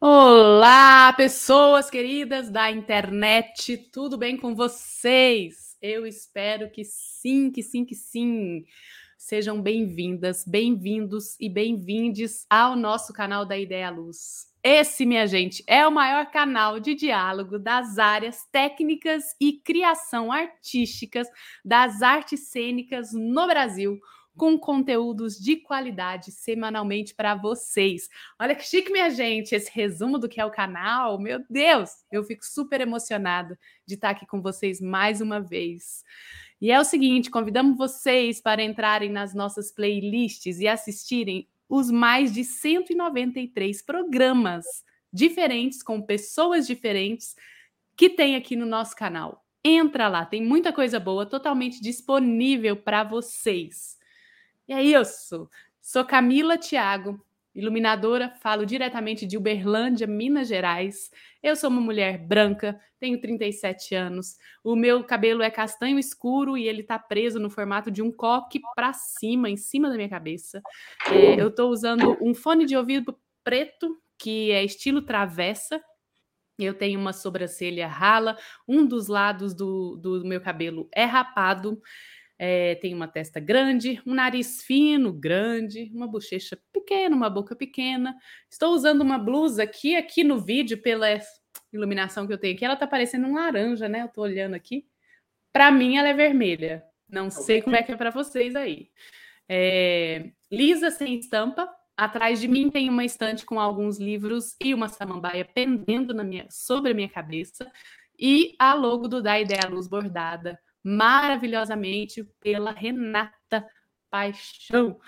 Olá, pessoas queridas da internet, tudo bem com vocês? Eu espero que sim, que sim, que sim. Sejam bem-vindas, bem-vindos e bem-vindes ao nosso canal da Ideia Luz. Esse, minha gente, é o maior canal de diálogo das áreas técnicas e criação artísticas das artes cênicas no Brasil com conteúdos de qualidade semanalmente para vocês. Olha que chique, minha gente, esse resumo do que é o canal. Meu Deus, eu fico super emocionada de estar aqui com vocês mais uma vez. E é o seguinte, convidamos vocês para entrarem nas nossas playlists e assistirem os mais de 193 programas diferentes com pessoas diferentes que tem aqui no nosso canal. Entra lá, tem muita coisa boa totalmente disponível para vocês. E é isso. Sou Camila Thiago, iluminadora, falo diretamente de Uberlândia, Minas Gerais. Eu sou uma mulher branca, tenho 37 anos. O meu cabelo é castanho escuro e ele está preso no formato de um coque para cima, em cima da minha cabeça. É, eu estou usando um fone de ouvido preto, que é estilo travessa. Eu tenho uma sobrancelha rala, um dos lados do, do meu cabelo é rapado é, tem uma testa grande, um nariz fino, grande, uma bochecha pequena, uma boca pequena. Estou usando uma blusa aqui, aqui no vídeo, pela iluminação que eu tenho aqui, ela tá parecendo um laranja, né? Eu tô olhando aqui. Para mim, ela é vermelha. Não sei como é que é para vocês aí. É, lisa, sem estampa. Atrás de mim tem uma estante com alguns livros e uma samambaia pendendo na minha, sobre a minha cabeça. E a logo do Da Ideia Luz bordada maravilhosamente pela Renata Paixão.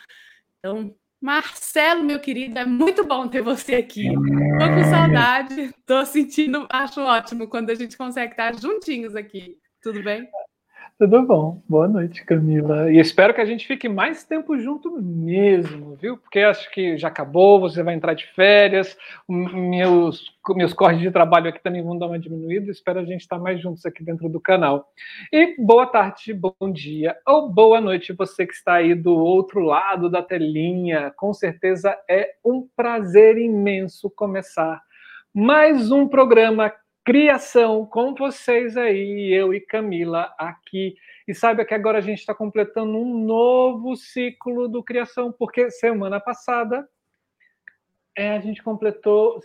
Então, Marcelo, meu querido, é muito bom ter você aqui. Tô com saudade, tô sentindo, acho ótimo quando a gente consegue estar juntinhos aqui. Tudo bem? Tudo bom. Boa noite, Camila. E espero que a gente fique mais tempo junto mesmo, viu? Porque acho que já acabou, você vai entrar de férias, meus, meus cortes de trabalho aqui também vão dar uma diminuída. Espero a gente estar mais juntos aqui dentro do canal. E boa tarde, bom dia ou boa noite, você que está aí do outro lado da telinha. Com certeza é um prazer imenso começar mais um programa criação com vocês aí, eu e Camila aqui. E saiba que agora a gente está completando um novo ciclo do criação, porque semana passada é, a gente completou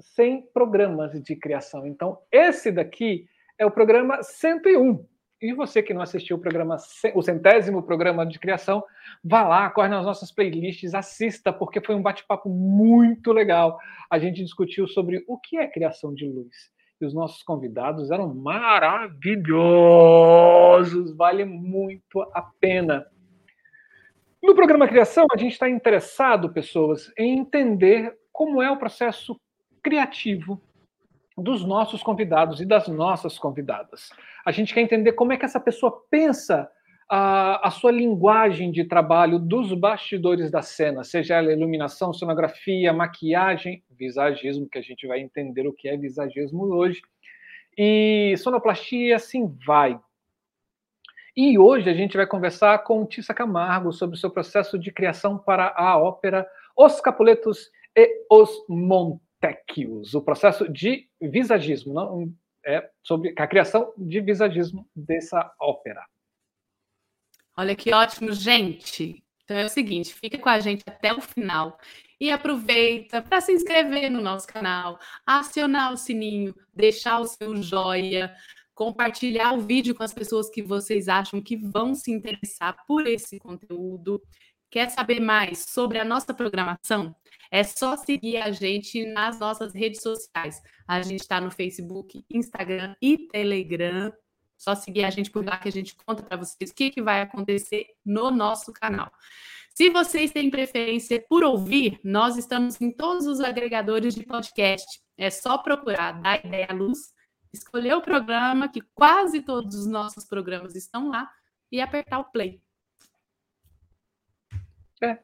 100 programas de criação. Então, esse daqui é o programa 101. E você que não assistiu o programa, o centésimo programa de criação, vá lá, corre nas nossas playlists, assista, porque foi um bate-papo muito legal. A gente discutiu sobre o que é criação de luz. E os nossos convidados eram maravilhosos, vale muito a pena. No programa Criação, a gente está interessado, pessoas, em entender como é o processo criativo dos nossos convidados e das nossas convidadas. A gente quer entender como é que essa pessoa pensa a, a, sua linguagem de trabalho dos bastidores da cena, seja ela iluminação, cenografia, maquiagem, visagismo, que a gente vai entender o que é visagismo hoje, e sonoplastia, assim vai. E hoje a gente vai conversar com Tissa Camargo sobre o seu processo de criação para a ópera Os Capuletos e os Montes Tequios, o processo de visagismo, não é sobre a criação de visagismo dessa ópera. Olha que ótimo, gente. Então é o seguinte, fica com a gente até o final e aproveita para se inscrever no nosso canal, acionar o sininho, deixar o seu joia, compartilhar o vídeo com as pessoas que vocês acham que vão se interessar por esse conteúdo. Quer saber mais sobre a nossa programação? É só seguir a gente nas nossas redes sociais. A gente está no Facebook, Instagram e Telegram. Só seguir a gente por lá que a gente conta para vocês o que, que vai acontecer no nosso canal. Se vocês têm preferência por ouvir, nós estamos em todos os agregadores de podcast. É só procurar da Ideia Luz, escolher o programa, que quase todos os nossos programas estão lá, e apertar o play. É,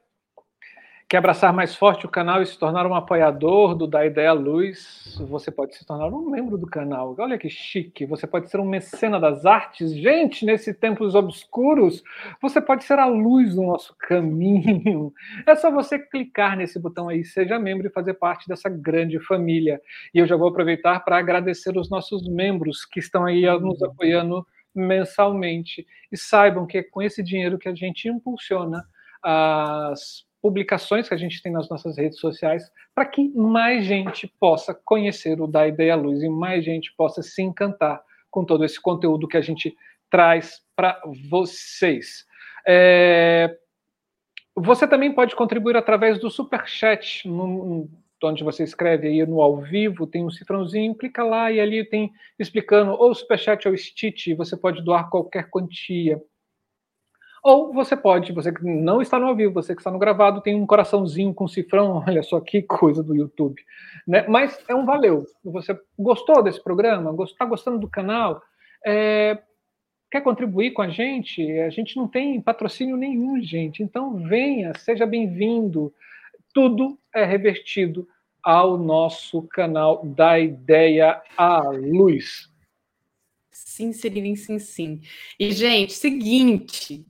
Quer abraçar mais forte o canal e se tornar um apoiador do Da Ideia Luz? Você pode se tornar um membro do canal. Olha que chique. Você pode ser um mecena das artes. Gente, nesses tempos obscuros, você pode ser a luz do nosso caminho. É só você clicar nesse botão aí, seja membro e fazer parte dessa grande família. E eu já vou aproveitar para agradecer os nossos membros que estão aí nos apoiando mensalmente. E saibam que é com esse dinheiro que a gente impulsiona as publicações que a gente tem nas nossas redes sociais para que mais gente possa conhecer o Da Ideia Luz e mais gente possa se encantar com todo esse conteúdo que a gente traz para vocês. É... Você também pode contribuir através do Super Chat, no, onde você escreve aí no ao vivo, tem um cifrãozinho, clica lá e ali tem explicando ou Superchat ou Stitch, você pode doar qualquer quantia. Ou você pode, você que não está no ao vivo, você que está no gravado, tem um coraçãozinho com cifrão, olha só que coisa do YouTube. Né? Mas é um valeu. Você gostou desse programa? Está gostando do canal? É, quer contribuir com a gente? A gente não tem patrocínio nenhum, gente. Então venha, seja bem-vindo. Tudo é revertido ao nosso canal da Ideia à Luz. Sim, sim, sim, sim. E, gente, seguinte,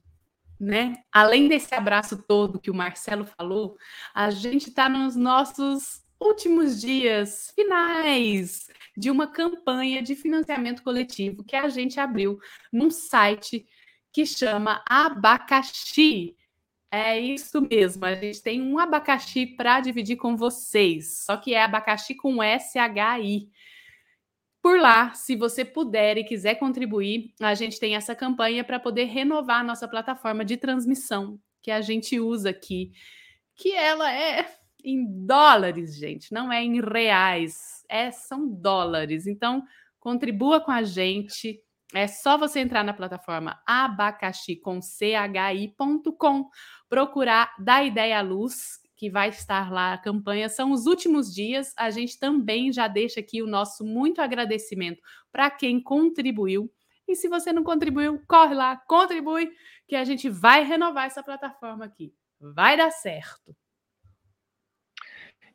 né? Além desse abraço todo que o Marcelo falou, a gente está nos nossos últimos dias finais de uma campanha de financiamento coletivo que a gente abriu num site que chama Abacaxi. É isso mesmo, a gente tem um abacaxi para dividir com vocês, só que é abacaxi com SHI por lá, se você puder e quiser contribuir, a gente tem essa campanha para poder renovar a nossa plataforma de transmissão que a gente usa aqui, que ela é em dólares, gente, não é em reais, é são dólares. Então, contribua com a gente. É só você entrar na plataforma abacaxi procurar da ideia à luz que vai estar lá a campanha. São os últimos dias. A gente também já deixa aqui o nosso muito agradecimento para quem contribuiu. E se você não contribuiu, corre lá, contribui, que a gente vai renovar essa plataforma aqui. Vai dar certo.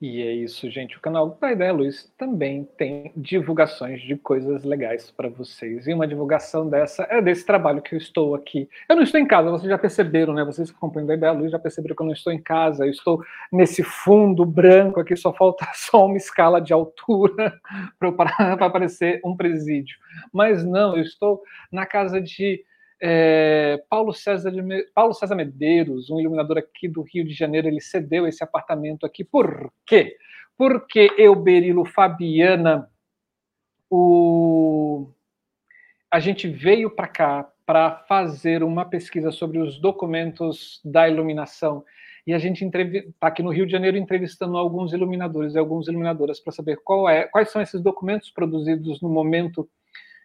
E é isso, gente. O canal da Ideia Luz também tem divulgações de coisas legais para vocês. E uma divulgação dessa é desse trabalho que eu estou aqui. Eu não estou em casa, vocês já perceberam, né? Vocês que acompanham da Ideia Luz já perceberam que eu não estou em casa. Eu estou nesse fundo branco aqui, só falta só uma escala de altura para aparecer um presídio. Mas não, eu estou na casa de é, Paulo, César Paulo César Medeiros, um iluminador aqui do Rio de Janeiro, ele cedeu esse apartamento aqui. Por quê? Porque eu, Berilo, Fabiana, o... a gente veio para cá para fazer uma pesquisa sobre os documentos da iluminação. E a gente está aqui no Rio de Janeiro entrevistando alguns iluminadores e algumas iluminadoras para saber é, quais são esses documentos produzidos no momento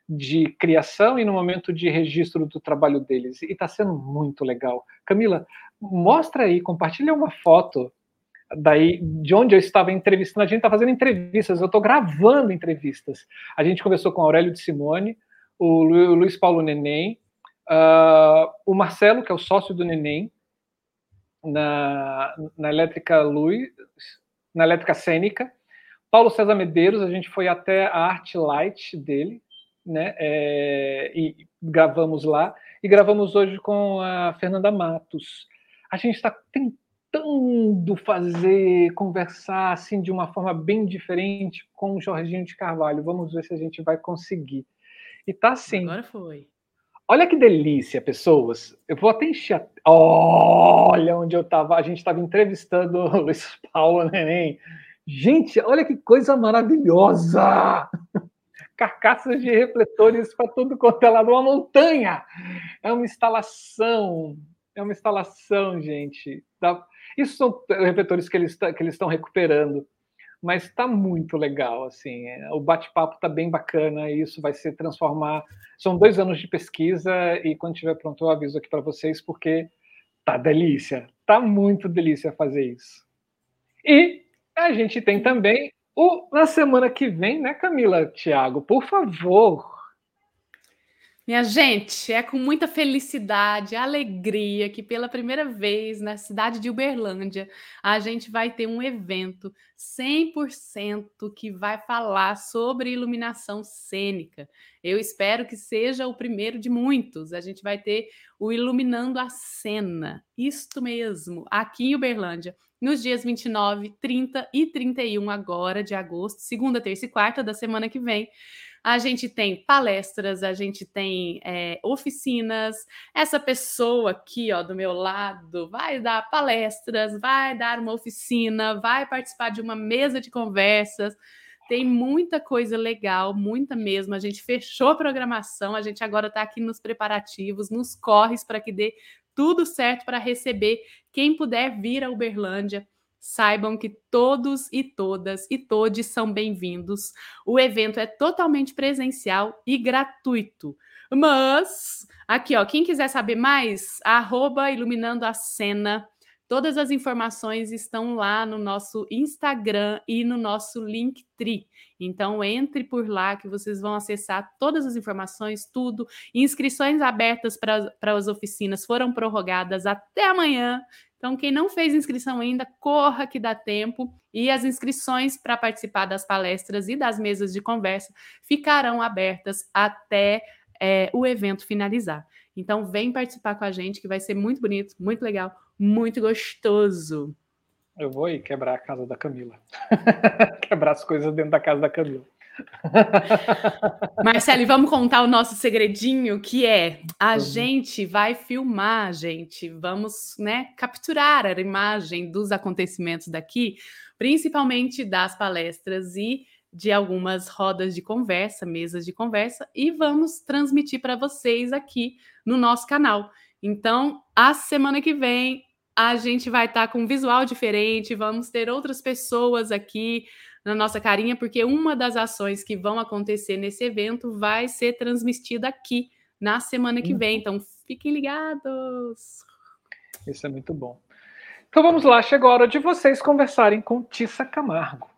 de criação e no momento de registro do trabalho deles. E está sendo muito legal. Camila, mostra aí, compartilha uma foto daí de onde eu estava entrevistando. A gente está fazendo entrevistas, eu estou gravando entrevistas. A gente conversou com Aurélio de Simone, o Luiz Paulo Neném, uh, o Marcelo, que é o sócio do Neném, na, na Elétrica Luz, na Elétrica Cênica, Paulo César Medeiros, a gente foi até a Art Light dele, né? É, e gravamos lá e gravamos hoje com a Fernanda Matos. A gente está tentando fazer conversar assim de uma forma bem diferente com o Jorginho de Carvalho. Vamos ver se a gente vai conseguir. E tá assim. Agora foi. Olha que delícia, pessoas. Eu vou até encher. A... Olha onde eu estava. A gente estava entrevistando o Luiz Paulo Neném. Gente, olha que coisa maravilhosa! Carcaças de refletores para tudo quanto é lado, uma montanha. É uma instalação, é uma instalação, gente. Isso são refletores que eles, que estão recuperando, mas está muito legal, assim. É, o bate-papo está bem bacana, e isso vai se transformar. São dois anos de pesquisa, e quando estiver pronto eu aviso aqui para vocês, porque tá delícia, tá muito delícia fazer isso. E a gente tem também o, na semana que vem, né, Camila, Tiago, por favor. Minha gente, é com muita felicidade, alegria que pela primeira vez na cidade de Uberlândia a gente vai ter um evento 100% que vai falar sobre iluminação cênica. Eu espero que seja o primeiro de muitos. A gente vai ter o Iluminando a Cena, isto mesmo, aqui em Uberlândia, nos dias 29, 30 e 31 agora de agosto, segunda, terça e quarta da semana que vem. A gente tem palestras, a gente tem é, oficinas. Essa pessoa aqui, ó, do meu lado, vai dar palestras, vai dar uma oficina, vai participar de uma mesa de conversas. Tem muita coisa legal, muita mesmo. A gente fechou a programação, a gente agora está aqui nos preparativos, nos corres para que dê tudo certo para receber quem puder vir a Uberlândia Saibam que todos e todas e todes são bem-vindos. O evento é totalmente presencial e gratuito. Mas, aqui, ó, quem quiser saber mais, arroba Iluminando a Cena. Todas as informações estão lá no nosso Instagram e no nosso Linktree. Então, entre por lá que vocês vão acessar todas as informações, tudo. Inscrições abertas para as oficinas foram prorrogadas até amanhã, então, quem não fez inscrição ainda, corra que dá tempo. E as inscrições para participar das palestras e das mesas de conversa ficarão abertas até é, o evento finalizar. Então, vem participar com a gente, que vai ser muito bonito, muito legal, muito gostoso. Eu vou aí quebrar a casa da Camila. quebrar as coisas dentro da casa da Camila. Marcele, vamos contar o nosso segredinho, que é a uhum. gente vai filmar, gente, vamos, né, capturar a imagem dos acontecimentos daqui, principalmente das palestras e de algumas rodas de conversa, mesas de conversa, e vamos transmitir para vocês aqui no nosso canal. Então, a semana que vem a gente vai estar tá com um visual diferente, vamos ter outras pessoas aqui na nossa carinha, porque uma das ações que vão acontecer nesse evento vai ser transmitida aqui na semana que vem. Uhum. Então, fiquem ligados. Isso é muito bom. Então vamos lá, chegou a hora de vocês conversarem com Tissa Camargo.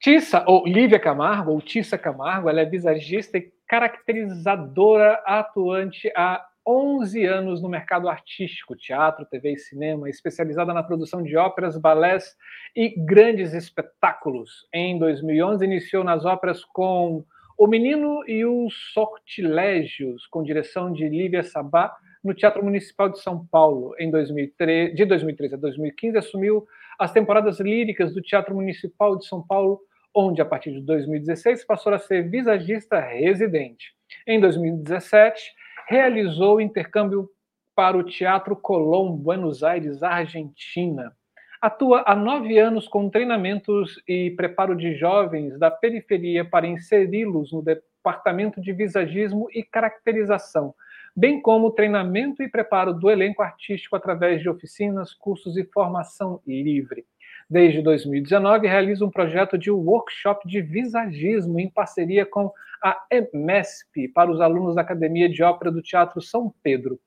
Tissa, ou Lívia Camargo, ou Tissa Camargo, ela é visagista e caracterizadora atuante há 11 anos no mercado artístico, teatro, TV e cinema, especializada na produção de óperas, balés e grandes espetáculos. Em 2011, iniciou nas óperas com O Menino e os Sortilégios, com direção de Lívia Sabá, no Teatro Municipal de São Paulo. Em 2003, de 2013 a 2015, assumiu as temporadas líricas do Teatro Municipal de São Paulo, onde, a partir de 2016, passou a ser visagista residente. Em 2017, realizou o intercâmbio para o Teatro Colón, Buenos Aires, Argentina. Atua há nove anos com treinamentos e preparo de jovens da periferia para inseri-los no departamento de visagismo e caracterização, bem como treinamento e preparo do elenco artístico através de oficinas, cursos e formação livre. Desde 2019, realiza um projeto de workshop de visagismo em parceria com a EMESP para os alunos da Academia de Ópera do Teatro São Pedro.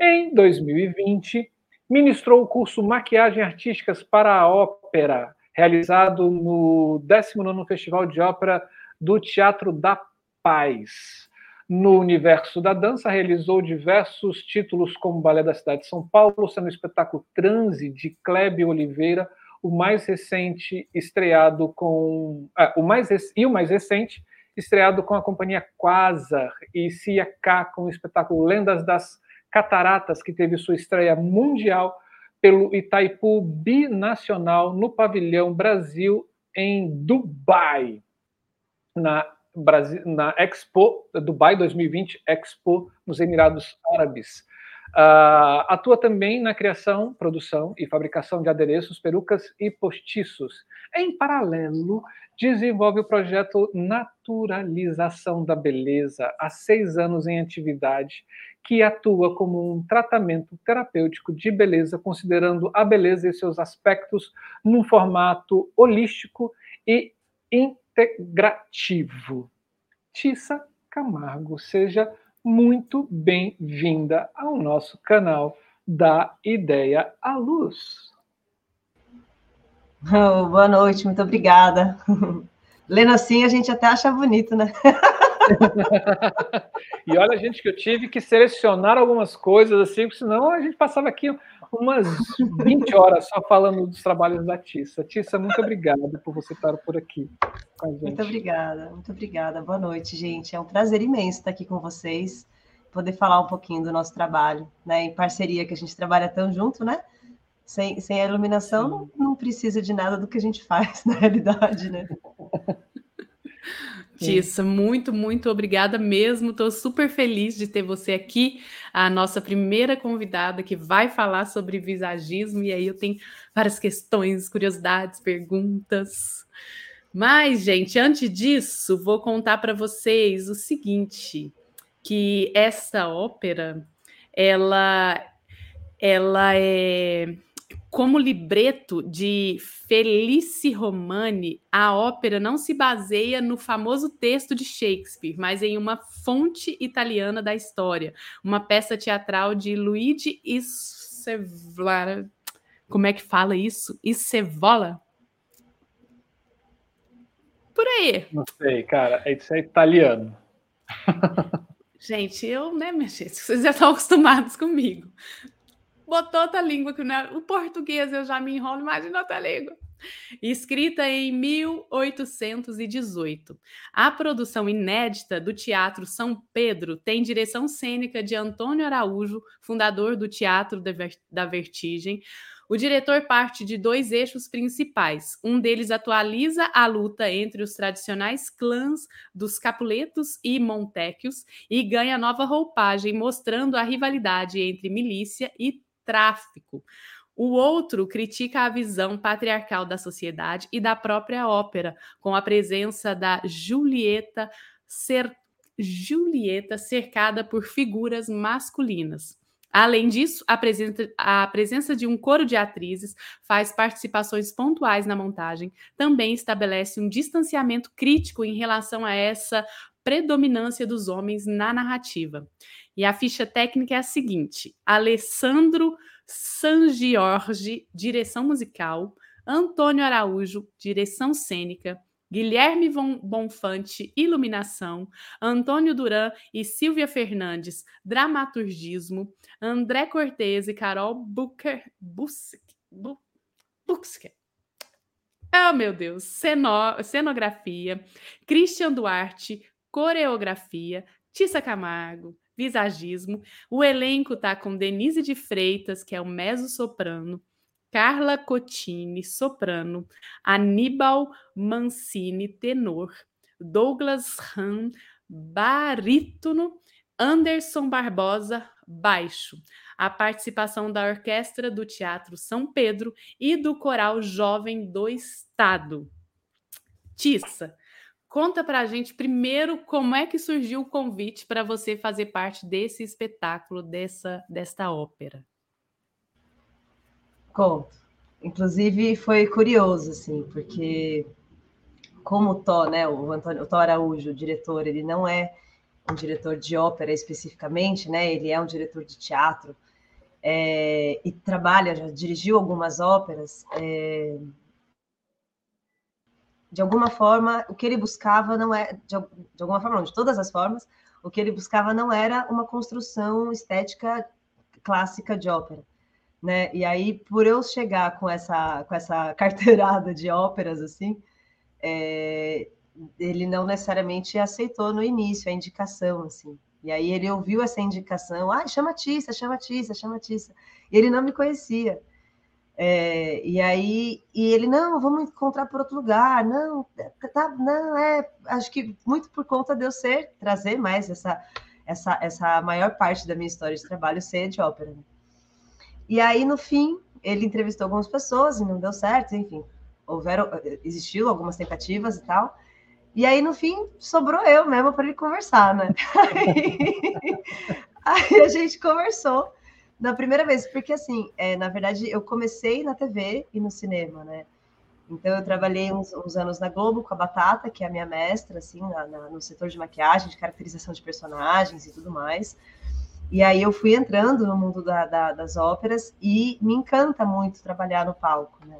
Em 2020, ministrou o curso Maquiagem Artísticas para a Ópera, realizado no 19º Festival de Ópera do Teatro da Paz. No universo da dança, realizou diversos títulos como Balé da Cidade de São Paulo, sendo o espetáculo Transe, de Klebe Oliveira, o mais recente estreado com. Ah, o mais, e o mais recente, estreado com a companhia Quasar e Cia K com o espetáculo Lendas das Cataratas, que teve sua estreia mundial pelo Itaipu Binacional no Pavilhão Brasil, em Dubai, na, na Expo, Dubai 2020 Expo, nos Emirados Árabes. Uh, atua também na criação, produção e fabricação de adereços, perucas e postiços. Em paralelo, desenvolve o projeto Naturalização da Beleza, há seis anos em atividade, que atua como um tratamento terapêutico de beleza, considerando a beleza e seus aspectos num formato holístico e integrativo. Tissa Camargo, seja muito bem-vinda ao nosso canal da Ideia à Luz. Oh, boa noite, muito obrigada. Lendo assim, a gente até acha bonito, né? e olha, gente, que eu tive que selecionar algumas coisas assim, senão a gente passava aqui umas 20 horas só falando dos trabalhos da Tissa. Tissa, muito obrigada por você estar por aqui. Muito obrigada, muito obrigada. Boa noite, gente. É um prazer imenso estar aqui com vocês, poder falar um pouquinho do nosso trabalho, né? Em parceria, que a gente trabalha tão junto, né? Sem, sem a iluminação, não, não precisa de nada do que a gente faz, na realidade, né? Tissa, muito, muito obrigada mesmo. Estou super feliz de ter você aqui, a nossa primeira convidada que vai falar sobre visagismo. E aí eu tenho várias questões, curiosidades, perguntas. Mas, gente, antes disso, vou contar para vocês o seguinte: que essa ópera, ela, ela é como libreto de Felice Romani, a ópera não se baseia no famoso texto de Shakespeare, mas em uma fonte italiana da história, uma peça teatral de Luigi Issevola. Como é que fala isso? Issevola? Por aí. Não sei, cara. Isso é italiano. Gente, eu, né, minha gente, vocês já estão acostumados comigo botou outra língua, que não o português eu já me enrolo, imagina outra língua. Escrita em 1818. A produção inédita do Teatro São Pedro tem direção cênica de Antônio Araújo, fundador do Teatro da Vertigem. O diretor parte de dois eixos principais. Um deles atualiza a luta entre os tradicionais clãs dos Capuletos e Montéquios e ganha nova roupagem, mostrando a rivalidade entre milícia e tráfico. O outro critica a visão patriarcal da sociedade e da própria ópera, com a presença da Julieta, cer Julieta cercada por figuras masculinas. Além disso, a presença, a presença, de um coro de atrizes faz participações pontuais na montagem, também estabelece um distanciamento crítico em relação a essa predominância dos homens na narrativa. E a ficha técnica é a seguinte: Alessandro Sangiorgi, direção musical, Antônio Araújo, direção cênica, Guilherme Bonfante, iluminação, Antônio Duran e Silvia Fernandes, dramaturgismo, André Cortez e Carol Bucher, Busker. Oh, meu Deus! Ceno, cenografia, Christian Duarte, coreografia, Tissa Camargo, visagismo. O elenco tá com Denise de Freitas, que é o mezzo-soprano, Carla Cotini, soprano, Aníbal Mancini, tenor, Douglas Ram, barítono, Anderson Barbosa, baixo. A participação da Orquestra do Teatro São Pedro e do Coral Jovem do Estado. Tissa, Conta para a gente primeiro como é que surgiu o convite para você fazer parte desse espetáculo, dessa desta ópera. Conto. Inclusive foi curioso, assim, porque como o Tó, né, o Antônio o Tó Araújo, o diretor, ele não é um diretor de ópera especificamente, né? Ele é um diretor de teatro é, e trabalha, já dirigiu algumas óperas. É, de alguma forma, o que ele buscava não é, de, de, alguma forma, não, de todas as formas, o que ele buscava não era uma construção estética clássica de ópera, né? E aí, por eu chegar com essa, com essa carteirada de óperas, assim, é, ele não necessariamente aceitou no início a indicação, assim. E aí ele ouviu essa indicação, ah, chama Tissa, chama Tissa, chama Tissa. E ele não me conhecia. É, e aí, e ele, não, vamos encontrar por outro lugar, não, tá, não, é, acho que muito por conta de eu ser, trazer mais essa, essa, essa maior parte da minha história de trabalho ser de ópera. Né? E aí, no fim, ele entrevistou algumas pessoas e não deu certo, enfim, houveram, existiu algumas tentativas e tal, e aí, no fim, sobrou eu mesmo para ele conversar, né? Aí, aí a gente conversou, na primeira vez, porque assim, é, na verdade, eu comecei na TV e no cinema, né? Então, eu trabalhei uns, uns anos na Globo com a Batata, que é a minha mestra, assim, na, na, no setor de maquiagem, de caracterização de personagens e tudo mais. E aí eu fui entrando no mundo da, da, das óperas e me encanta muito trabalhar no palco, né?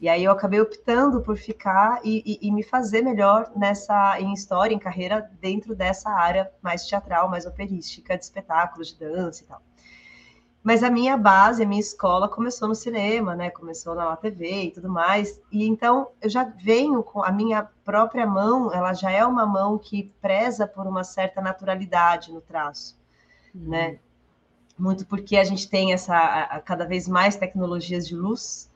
E aí eu acabei optando por ficar e, e, e, me fazer melhor nessa em história, em carreira dentro dessa área mais teatral, mais operística, de espetáculos, de dança e tal. Mas a minha base, a minha escola começou no cinema, né? Começou na TV e tudo mais. E então eu já venho com a minha própria mão, ela já é uma mão que preza por uma certa naturalidade no traço, uhum. né? Muito porque a gente tem essa a, a, cada vez mais tecnologias de luz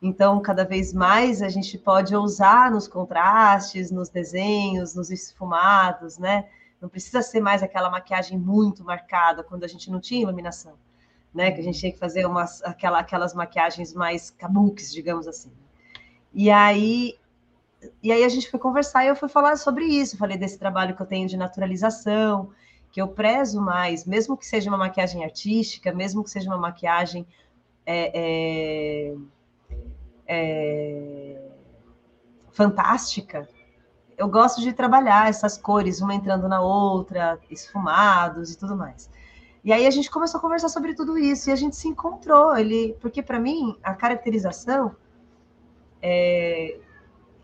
então, cada vez mais a gente pode ousar nos contrastes, nos desenhos, nos esfumados, né? Não precisa ser mais aquela maquiagem muito marcada quando a gente não tinha iluminação, né? Que a gente tinha que fazer umas, aquela, aquelas maquiagens mais kabuks, digamos assim. E aí, e aí a gente foi conversar e eu fui falar sobre isso. Falei desse trabalho que eu tenho de naturalização, que eu prezo mais, mesmo que seja uma maquiagem artística, mesmo que seja uma maquiagem é, é é, fantástica, eu gosto de trabalhar essas cores, uma entrando na outra, esfumados e tudo mais. E aí a gente começou a conversar sobre tudo isso e a gente se encontrou. Ele, porque para mim a caracterização, é,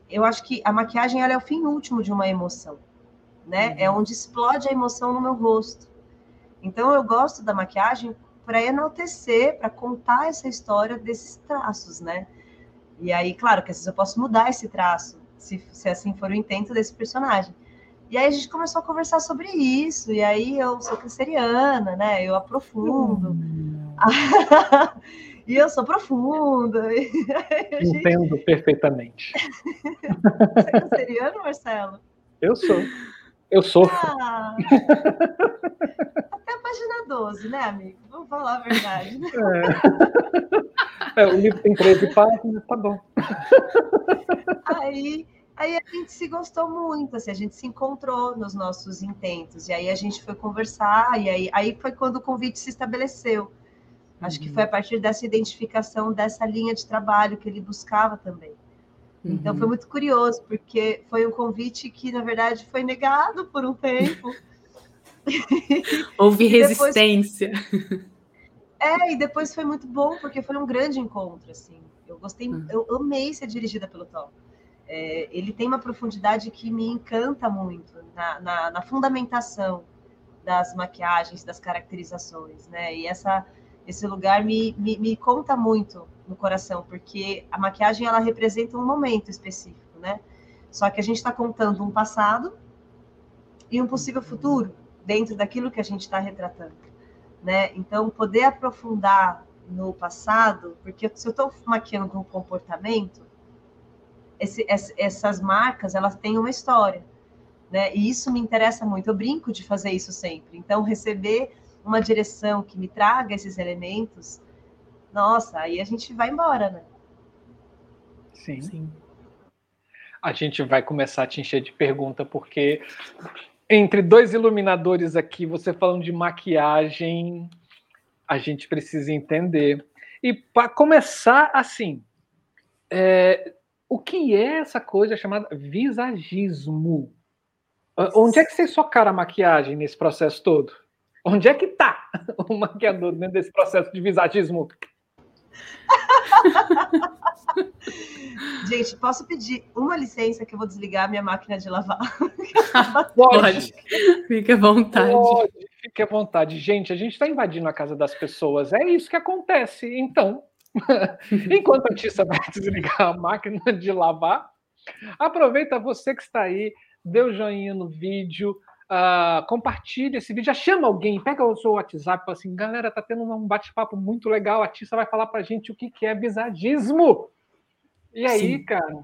eu acho que a maquiagem é o fim último de uma emoção, né? Uhum. É onde explode a emoção no meu rosto. Então eu gosto da maquiagem para enaltecer, para contar essa história desses traços, né? E aí, claro, que às vezes eu posso mudar esse traço, se, se assim for o intento desse personagem. E aí a gente começou a conversar sobre isso, e aí eu sou canceriana, né? Eu aprofundo. Hum. e eu sou profunda. Entendo perfeitamente. Você é canceriano, Marcelo? Eu sou. Eu sofro. Ah, até a página 12, né, amigo? Vamos falar a verdade. É. é o livro tem 13 páginas, tá bom. Aí, aí a gente se gostou muito, assim, a gente se encontrou nos nossos intentos, e aí a gente foi conversar, e aí, aí foi quando o convite se estabeleceu. Acho uhum. que foi a partir dessa identificação dessa linha de trabalho que ele buscava também. Então foi uhum. muito curioso, porque foi um convite que, na verdade, foi negado por um tempo. Houve resistência. Depois... É, e depois foi muito bom, porque foi um grande encontro, assim. Eu gostei, uhum. eu amei ser dirigida pelo Tom. É, ele tem uma profundidade que me encanta muito na, na, na fundamentação das maquiagens, das caracterizações, né? E essa, esse lugar me, me, me conta muito no coração, porque a maquiagem ela representa um momento específico, né? Só que a gente está contando um passado e um possível futuro dentro daquilo que a gente está retratando, né? Então, poder aprofundar no passado, porque se eu estou maquiando um comportamento, esse, essas marcas elas têm uma história, né? E isso me interessa muito. Eu brinco de fazer isso sempre. Então, receber uma direção que me traga esses elementos nossa, aí a gente vai embora, né? Sim. Sim. A gente vai começar a te encher de pergunta, porque entre dois iluminadores aqui, você falando de maquiagem, a gente precisa entender. E para começar, assim, é, o que é essa coisa chamada visagismo? Onde é que você socar a maquiagem nesse processo todo? Onde é que está o maquiador dentro desse processo de visagismo? Gente, posso pedir uma licença que eu vou desligar a minha máquina de lavar? Pode. Fique à vontade. Pode, fique à vontade. Gente, a gente está invadindo a casa das pessoas. É isso que acontece. Então, enquanto a Tissa vai desligar a máquina de lavar, aproveita você que está aí, dê o um joinha no vídeo, Uh, compartilha esse vídeo, já chama alguém, pega o seu WhatsApp e fala assim, galera, tá tendo um bate-papo muito legal, a Tissa vai falar pra gente o que, que é visadismo. E aí, Sim. cara,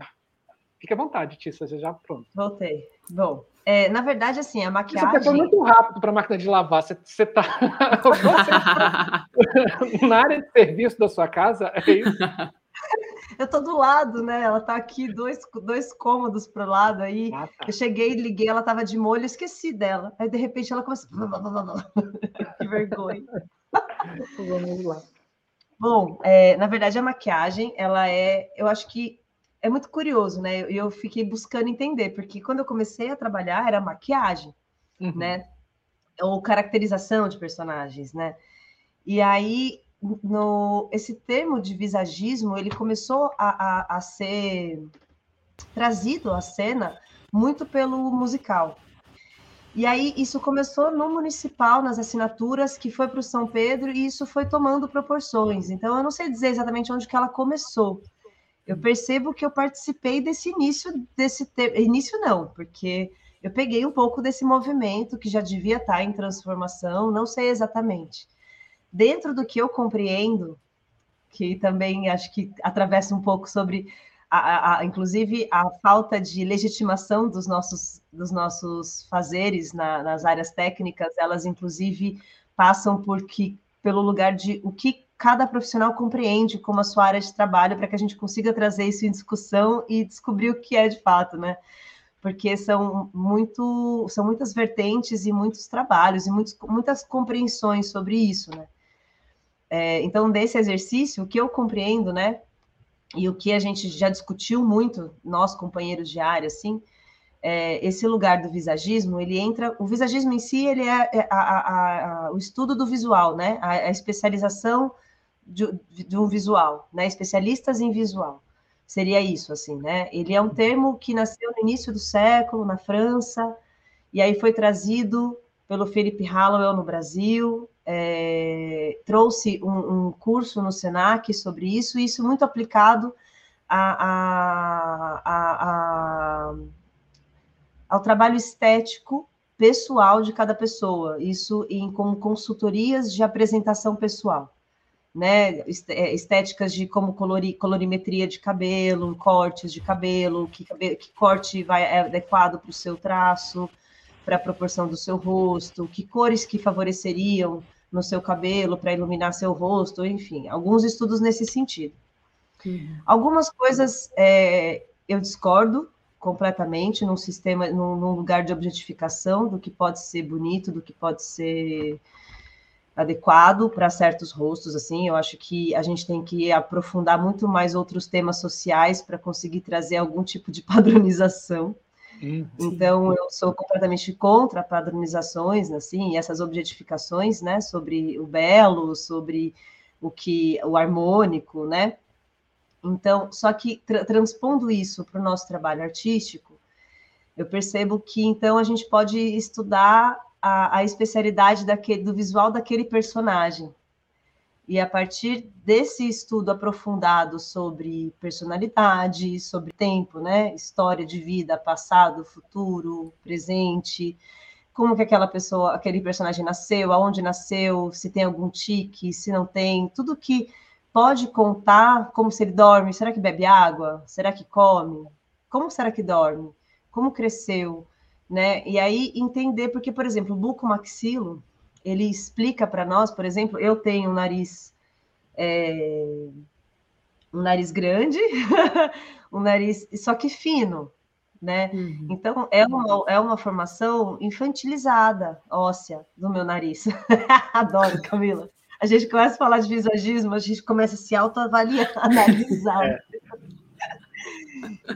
fique à vontade, Tissa, você já pronto. Voltei. Bom, é, na verdade, assim, a maquiagem... Você foi muito rápido para a máquina de lavar, você, você tá... na área de serviço da sua casa, é isso? eu tô do lado, né? Ela tá aqui, dois, dois cômodos pro lado aí. Ah, tá. Eu cheguei, liguei, ela tava de molho, esqueci dela. Aí, de repente, ela começou. que vergonha. Vamos lá. Bom, é, na verdade, a maquiagem, ela é. Eu acho que é muito curioso, né? Eu, fiquei buscando entender, porque quando eu comecei a trabalhar, era maquiagem, uhum. né? Ou caracterização de personagens, né? E aí no, esse termo de visagismo ele começou a, a, a ser trazido à cena muito pelo musical. E aí isso começou no municipal, nas assinaturas, que foi para o São Pedro, e isso foi tomando proporções. Então eu não sei dizer exatamente onde que ela começou. Eu percebo que eu participei desse início, desse te... início não, porque eu peguei um pouco desse movimento que já devia estar em transformação, não sei exatamente. Dentro do que eu compreendo, que também acho que atravessa um pouco sobre a, a, inclusive a falta de legitimação dos nossos, dos nossos fazeres na, nas áreas técnicas, elas inclusive passam por que, pelo lugar de o que cada profissional compreende como a sua área de trabalho para que a gente consiga trazer isso em discussão e descobrir o que é de fato, né? Porque são muito, são muitas vertentes e muitos trabalhos e muitos, muitas compreensões sobre isso, né? É, então, desse exercício, o que eu compreendo, né, e o que a gente já discutiu muito, nós companheiros de área, assim, é, esse lugar do visagismo, ele entra, o visagismo em si, ele é, é a, a, a, o estudo do visual, né, a, especialização de, de, um visual, né, especialistas em visual, seria isso, assim, né, ele é um termo que nasceu no início do século, na França, e aí foi trazido pelo Felipe Hallowell no Brasil, é, trouxe um, um, curso no Senac sobre isso, e isso muito aplicado a, a, a, ao trabalho estético pessoal de cada pessoa, isso em como consultorias de apresentação pessoal, né? É, estéticas de como colori, colorimetria de cabelo, cortes de cabelo, que, que corte vai é adequado para o seu traço, para a proporção do seu rosto, que cores que favoreceriam no seu cabelo para iluminar seu rosto, enfim, alguns estudos nesse sentido. Uhum. Algumas coisas é, eu discordo completamente num sistema, num, num, lugar de objetificação do que pode ser bonito, do que pode ser adequado para certos rostos, assim, eu acho que a gente tem que aprofundar muito mais outros temas sociais para conseguir trazer algum tipo de padronização. Então, eu sou completamente contra padronizações, assim, essas objetificações, né, sobre o belo, sobre o que o harmônico, né? Então, só que tra transpondo isso para o nosso trabalho artístico, eu percebo que então a gente pode estudar a, a especialidade daquele, do visual daquele personagem, e a partir desse estudo aprofundado sobre personalidade, sobre tempo, né, história de vida, passado, futuro, presente, como que aquela pessoa, aquele personagem nasceu, aonde nasceu, se tem algum tique, se não tem, tudo que pode contar como se ele dorme, será que bebe água? Será que come? Como será que dorme? Como cresceu? Né? E aí entender, porque, por exemplo, o bucomaxilo, ele explica para nós, por exemplo, eu tenho um nariz é, um nariz grande, um nariz só que fino, né? Uhum. Então é uma, é uma formação infantilizada óssea do meu nariz. Adoro, Camila. A gente começa a falar de visagismo, a gente começa a se autoavaliar, analisar. É.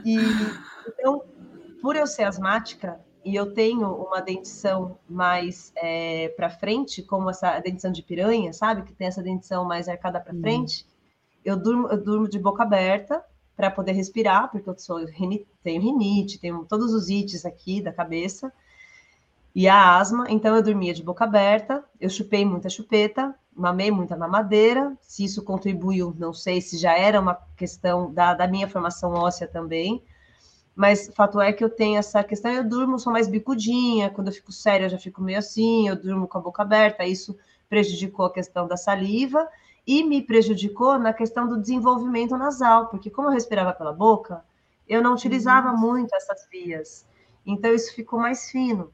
E então, por eu ser asmática, e eu tenho uma dentição mais é, para frente, como essa dentição de piranha, sabe? Que tem essa dentição mais arcada para uhum. frente. Eu durmo, eu durmo de boca aberta para poder respirar, porque eu sou, tenho rinite, tenho todos os ites aqui da cabeça e a asma. Então eu dormia de boca aberta, eu chupei muita chupeta, mamei muita mamadeira. Se isso contribuiu, não sei se já era uma questão da, da minha formação óssea também mas fato é que eu tenho essa questão, eu durmo, sou mais bicudinha, quando eu fico séria eu já fico meio assim, eu durmo com a boca aberta, isso prejudicou a questão da saliva e me prejudicou na questão do desenvolvimento nasal, porque como eu respirava pela boca, eu não utilizava uhum. muito essas vias, então isso ficou mais fino.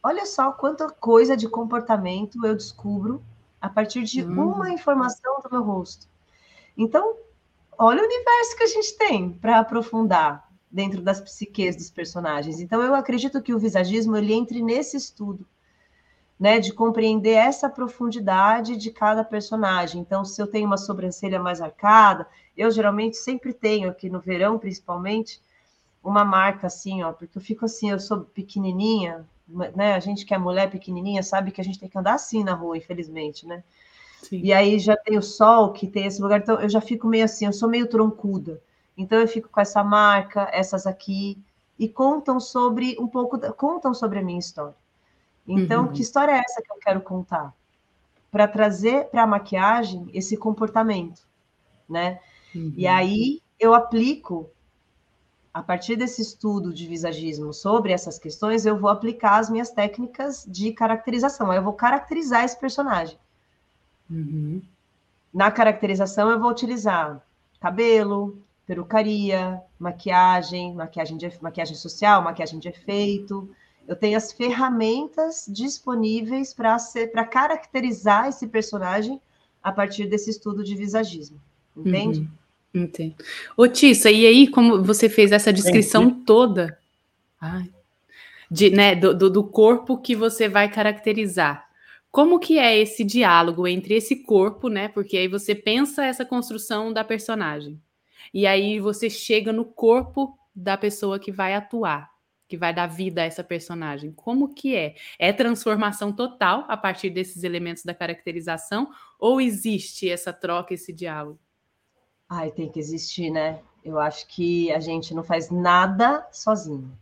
Olha só quanta coisa de comportamento eu descubro a partir de uhum. uma informação do meu rosto. Então, olha o universo que a gente tem para aprofundar dentro das psiques dos personagens. Então, eu acredito que o visagismo ele entre nesse estudo, né, de compreender essa profundidade de cada personagem. Então, se eu tenho uma sobrancelha mais arcada, eu geralmente sempre tenho aqui no verão, principalmente, uma marca assim, ó, porque eu fico assim, eu sou pequenininha, né? A gente que é mulher pequenininha sabe que a gente tem que andar assim na rua, infelizmente, né? Sim. E aí já tem o sol, que tem esse lugar, então eu já fico meio assim, eu sou meio troncuda. Então eu fico com essa marca, essas aqui, e contam sobre um pouco, contam sobre a minha história. Então, uhum. que história é essa que eu quero contar? Para trazer para a maquiagem esse comportamento, né? Uhum. E aí eu aplico a partir desse estudo de visagismo sobre essas questões, eu vou aplicar as minhas técnicas de caracterização. Eu vou caracterizar esse personagem. Uhum. Na caracterização, eu vou utilizar cabelo, perucaria, maquiagem, maquiagem, de, maquiagem social, maquiagem de efeito. Eu tenho as ferramentas disponíveis para caracterizar esse personagem a partir desse estudo de visagismo. Entende? Uhum. Entendo. Ô, Tissa, e aí, como você fez essa descrição Entendi. toda ai, de, né, do, do corpo que você vai caracterizar? Como que é esse diálogo entre esse corpo, né? Porque aí você pensa essa construção da personagem. E aí você chega no corpo da pessoa que vai atuar, que vai dar vida a essa personagem. Como que é? É transformação total a partir desses elementos da caracterização ou existe essa troca, esse diálogo? Ai, tem que existir, né? Eu acho que a gente não faz nada sozinho.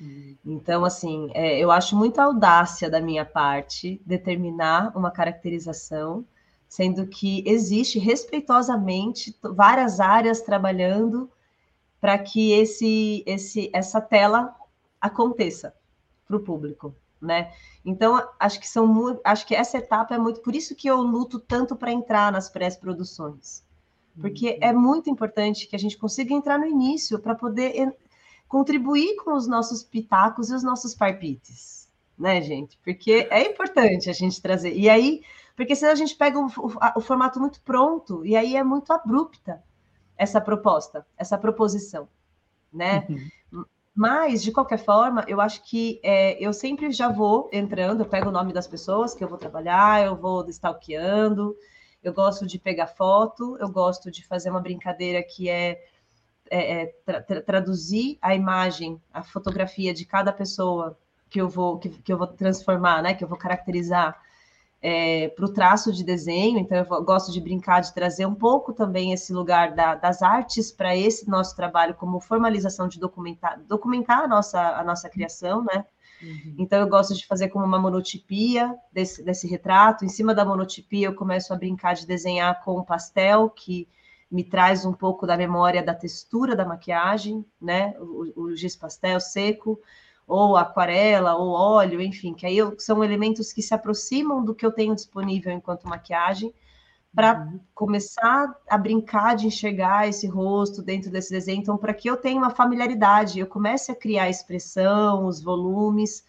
Hum. Então, assim, é, eu acho muita audácia da minha parte determinar uma caracterização, sendo que existe respeitosamente várias áreas trabalhando para que esse, esse, essa tela aconteça para o público, né? Então, acho que são acho que essa etapa é muito por isso que eu luto tanto para entrar nas pré-produções porque uhum. é muito importante que a gente consiga entrar no início para poder contribuir com os nossos pitacos e os nossos parpites, né, gente? Porque é importante a gente trazer. E aí, porque senão a gente pega o, o, o formato muito pronto e aí é muito abrupta essa proposta, essa proposição, né? Uhum. Mas, de qualquer forma, eu acho que é, eu sempre já vou entrando, eu pego o nome das pessoas que eu vou trabalhar, eu vou stalkeando, eu gosto de pegar foto, eu gosto de fazer uma brincadeira que é, é, é tra tra traduzir a imagem, a fotografia de cada pessoa que eu vou que, que eu vou transformar, né? Que eu vou caracterizar é, para o traço de desenho. Então eu gosto de brincar de trazer um pouco também esse lugar da, das artes para esse nosso trabalho como formalização de documentar documentar a nossa a nossa criação, né? Uhum. Então, eu gosto de fazer como uma monotipia desse, desse retrato. Em cima da monotipia, eu começo a brincar de desenhar com pastel, que me traz um pouco da memória da textura da maquiagem, né? O, o giz pastel seco, ou aquarela, ou óleo, enfim, que aí eu, são elementos que se aproximam do que eu tenho disponível enquanto maquiagem para uhum. começar a brincar de enxergar esse rosto dentro desse desenho. Então, para que eu tenha uma familiaridade, eu comece a criar a expressão, os volumes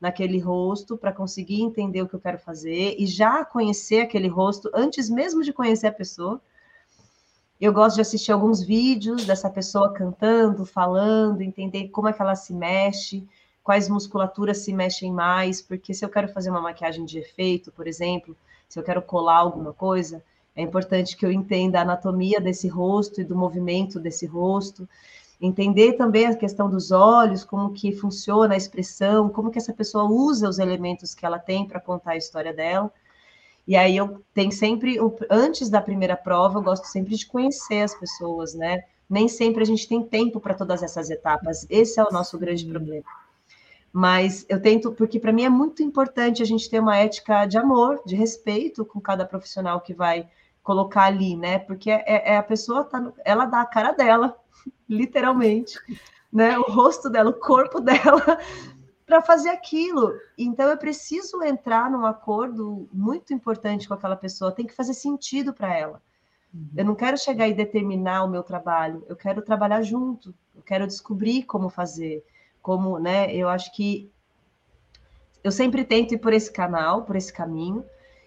naquele rosto, para conseguir entender o que eu quero fazer e já conhecer aquele rosto antes mesmo de conhecer a pessoa. Eu gosto de assistir alguns vídeos dessa pessoa cantando, falando, entender como é que ela se mexe, quais musculaturas se mexem mais, porque se eu quero fazer uma maquiagem de efeito, por exemplo, se eu quero colar alguma coisa, é importante que eu entenda a anatomia desse rosto e do movimento desse rosto, entender também a questão dos olhos, como que funciona a expressão, como que essa pessoa usa os elementos que ela tem para contar a história dela. E aí eu tenho sempre, antes da primeira prova, eu gosto sempre de conhecer as pessoas, né? Nem sempre a gente tem tempo para todas essas etapas. Esse é o nosso grande problema. Mas eu tento, porque para mim é muito importante a gente ter uma ética de amor, de respeito com cada profissional que vai colocar ali, né? Porque é, é, é a pessoa tá, ela dá a cara dela, literalmente, né? O rosto dela, o corpo dela para fazer aquilo. Então eu preciso entrar num acordo muito importante com aquela pessoa, tem que fazer sentido para ela. Uhum. Eu não quero chegar e determinar o meu trabalho, eu quero trabalhar junto, eu quero descobrir como fazer, como, né? Eu acho que eu sempre tento ir por esse canal, por esse caminho,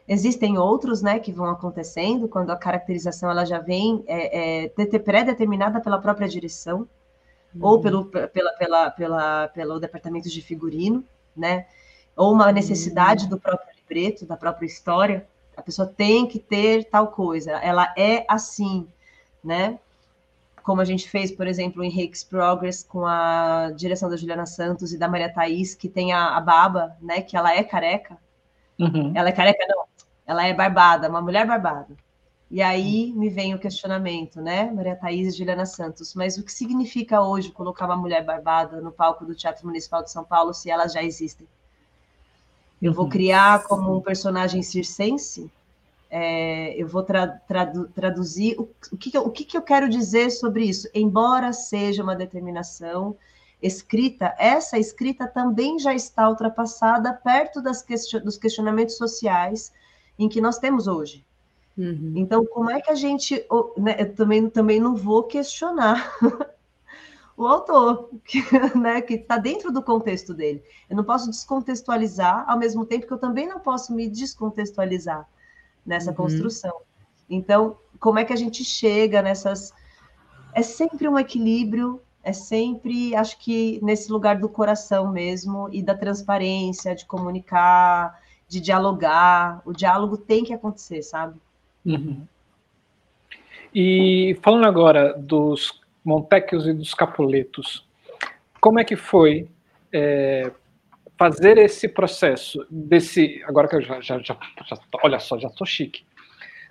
Existem outros, né, que vão acontecendo quando a caracterização ela já vem é, é, pré-determinada pela própria direção uhum. ou pelo, pela, pela, pela, pelo departamento de figurino, né, ou uma necessidade uhum. do próprio libreto, da própria história. A pessoa tem que ter tal coisa, ela é assim, né? Como a gente fez, por exemplo, em Henrique's Progress, com a direção da Juliana Santos e da Maria Thaís, que tem a, a Baba, né? Que ela é careca. Uhum. Ela é careca, não, ela é barbada, uma mulher barbada. E aí me vem o questionamento, né, Maria Thaís e Juliana Santos, mas o que significa hoje colocar uma mulher barbada no palco do Teatro Municipal de São Paulo se elas já existem? Eu vou uhum. criar como um personagem circense? É, eu vou tra tradu traduzir o, o, que, o que, que eu quero dizer sobre isso. Embora seja uma determinação escrita, essa escrita também já está ultrapassada perto question dos questionamentos sociais em que nós temos hoje. Uhum. Então, como é que a gente. Né, eu também, também não vou questionar o autor, que né, está dentro do contexto dele. Eu não posso descontextualizar, ao mesmo tempo que eu também não posso me descontextualizar nessa uhum. construção. Então, como é que a gente chega nessas. É sempre um equilíbrio, é sempre, acho que, nesse lugar do coração mesmo, e da transparência, de comunicar, de dialogar. O diálogo tem que acontecer, sabe? Uhum. E falando agora dos Montecchios e dos Capuletos, como é que foi é, fazer esse processo desse, agora que eu já, já, já, já olha só, já estou chique,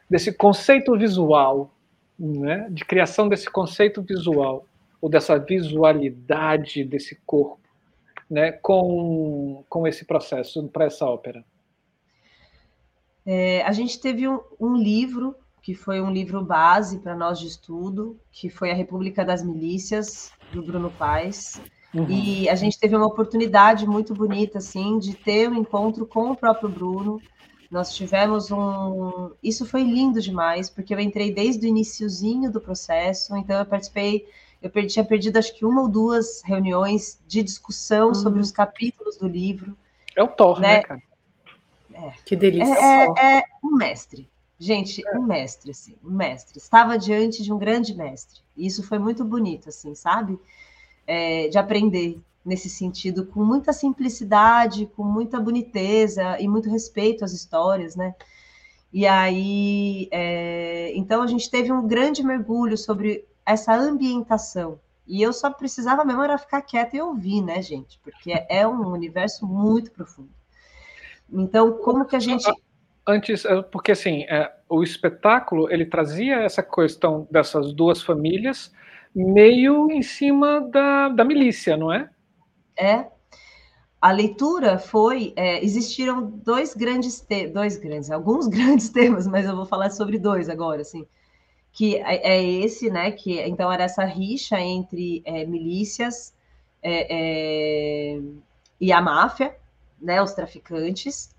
desse conceito visual, né, de criação desse conceito visual ou dessa visualidade desse corpo, né, com, com esse processo para essa ópera? É, a gente teve um, um, livro que foi um livro base para nós de estudo, que foi a República das Milícias do Bruno Paes. Uhum. E a gente teve uma oportunidade muito bonita assim de ter um encontro com o próprio Bruno. Nós tivemos um, isso foi lindo demais, porque eu entrei desde o iníciozinho do processo, então eu participei eu perdi, tinha perdido acho que uma ou duas reuniões de discussão uhum. sobre os capítulos do livro. É o Thor, né, né cara? É. Que delícia. É, é, é, um mestre. Gente, é. um mestre, assim, um mestre. Estava diante de um grande mestre. E isso foi muito bonito, assim, sabe? É, de aprender nesse sentido, com muita simplicidade, com muita boniteza e muito respeito às histórias, né? E aí, é, então a gente teve um grande mergulho sobre essa ambientação. E eu só precisava mesmo era ficar quieta e ouvir, né, gente? Porque é um universo muito profundo. Então, como que a gente. Antes, porque assim, é, o espetáculo ele trazia essa questão dessas duas famílias meio em cima da, da milícia, não é? É. A leitura foi. É, existiram dois grandes dois grandes, alguns grandes temas, mas eu vou falar sobre dois agora, assim. Que é, é esse, né? Que então era essa rixa entre é, milícias é, e a máfia, né, os traficantes.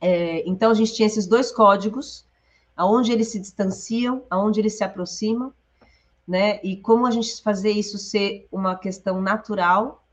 É, então a gente tinha esses dois códigos, aonde eles se distanciam, aonde eles se aproximam, né? E como a gente fazer isso ser uma questão natural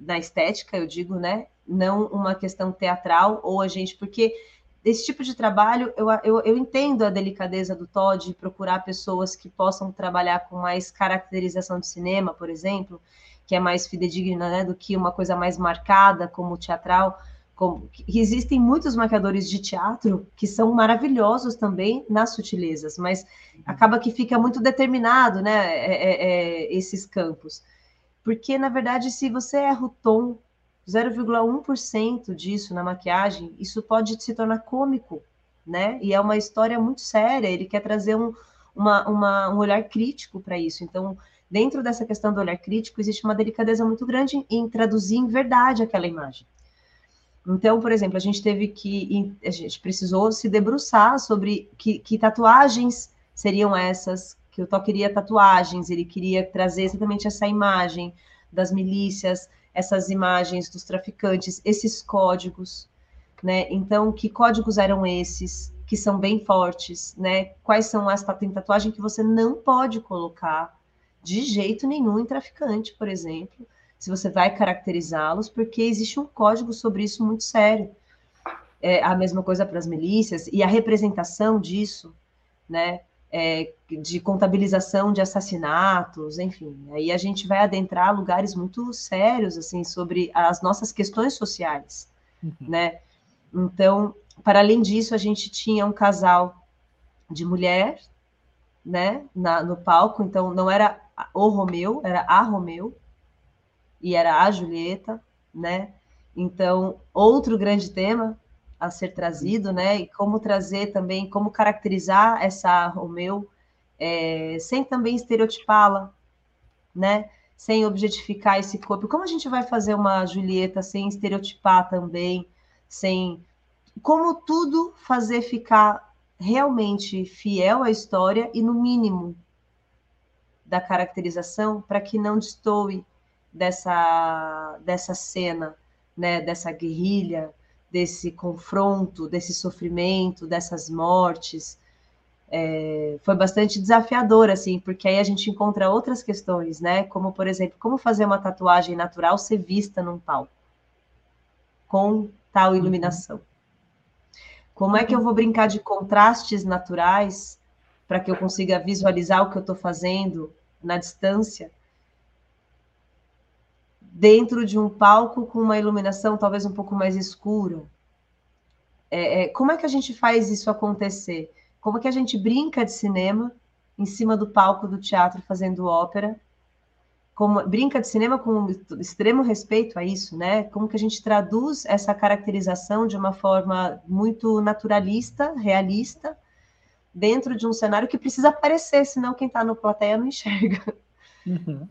na estética, eu digo, né? Não uma questão teatral ou a gente, porque esse tipo de trabalho eu, eu, eu entendo a delicadeza do Todd procurar pessoas que possam trabalhar com mais caracterização de cinema, por exemplo, que é mais fidedigna né, do que uma coisa mais marcada, como teatral. Como, existem muitos marcadores de teatro que são maravilhosos também nas sutilezas, mas acaba que fica muito determinado, né, é, é, é esses campos. Porque, na verdade, se você erra o tom 0,1% disso na maquiagem, isso pode se tornar cômico, né? E é uma história muito séria, ele quer trazer um, uma, uma, um olhar crítico para isso. Então, dentro dessa questão do olhar crítico, existe uma delicadeza muito grande em traduzir em verdade aquela imagem. Então, por exemplo, a gente teve que, a gente precisou se debruçar sobre que, que tatuagens seriam essas, que o Tó queria tatuagens, ele queria trazer exatamente essa imagem das milícias, essas imagens dos traficantes, esses códigos, né? Então, que códigos eram esses? Que são bem fortes, né? Quais são as tem tatuagem que você não pode colocar de jeito nenhum em traficante, por exemplo, se você vai caracterizá-los, porque existe um código sobre isso muito sério. É a mesma coisa para as milícias, e a representação disso, né, é, de contabilização de assassinatos, enfim, aí a gente vai adentrar lugares muito sérios, assim, sobre as nossas questões sociais, uhum. né, então, para além disso, a gente tinha um casal de mulher, né, na, no palco, então não era o Romeu, era a Romeu, e era a Julieta, né? Então, outro grande tema, a ser trazido, né? E como trazer também, como caracterizar essa Romeu, é, sem também estereotipá-la, né? Sem objetificar esse corpo. Como a gente vai fazer uma Julieta sem estereotipar também, sem como tudo fazer ficar realmente fiel à história e no mínimo da caracterização para que não destoe dessa dessa cena, né, dessa guerrilha, desse confronto, desse sofrimento, dessas mortes. É, foi bastante desafiador, assim, porque aí a gente encontra outras questões, né? Como, por exemplo, como fazer uma tatuagem natural ser vista num palco com tal uhum. iluminação. Como é que eu vou brincar de contrastes naturais para que eu consiga visualizar o que eu estou fazendo na distância, dentro de um palco com uma iluminação talvez um pouco mais escura? É, é, como é que a gente faz isso acontecer? Como é que a gente brinca de cinema em cima do palco do teatro fazendo ópera? Como, brinca de cinema com extremo respeito a isso, né? Como que a gente traduz essa caracterização de uma forma muito naturalista, realista, dentro de um cenário que precisa aparecer, senão quem está no plateia não enxerga. Uhum.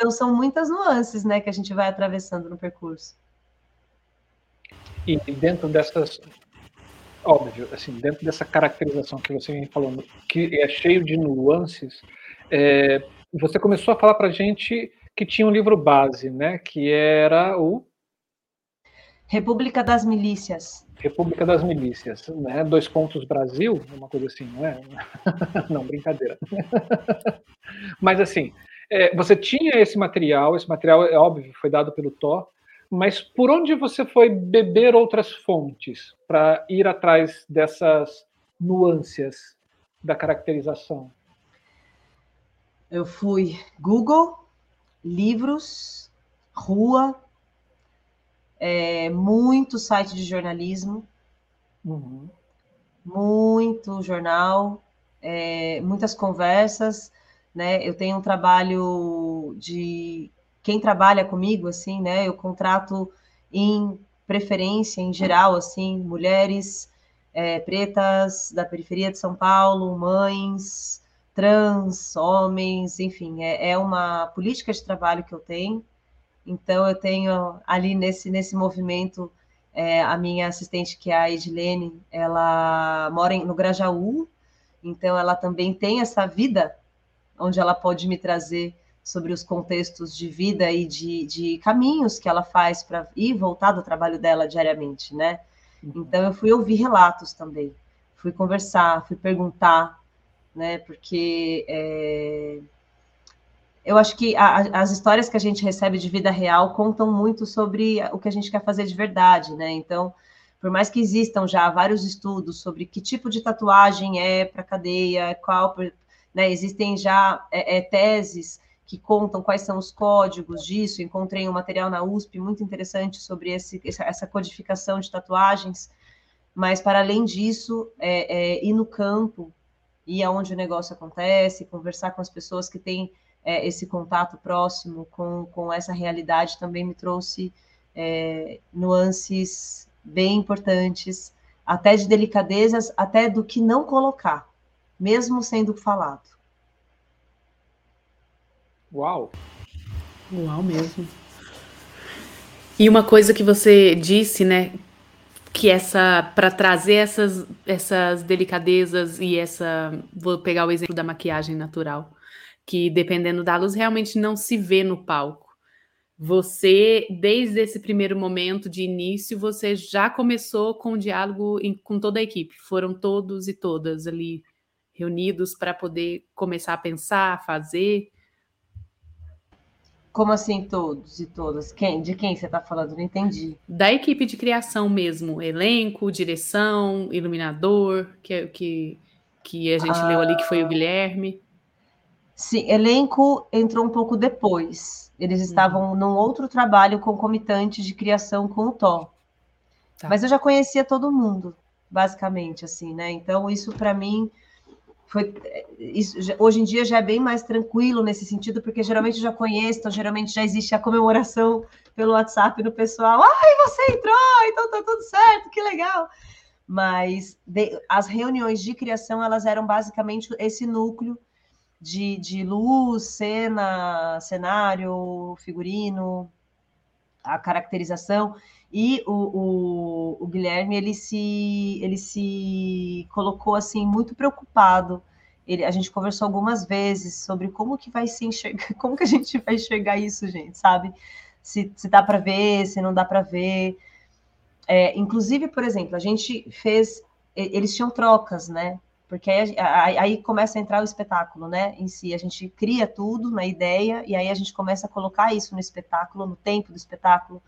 Então são muitas nuances, né, que a gente vai atravessando no percurso. E dentro dessas óbvio, assim, dentro dessa caracterização que você vem falando, que é cheio de nuances, é, você começou a falar para gente que tinha um livro base, né? Que era o República das Milícias. República das Milícias, né? Dois pontos Brasil, uma coisa assim, não é? não, brincadeira. Mas assim, é, você tinha esse material, esse material é óbvio, foi dado pelo Thor, mas por onde você foi beber outras fontes para ir atrás dessas nuances da caracterização? Eu fui Google, livros, rua, é, muito site de jornalismo, uhum. muito jornal, é, muitas conversas, né? Eu tenho um trabalho de quem trabalha comigo, assim, né? Eu contrato em preferência, em geral, assim, mulheres é, pretas da periferia de São Paulo, mães, trans, homens, enfim, é, é uma política de trabalho que eu tenho. Então, eu tenho ali nesse, nesse movimento é, a minha assistente, que é a Edilene, ela mora em, no Grajaú, então ela também tem essa vida onde ela pode me trazer sobre os contextos de vida e de, de caminhos que ela faz para ir voltar do trabalho dela diariamente, né? Uhum. Então eu fui ouvir relatos também, fui conversar, fui perguntar, né? Porque é... eu acho que a, as histórias que a gente recebe de vida real contam muito sobre o que a gente quer fazer de verdade, né? Então, por mais que existam já vários estudos sobre que tipo de tatuagem é para cadeia, qual, né? Existem já é, é, teses que contam quais são os códigos disso. Encontrei um material na USP muito interessante sobre esse, essa codificação de tatuagens. Mas, para além disso, é, é, ir no campo, ir aonde o negócio acontece, conversar com as pessoas que têm é, esse contato próximo com, com essa realidade também me trouxe é, nuances bem importantes, até de delicadezas, até do que não colocar, mesmo sendo falado. Uau! Uau mesmo. E uma coisa que você disse, né, que essa para trazer essas essas delicadezas e essa vou pegar o exemplo da maquiagem natural, que dependendo da luz realmente não se vê no palco. Você, desde esse primeiro momento de início, você já começou com o diálogo em, com toda a equipe. Foram todos e todas ali reunidos para poder começar a pensar, fazer. Como assim todos e todas? Quem? De quem você está falando? Não entendi. Da equipe de criação mesmo, elenco, direção, iluminador, que que, que a gente ah, leu ali que foi o Guilherme. Sim, elenco entrou um pouco depois. Eles estavam uhum. num outro trabalho concomitante de criação com o Thor. Tá. Mas eu já conhecia todo mundo, basicamente, assim, né? Então isso para mim foi isso, hoje em dia já é bem mais tranquilo nesse sentido, porque geralmente já conheço, então geralmente já existe a comemoração pelo WhatsApp no pessoal, ai, você entrou, então tá tudo certo, que legal. Mas de, as reuniões de criação, elas eram basicamente esse núcleo de, de luz, cena, cenário, figurino, a caracterização, e o, o, o, Guilherme ele se, ele se colocou assim muito preocupado. Ele, a gente conversou algumas vezes sobre como que vai se enxergar, como que a gente vai enxergar isso, gente, sabe? Se, se dá para ver, se não dá para ver. É, inclusive, por exemplo, a gente fez, eles tinham trocas, né? Porque aí, aí, começa a entrar o espetáculo, né? Em si, a gente cria tudo na ideia e aí a gente começa a colocar isso no espetáculo, no tempo do espetáculo.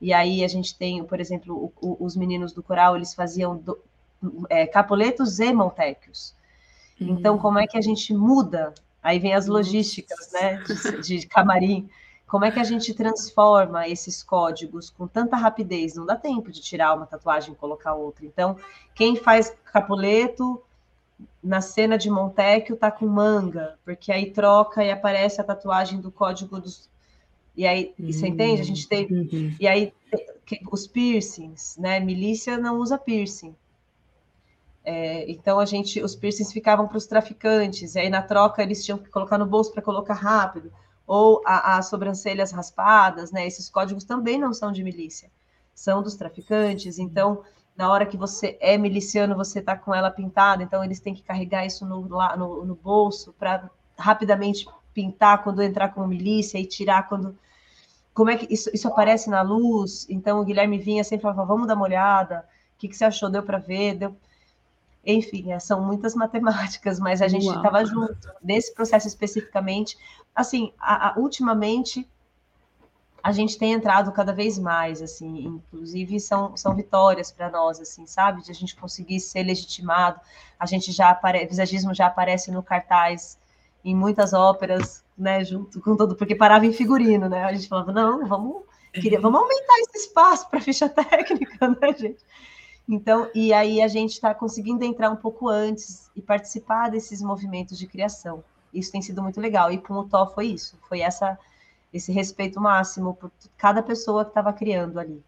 E aí a gente tem, por exemplo, o, o, os meninos do coral, eles faziam do, é, capoletos e montequios. Uhum. Então, como é que a gente muda? Aí vem as logísticas, né, de, de camarim. Como é que a gente transforma esses códigos com tanta rapidez? Não dá tempo de tirar uma tatuagem e colocar outra. Então, quem faz capoleto na cena de Montecchio tá com manga, porque aí troca e aparece a tatuagem do código dos, e aí, uhum. você entende? A gente tem. Uhum. E aí, os piercings, né? Milícia não usa piercing. É, então, a gente, os piercings ficavam para os traficantes, e aí na troca eles tinham que colocar no bolso para colocar rápido. Ou as sobrancelhas raspadas, né? Esses códigos também não são de milícia, são dos traficantes. Então, na hora que você é miliciano, você está com ela pintada, então eles têm que carregar isso no, no, no bolso para rapidamente pintar quando entrar com milícia e tirar quando como é que isso, isso aparece na luz? Então o Guilherme vinha sempre falava, vamos dar uma olhada, o que, que você achou? Deu para ver? Deu... Enfim, é, são muitas matemáticas, mas a gente estava junto nesse processo especificamente. Assim, a, a, ultimamente a gente tem entrado cada vez mais, assim, inclusive são, são vitórias para nós, assim, sabe? De a gente conseguir ser legitimado. A gente já aparece, visagismo já aparece no cartaz em muitas óperas, né, junto com todo, porque parava em figurino, né? A gente falava, não, vamos, queria, vamos aumentar esse espaço para ficha técnica, né, gente? Então, e aí a gente está conseguindo entrar um pouco antes e participar desses movimentos de criação. Isso tem sido muito legal. E com o Tó foi isso, foi essa esse respeito máximo por cada pessoa que estava criando ali.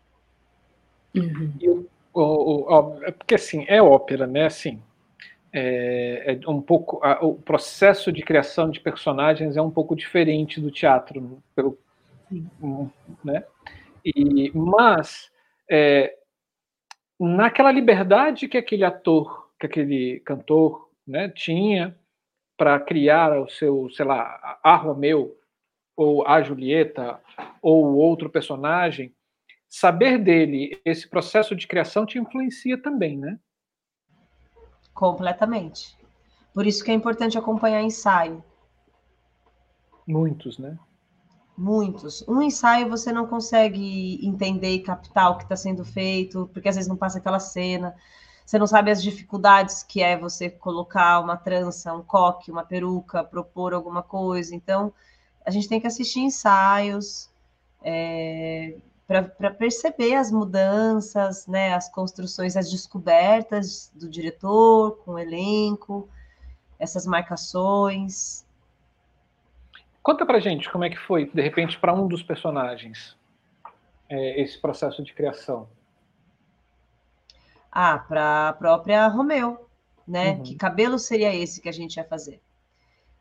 Uhum. o, o, o, é porque assim, é ópera, né? Assim, é, é um pouco a, o processo de criação de personagens é um pouco diferente do teatro, pelo, né? E, mas é, naquela liberdade que aquele ator, que aquele cantor, né, tinha para criar o seu, sei lá, a Romeu ou a Julieta ou outro personagem, saber dele esse processo de criação te influencia também, né? Completamente. Por isso que é importante acompanhar ensaio. Muitos, né? Muitos. Um ensaio você não consegue entender e captar o que está sendo feito, porque às vezes não passa aquela cena. Você não sabe as dificuldades que é você colocar uma trança, um coque, uma peruca, propor alguma coisa. Então, a gente tem que assistir ensaios, é, para perceber as mudanças, né, as construções, as descobertas do diretor com o elenco, essas marcações. Conta para gente como é que foi, de repente, para um dos personagens, é, esse processo de criação. Ah, para a própria Romeu, né? Uhum. Que cabelo seria esse que a gente ia fazer?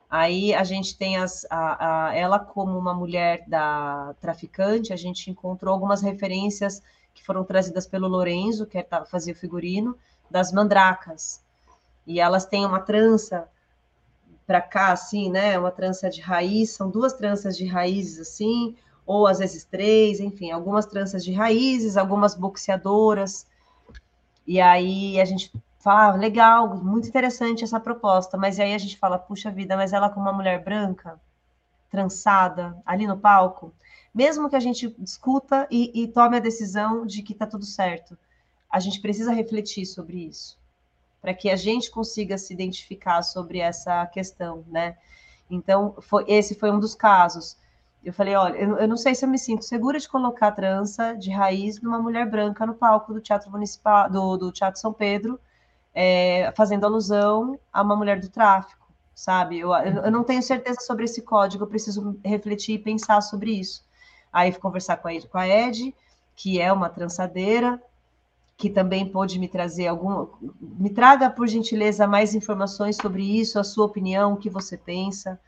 Aí a gente tem as, a, a, ela como uma mulher da traficante, a gente encontrou algumas referências que foram trazidas pelo Lorenzo, que fazia o figurino, das mandracas. E elas têm uma trança para cá, assim, né? Uma trança de raiz, são duas tranças de raízes, assim, ou às vezes três, enfim, algumas tranças de raízes, algumas boxeadoras. E aí a gente fala, ah, legal, muito interessante essa proposta, mas aí a gente fala, puxa vida, mas ela com uma mulher branca, trançada, ali no palco, mesmo que a gente discuta e, e tome a decisão de que está tudo certo, a gente precisa refletir sobre isso, para que a gente consiga se identificar sobre essa questão, né? Então, foi, esse foi um dos casos. Eu falei, olha, eu, eu, não sei se eu me sinto segura de colocar a trança de raiz de uma mulher branca no palco do Teatro Municipal, do, do Teatro São Pedro, é, fazendo alusão a uma mulher do tráfico, sabe? Eu, eu não tenho certeza sobre esse código, eu preciso refletir e pensar sobre isso. Aí conversar com a Ed, com a Ed que é uma trançadeira, que também pôde me trazer algum. Me traga, por gentileza, mais informações sobre isso, a sua opinião, o que você pensa.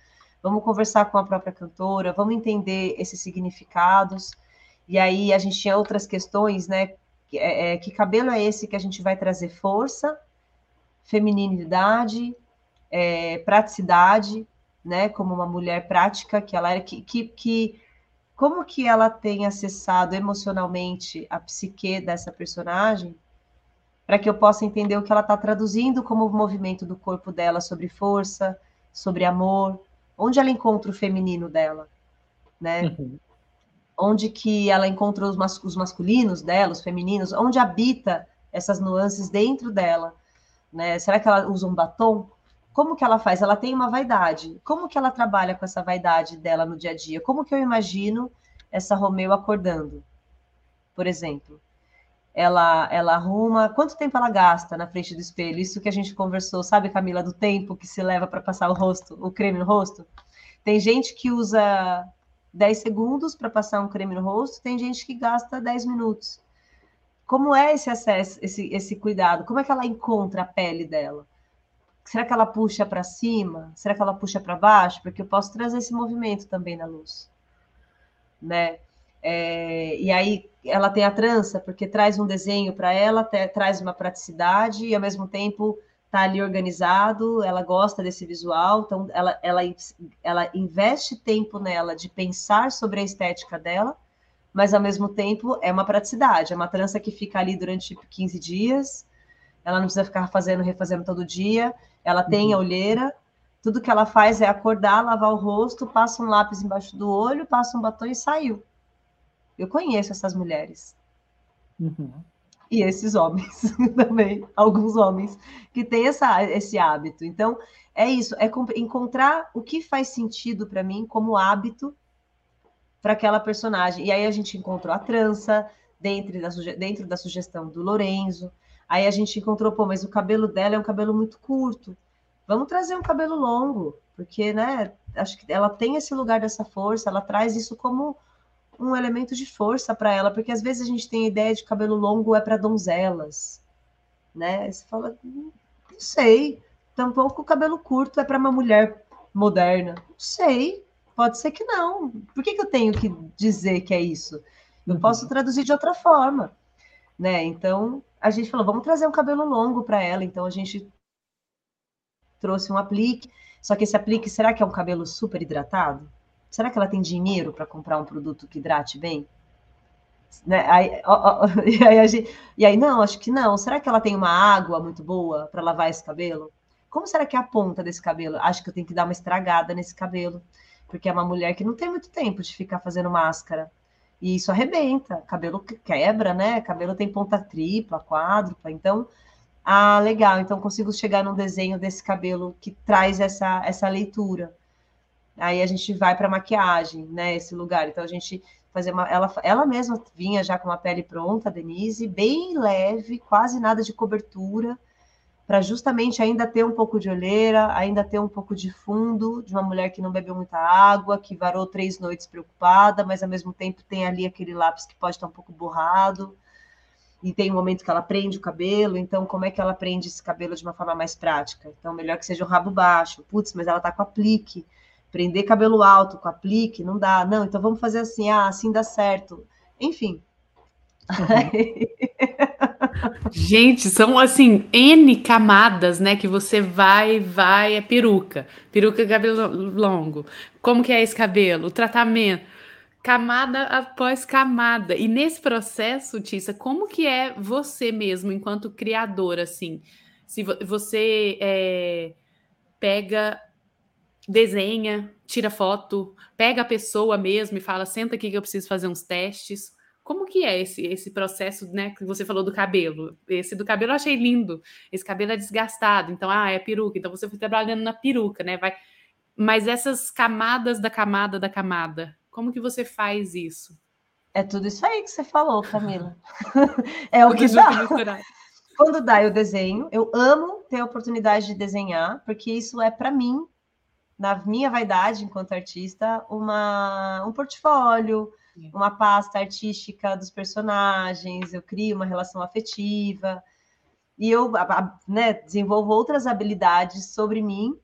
Vamos conversar com a própria cantora, vamos entender esses significados. E aí a gente tinha outras questões, né? É, é, que cabelo é esse que a gente vai trazer força, feminilidade, é, praticidade, né? Como uma mulher prática que ela era, que, que, que como que ela tem acessado emocionalmente a psique dessa personagem, para que eu possa entender o que ela está traduzindo como o movimento do corpo dela sobre força, sobre amor, onde ela encontra o feminino dela, né? Uhum. Onde que ela encontra os, mas, os masculinos dela, os femininos, onde habita essas nuances dentro dela, né? Será que ela usa um batom? Como que ela faz? Ela tem uma vaidade. Como que ela trabalha com essa vaidade dela no dia a dia? Como que eu imagino essa Romeu acordando? Por exemplo, ela ela arruma, quanto tempo ela gasta na frente do espelho? Isso que a gente conversou, sabe, Camila, do tempo que se leva para passar o rosto, o creme no rosto? Tem gente que usa 10 segundos para passar um creme no rosto, tem gente que gasta 10 minutos. Como é esse acesso, esse, esse cuidado? Como é que ela encontra a pele dela? Será que ela puxa para cima? Será que ela puxa para baixo? Porque eu posso trazer esse movimento também na luz, né? É, e aí ela tem a trança, porque traz um desenho para ela, traz uma praticidade e ao mesmo tempo está ali organizado, ela gosta desse visual, então ela, ela, ela investe tempo nela de pensar sobre a estética dela, mas ao mesmo tempo é uma praticidade, é uma trança que fica ali durante 15 dias, ela não precisa ficar fazendo, refazendo todo dia, ela tem a uhum. olheira, tudo que ela faz é acordar, lavar o rosto, passa um lápis embaixo do olho, passa um batom e saiu. Eu conheço essas mulheres. Uhum. E esses homens também, alguns homens que têm essa, esse hábito. Então, é isso, é encontrar o que faz sentido para mim como hábito para aquela personagem. E aí a gente encontrou a trança dentro da, dentro da sugestão do Lorenzo, Aí a gente encontrou, pô, mas o cabelo dela é um cabelo muito curto. Vamos trazer um cabelo longo, porque, né, acho que ela tem esse lugar dessa força, ela traz isso como um elemento de força para ela, porque às vezes a gente tem a ideia de cabelo longo é para donzelas, né? Você fala, hum, não sei, tampouco o cabelo curto é para uma mulher moderna. Não sei, pode ser que não. Por que, que eu tenho que dizer que é isso? Eu uhum. posso traduzir de outra forma, né? Então, a gente falou, vamos trazer um cabelo longo para ela. Então a gente trouxe um aplique. Só que esse aplique, será que é um cabelo super hidratado? Será que ela tem dinheiro para comprar um produto que hidrate bem? Né? Aí, ó, ó, e, aí gente, e, aí, não, acho que não. Será que ela tem uma água muito boa para lavar esse cabelo? Como será que é a ponta desse cabelo? Acho que eu tenho que dar uma estragada nesse cabelo, porque é uma mulher que não tem muito tempo de ficar fazendo máscara. E isso arrebenta, cabelo quebra, né? Cabelo tem ponta tripla, quádrupla, então, ah, legal, então consigo chegar num desenho desse cabelo que traz essa, essa leitura. Aí a gente vai para maquiagem, né? Esse lugar. Então a gente fazer uma. Ela, ela mesma vinha já com a pele pronta, Denise, bem leve, quase nada de cobertura para justamente ainda ter um pouco de olheira, ainda ter um pouco de fundo de uma mulher que não bebeu muita água, que varou três noites preocupada, mas ao mesmo tempo tem ali aquele lápis que pode estar um pouco borrado. E tem um momento que ela prende o cabelo, então como é que ela prende esse cabelo de uma forma mais prática? Então, melhor que seja o rabo baixo. Putz, mas ela tá com aplique. Prender cabelo alto com aplique não dá. Não, então vamos fazer assim, ah, assim dá certo. Enfim. Uhum. Gente, são assim, N camadas, né? Que você vai, vai, é peruca. Peruca, cabelo longo. Como que é esse cabelo? O tratamento. Camada após camada. E nesse processo, Tissa, como que é você mesmo, enquanto criador, assim? Se você é, pega, desenha, tira foto, pega a pessoa mesmo e fala, senta aqui que eu preciso fazer uns testes como que é esse, esse processo, né, que você falou do cabelo? Esse do cabelo eu achei lindo. Esse cabelo é desgastado, então, ah, é peruca. Então você foi trabalhando na peruca, né? Vai... Mas essas camadas da camada da camada, como que você faz isso? É tudo isso aí que você falou, Camila. é o que dá. Quando dá, eu desenho. Eu amo ter a oportunidade de desenhar, porque isso é para mim, na minha vaidade enquanto artista, uma, um portfólio, uma pasta artística dos personagens, eu crio uma relação afetiva e eu né, desenvolvo outras habilidades sobre mim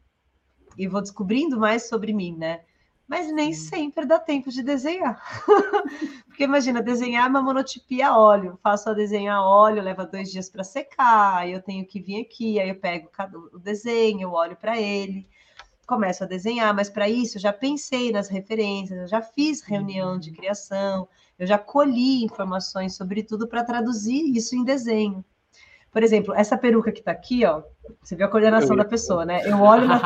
e vou descobrindo mais sobre mim, né? Mas nem sempre dá tempo de desenhar. Porque imagina, desenhar é uma monotipia óleo. Faço a desenhar óleo, leva dois dias para secar, aí eu tenho que vir aqui, aí eu pego o desenho, eu olho para ele, começo a desenhar, mas para isso eu já pensei nas referências, eu já fiz reunião de uhum. criação, eu já colhi informações sobre tudo para traduzir isso em desenho. Por exemplo, essa peruca que está aqui, ó, você viu a coordenação da pessoa, né? Eu olho na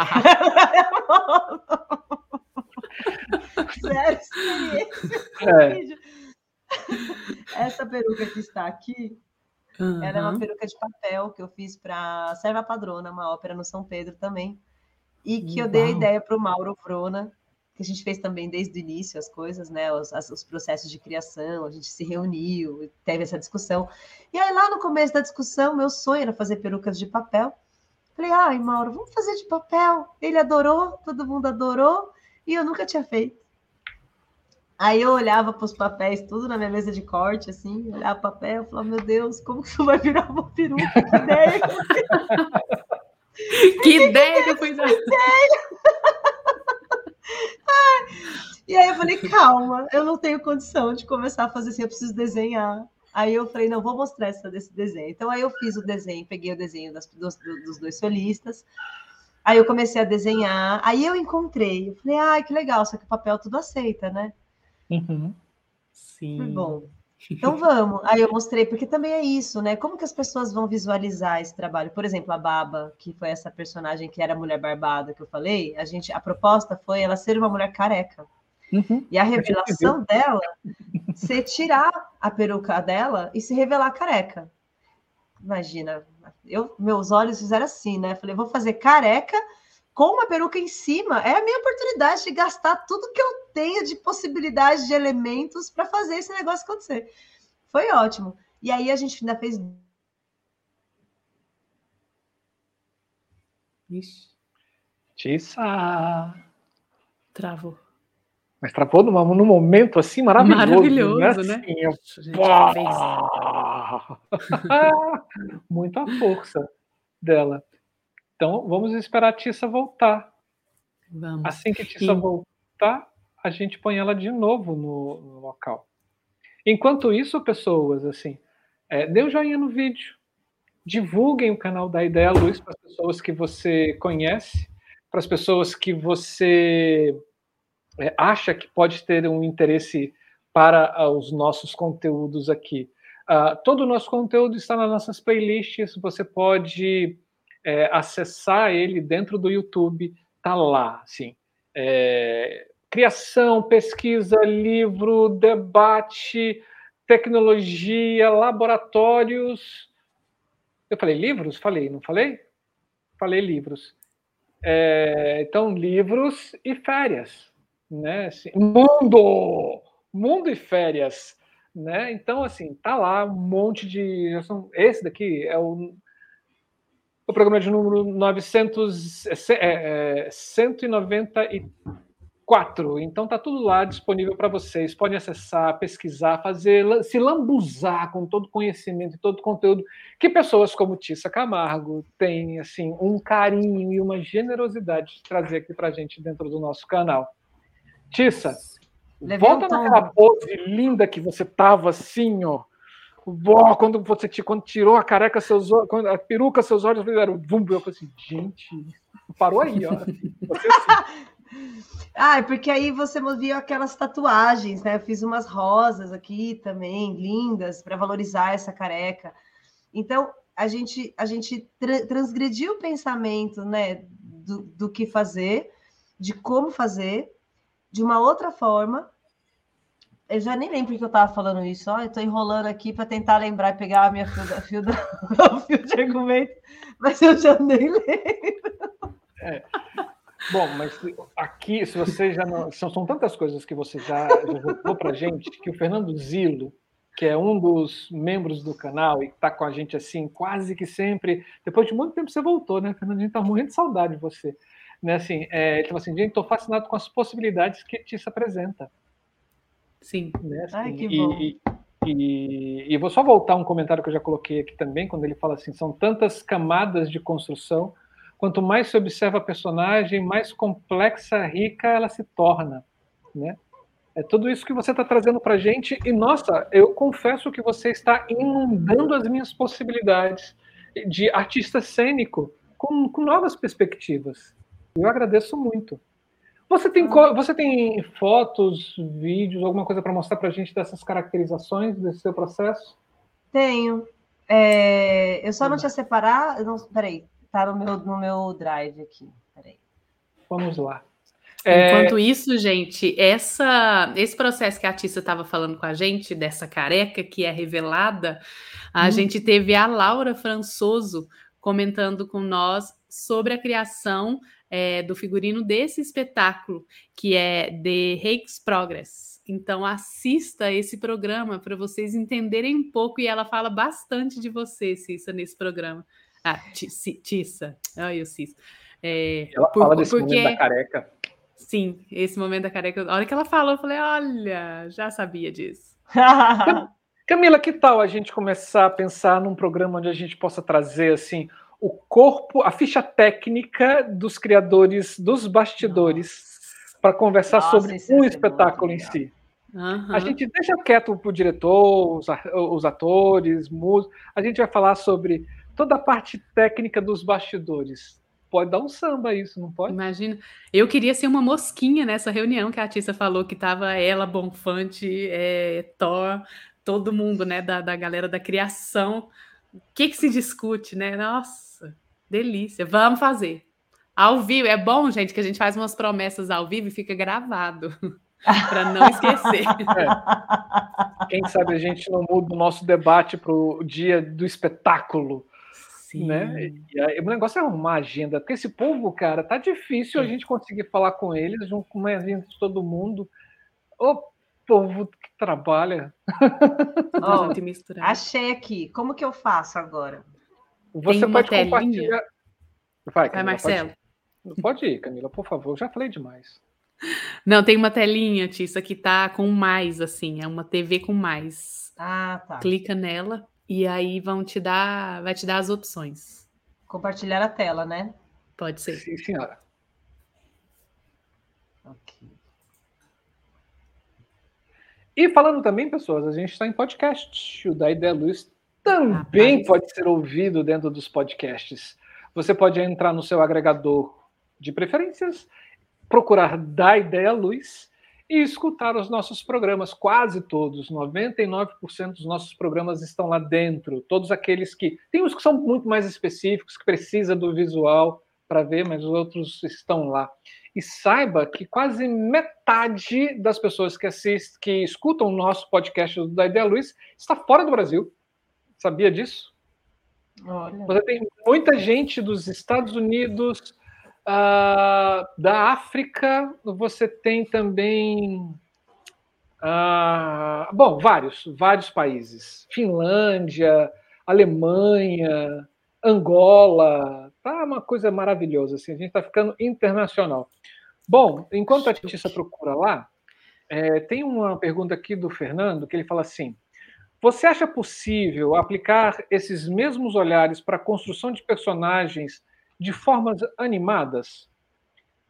Sério, é. Essa peruca que está aqui, uhum. ela é uma peruca de papel que eu fiz para Serva Padrona, uma ópera no São Pedro também, e que eu dei a ideia para o Mauro Vrona, que a gente fez também desde o início as coisas, né? Os, os, processos de criação, a gente se reuniu, teve essa discussão. E aí, lá no começo da discussão, meu sonho era fazer perucas de papel. Falei, ai, Mauro, vamos fazer de papel. Ele adorou, todo mundo adorou, e eu nunca tinha feito. Aí eu olhava para os papéis, tudo na minha mesa de corte, assim, olhava o papel, falava, meu Deus, como que isso vai virar uma peruca? Que ideia! que ideia que eu fui dar! E aí eu falei, calma, eu não tenho condição de começar a fazer assim, eu preciso desenhar. Aí eu falei, não, vou mostrar essa desse desenho. Então aí eu fiz o desenho, peguei o desenho das, dos, dos dois solistas. Aí eu comecei a desenhar. Aí eu encontrei, eu falei, ai, que legal, só que o papel tudo aceita, né? Uhum. Sim. Foi bom. Então vamos. Aí eu mostrei, porque também é isso, né? Como que as pessoas vão visualizar esse trabalho? Por exemplo, a Baba, que foi essa personagem que era a mulher barbada que eu falei, a gente, a proposta foi ela ser uma mulher careca. Uhum. E a revelação dela, você tirar a peruca dela e se revelar careca. Imagina, eu, meus olhos fizeram assim, né? Falei, vou fazer careca com uma peruca em cima. É a minha oportunidade de gastar tudo que eu tenho de possibilidade de elementos para fazer esse negócio acontecer. Foi ótimo. E aí a gente ainda fez. Ixi. Tissa! Travou. Mas travou numa, num momento assim maravilhoso. Maravilhoso, né? né? Assim, Muita força dela. Então, vamos esperar a Tissa voltar. Vamos. Assim que a Tissa e... voltar, a gente põe ela de novo no, no local. Enquanto isso, pessoas, assim, é, dê um joinha no vídeo. Divulguem o canal da Ideia Luz para as pessoas que você conhece, para as pessoas que você é, acha que pode ter um interesse para uh, os nossos conteúdos aqui. Uh, todo o nosso conteúdo está nas nossas playlists, você pode é, acessar ele dentro do YouTube, tá lá, sim. É, criação, pesquisa, livro, debate, tecnologia, laboratórios. Eu falei livros? Falei, não falei? Falei livros. É, então, livros e férias né? Assim, mundo, mundo e férias, né? Então assim, tá lá um monte de, esse daqui é o o programa de número 900, é, é, 194. Então tá tudo lá disponível para vocês. Podem acessar, pesquisar, fazer, se lambuzar com todo conhecimento e todo conteúdo que pessoas como Tissa Camargo têm assim um carinho e uma generosidade de trazer aqui para a gente dentro do nosso canal. Tissa, volta naquela pose linda que você tava assim, ó. Uó, quando você quando tirou a careca, seus quando a peruca, seus olhos fizeram bum, eu falei assim, gente, parou aí, ó. Ah, é porque aí você viu aquelas tatuagens, né? Eu fiz umas rosas aqui também, lindas, para valorizar essa careca. Então, a gente, a gente tra transgrediu o pensamento, né, do, do que fazer, de como fazer, de uma outra forma. Eu já nem lembro que eu estava falando isso, ó, eu estou enrolando aqui para tentar lembrar e pegar a minha fio, fio, fio de argumento, mas eu já nem lembro. É. Bom, mas aqui, se você já não. São, são tantas coisas que você já, já para gente, que o Fernando Zilo, que é um dos membros do canal e está com a gente assim, quase que sempre. Depois de muito tempo você voltou, né, Fernando? A gente está morrendo de saudade de você. Né, assim, é, ele falou assim, gente, estou fascinado com as possibilidades que Tissa apresenta. Sim. Né? Assim, Ai, que bom. E, e, e vou só voltar um comentário que eu já coloquei aqui também, quando ele fala assim: são tantas camadas de construção. Quanto mais se observa a personagem, mais complexa, rica ela se torna, né? É tudo isso que você está trazendo para a gente. E, nossa, eu confesso que você está inundando as minhas possibilidades de artista cênico com, com novas perspectivas. Eu agradeço muito. Você tem, Ah. você tem fotos, vídeos, alguma coisa para mostrar para a gente dessas caracterizações desse seu processo? Tenho. É, eu só não tinha separado. Não, peraí, tá no meu, no meu drive aqui. Peraí. Vamos lá. É, Enquanto isso, gente, essa, esse processo que a Tissa estava falando com a gente, dessa careca que é revelada, a Hum. gente teve a Laura Françoso comentando com nós sobre a criação é, do figurino desse espetáculo, que é The Hakes Progress. Então, assista esse programa para vocês entenderem um pouco, e ela fala bastante de você, Cissa, nesse programa. Ah, Tissa. Eu Cissa. É, ela por- fala desse porque- momento da careca. Sim, esse momento da careca. A hora que ela falou, eu falei: olha, já sabia disso. Camila, que tal a gente começar a pensar num programa onde a gente possa trazer assim o corpo, a ficha técnica dos criadores dos bastidores para conversar Nossa, sobre o ser espetáculo em si. Aham. A gente deixa quieto o diretor, os, atores, músicos. A gente vai falar sobre toda a parte técnica dos bastidores. Pode dar um samba isso, não pode? Imagina. Eu queria ser uma mosquinha nessa reunião que a Tissa falou que tava ela, Bonfante, é, Thor, todo mundo, né, da, da galera da criação. O que que se discute, né? Nossa, delícia. Vamos fazer. Ao vivo. É bom, gente, que a gente faz umas promessas ao vivo e fica gravado. para não esquecer. Quem sabe a gente não muda o nosso debate para o dia do espetáculo. Sim. né? E aí, o negócio é arrumar agenda, porque esse povo, cara, tá difícil a É. gente conseguir falar com eles, junto com a gente de todo mundo. Ô povo que trabalha. Misturado. achei aqui. Como que eu faço agora? Você uma pode telinha? compartilhar. Vai, Vai, Camila, Marcelo. Pode, pode ir, Camila, por favor. Já falei demais. Não, tem uma telinha, Tissa, que tá com mais, assim. É uma TV com mais. Ah, tá. Clica nela e aí vão te dar, vai te dar as opções. Compartilhar a tela, né? Pode ser. Sim, senhora. Ok. E falando também, pessoas, a gente está em podcast. O da Ideia Luz também pode ser ouvido dentro dos podcasts. Você pode entrar no seu agregador de preferências, procurar da Ideia Luz e escutar os nossos programas, quase todos, 99% dos nossos programas estão lá dentro. Todos aqueles que. Tem uns que são muito mais específicos, que precisa do visual para ver, mas os outros estão lá. E saiba que quase metade das pessoas que assistem, que escutam o nosso podcast da Ideia Luz está fora do Brasil. Sabia disso? Olha. Você tem muita gente dos Estados Unidos, ah, da África, você tem também. ah, bom, vários, vários países. Finlândia, Alemanha, Angola. Tá uma coisa maravilhosa. Assim, a gente está ficando internacional. Bom, enquanto a Tícia procura lá, é, tem uma pergunta aqui do Fernando que ele fala assim. Você acha possível aplicar esses mesmos olhares para a construção de personagens de formas animadas?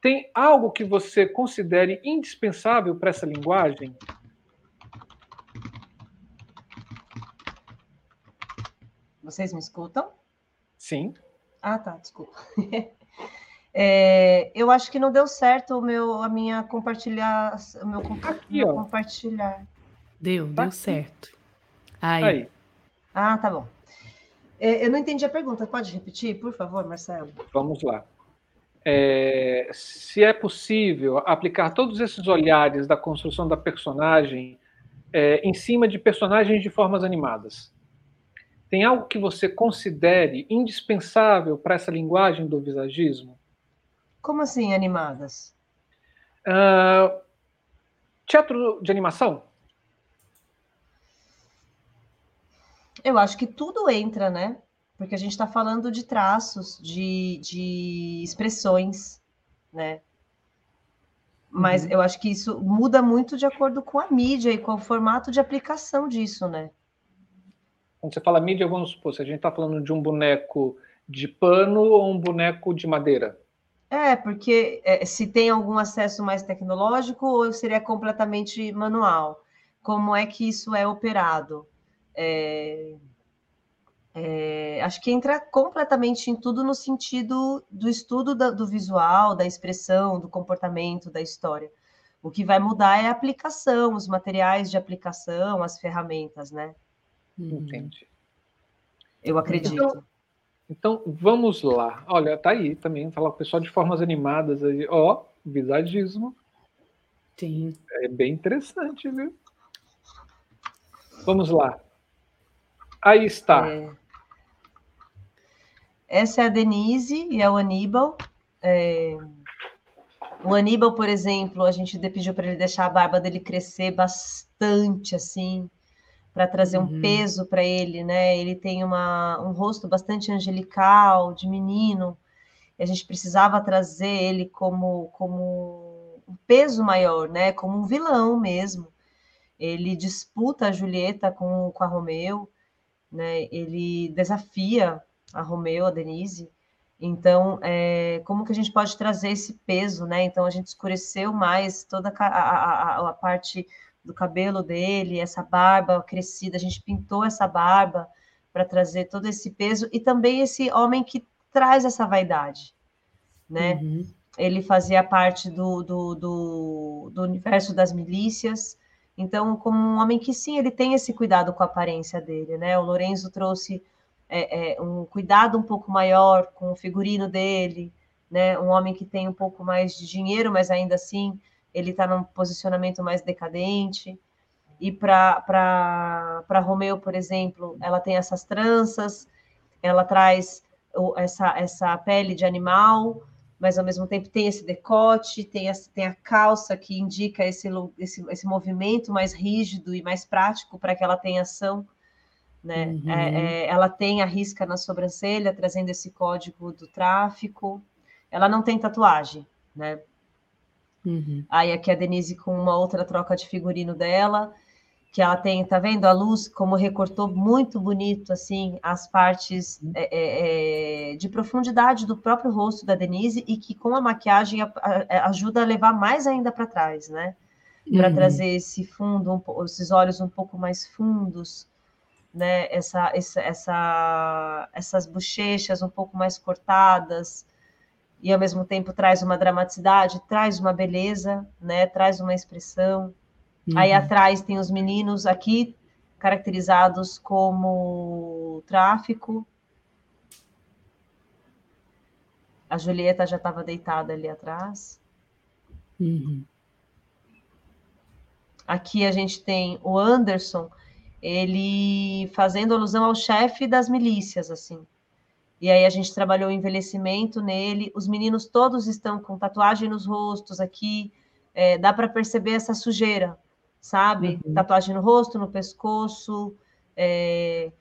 Tem algo que você considere indispensável para essa linguagem? Vocês me escutam? Sim. Ah, tá, desculpa. É, eu acho que não deu certo o meu, a minha compartilhar, o meu, compa- Aqui, meu compartilhar. Deu, Tá deu aqui. certo. Aí, Aí, Ah, tá bom. É, eu não entendi a pergunta. Pode repetir, por favor, Marcelo? vamos lá. É, se é possível aplicar todos esses olhares da construção da personagem é, em cima de personagens de formas animadas. Tem algo que você considere indispensável para essa linguagem do visagismo? Como assim, animadas? Ah, teatro de animação? Eu acho que tudo entra, né? Porque a gente está falando de traços, de, de expressões, né? Mas uhum. eu acho que isso muda muito de acordo com a mídia e com o formato de aplicação disso, né? Quando você fala mídia, vamos supor, se a gente está falando de um boneco de pano ou um boneco de madeira? É, porque é, se tem algum acesso mais tecnológico ou seria completamente manual? Como é que isso é operado? É, é, acho que entra completamente em tudo no sentido do estudo da, do visual, da expressão, do comportamento, da história. O que vai mudar é a aplicação, os materiais de aplicação, as ferramentas, né? Entendi. Eu acredito. Então, então, vamos lá. Olha, tá aí também, falar com o pessoal de formas animadas aí. Ó, visagismo. Sim. É bem interessante, viu? Vamos lá. Aí está. É... Essa é a Denise e é o Aníbal. É... O Aníbal, por exemplo, a gente pediu para ele deixar a barba dele crescer bastante, assim, para trazer um uhum. peso para ele, né? Ele tem uma, um rosto bastante angelical, de menino, e a gente precisava trazer ele como, como um peso maior, né? Como um vilão mesmo. Ele disputa a Julieta com, com a Romeu, né? Ele desafia a Romeu, a Denise. Então, é, como que a gente pode trazer esse peso, né? Então, a gente escureceu mais toda a, a, a, parte do cabelo dele, essa barba crescida, a gente pintou essa barba para trazer todo esse peso e também esse homem que traz essa vaidade, né? Uhum. Ele fazia parte do, do, do, do, universo das milícias, então, como um homem que sim, ele tem esse cuidado com a aparência dele, né? O Lorenzo trouxe é, é, um cuidado um pouco maior com o figurino dele, né? Um homem que tem um pouco mais de dinheiro, mas ainda assim ele está num posicionamento mais decadente. E para Romeu, por exemplo, ela tem essas tranças, ela traz essa, essa pele de animal, mas ao mesmo tempo tem esse decote, tem, essa, tem a calça que indica esse, esse, esse movimento mais rígido e mais prático para que ela tenha ação. Né? Uhum. É, é, ela tem a risca na sobrancelha, trazendo esse código do tráfico. Ela não tem tatuagem, né? Uhum. Aí aqui a Denise com uma outra troca de figurino dela, que ela tem, tá vendo a luz como recortou muito bonito assim as partes é, é, é, de profundidade do próprio rosto da Denise e que com a maquiagem a, a, é, ajuda a levar mais ainda para trás, né? Para uhum. trazer esse fundo, um, esses olhos um pouco mais fundos, né? Essa, essa, essa, essas bochechas um pouco mais cortadas e ao mesmo tempo traz uma dramaticidade, traz uma beleza, né? Traz uma expressão. Uhum. Aí atrás tem os meninos aqui caracterizados como tráfico. A Julieta já estava deitada ali atrás. Uhum. Aqui a gente tem o Anderson, ele fazendo alusão ao chefe das milícias, assim. E aí a gente trabalhou o envelhecimento nele. Os meninos todos estão com tatuagem nos rostos aqui. É, dá para perceber essa sujeira, sabe? Uhum. Tatuagem no rosto, no pescoço, é,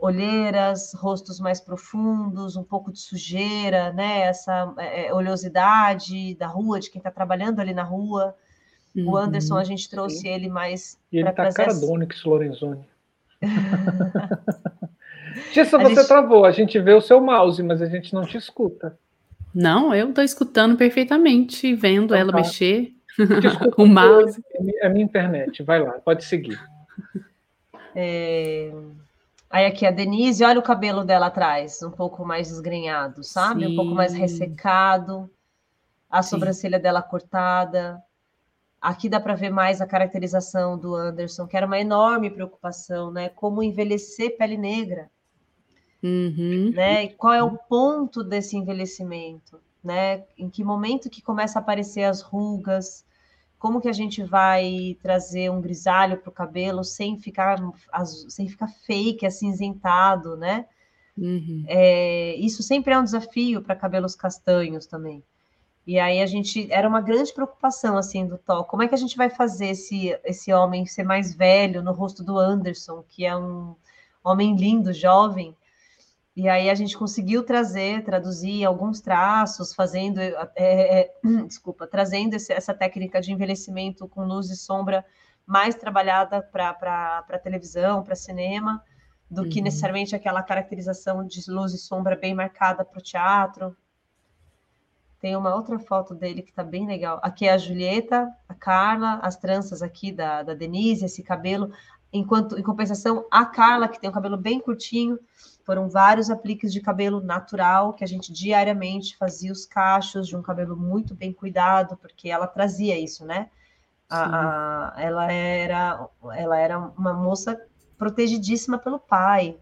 olheiras, rostos mais profundos, um pouco de sujeira, né? Essa é, é oleosidade da rua, de quem está trabalhando ali na rua. Uhum. O Anderson, a gente trouxe Sim. ele mais. E ele tá a cara do Onyx Lorenzoni. Tissa, você gente... travou. A gente vê o seu mouse, mas a gente não te escuta. Não, eu estou escutando perfeitamente, vendo então, ela tá. mexer. Desculpa, o mouse. É a minha internet. Vai lá, pode seguir. É... Aí aqui a Denise, olha o cabelo dela atrás, um pouco mais desgrenhado, sabe? Sim. Um pouco mais ressecado. A Sim. sobrancelha dela cortada. Aqui dá para ver mais a caracterização do Anderson, que era uma enorme preocupação, né? Como envelhecer pele negra. Uhum. Né? E qual é o ponto desse envelhecimento? Né? Em que momento que começa a aparecer as rugas? Como que a gente vai trazer um grisalho para o cabelo sem ficar, sem ficar fake, acinzentado, né? Uhum. É, isso sempre é um desafio para cabelos castanhos também. E aí a gente era uma grande preocupação assim do Thor. Como é que a gente vai fazer esse esse homem ser mais velho no rosto do Anderson, que é um homem lindo, jovem, E aí a gente conseguiu trazer, traduzir alguns traços, fazendo, é, é, desculpa, trazendo esse, essa técnica de envelhecimento com luz e sombra mais trabalhada para televisão, para cinema, do uhum. que necessariamente aquela caracterização de luz e sombra bem marcada para o teatro. Tem uma outra foto dele que está bem legal. Aqui é a Julieta, a Carla, as tranças aqui da, da Denise, esse cabelo. Enquanto, em compensação, a Carla, que tem um cabelo bem curtinho, foram vários apliques de cabelo natural que a gente diariamente fazia os cachos de um cabelo muito bem cuidado, porque ela trazia isso, né? A, a, ela, era, ela era uma moça protegidíssima pelo pai,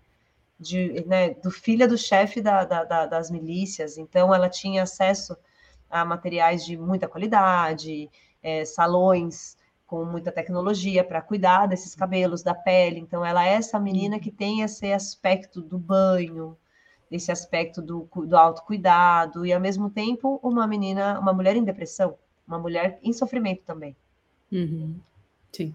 de, né, do filha do chefe da, da, da, das milícias, então ela tinha acesso a materiais de muita qualidade, é, salões com muita tecnologia para cuidar desses cabelos, da pele. Então, ela é essa menina uhum. que tem esse aspecto do banho, esse aspecto do, do autocuidado, e ao mesmo tempo, uma menina, uma mulher em depressão, uma mulher em sofrimento também. Uhum. Sim.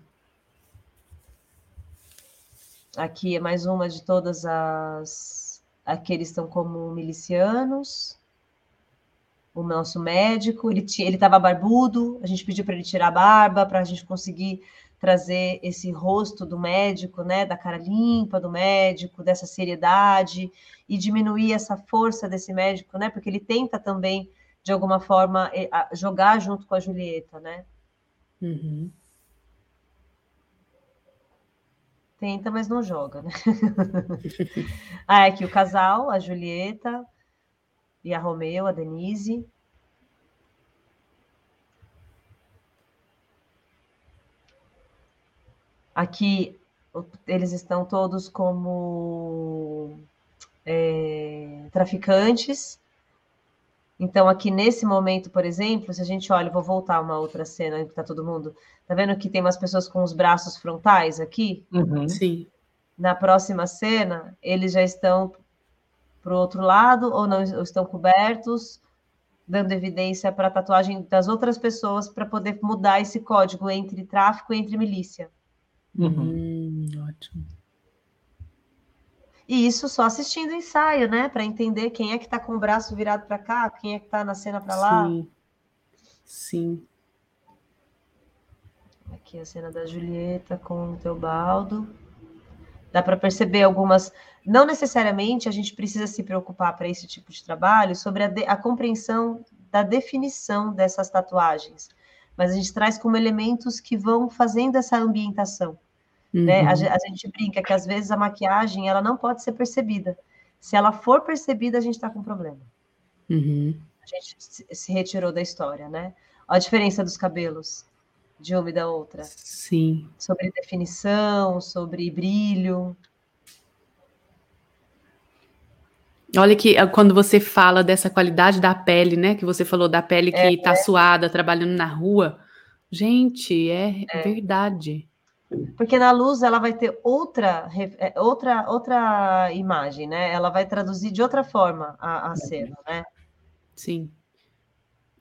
Aqui é mais uma de todas as. Aqui eles estão como milicianos o nosso médico, ele ele estava barbudo, a gente pediu para ele tirar a barba para a gente conseguir trazer esse rosto do médico, né, da cara limpa do médico, dessa seriedade e diminuir essa força desse médico, né, porque ele tenta também de alguma forma jogar junto com a Julieta, né? Uhum. Tenta, mas não joga, né? ah, é aqui o casal, a Julieta, e a Romeu, a Denise. Aqui eles estão todos como é, traficantes. Então, aqui nesse momento, por exemplo, se a gente olha, vou voltar uma outra cena que está todo mundo. Tá vendo que tem umas pessoas com os braços frontais aqui? Uhum. Sim. Na próxima cena, eles já estão para o outro lado ou não estão cobertos, dando evidência para a tatuagem das outras pessoas para poder mudar esse código entre tráfico e entre milícia. Uhum. Hum, ótimo. E isso só assistindo o ensaio, né? Para entender quem é que está com o braço virado para cá, quem é que está na cena para lá. Sim. Sim. Aqui a cena da Julieta com o Teobaldo. Dá para perceber algumas não necessariamente a gente precisa se preocupar para esse tipo de trabalho sobre a, de, a compreensão da definição dessas tatuagens, mas a gente traz como elementos que vão fazendo essa ambientação. Uhum. Né? A, a, gente brinca que às vezes a maquiagem ela não pode ser percebida. Se ela for percebida, a gente está com problema. Uhum. A gente se retirou da história, né? Olha a diferença dos cabelos de uma e da outra. Sim. Sobre definição, sobre brilho. Olha que ah, quando você fala dessa qualidade da pele, né? Que você falou da pele que é, tá é. suada, trabalhando na rua. Gente, é, é, verdade. Porque na luz ela vai ter outra, é, outra, outra imagem, né? Ela vai traduzir de outra forma a, a cena, né? Sim.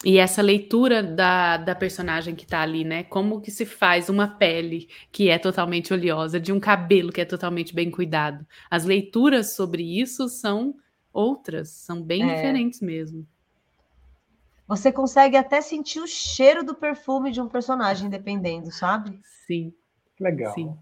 E essa leitura da, da personagem que tá ali, né? Como que se faz uma pele que é totalmente oleosa, de um cabelo que é totalmente bem cuidado. As leituras sobre isso são outras, são bem é. diferentes mesmo. Você consegue até sentir o cheiro do perfume de um personagem, dependendo, sabe? Sim. Legal. Sim.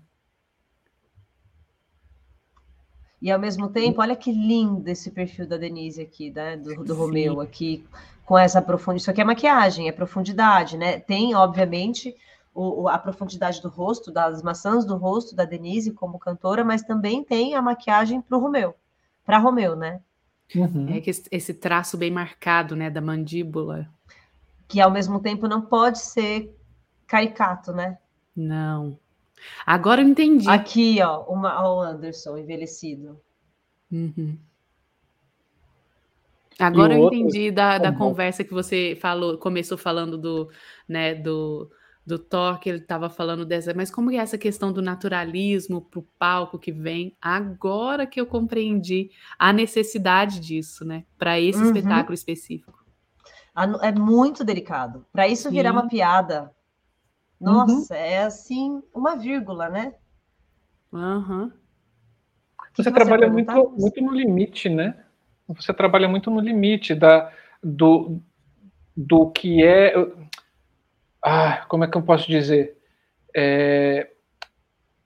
E ao mesmo tempo, olha que lindo esse perfil da Denise aqui, né? Do, do Romeu aqui, com essa profundidade. Isso aqui é maquiagem, é profundidade, né? Tem, obviamente, o, a profundidade do rosto, das maçãs do rosto da Denise como cantora, mas também tem a maquiagem para o Romeu, para Romeu, né? Uhum. É que esse traço bem marcado, né, da mandíbula. Que ao mesmo tempo não pode ser caricato, né? Não. Agora eu entendi. Aqui, ó, uma, ó, o Anderson envelhecido. Uhum. Agora eu entendi da, da conversa que você falou, começou falando do, né, do, do toque, ele estava falando dessa, mas como é essa questão do naturalismo para o palco que vem? Agora que eu compreendi a necessidade disso, né? Para esse uhum. espetáculo específico. É muito delicado. Para isso Sim. virar uma piada. Nossa, uhum. é assim, uma vírgula, né? Uhum. Que você que trabalha muito, muito no limite, né? Você trabalha muito no limite da, do, do que é. Ah, como é que eu posso dizer? É,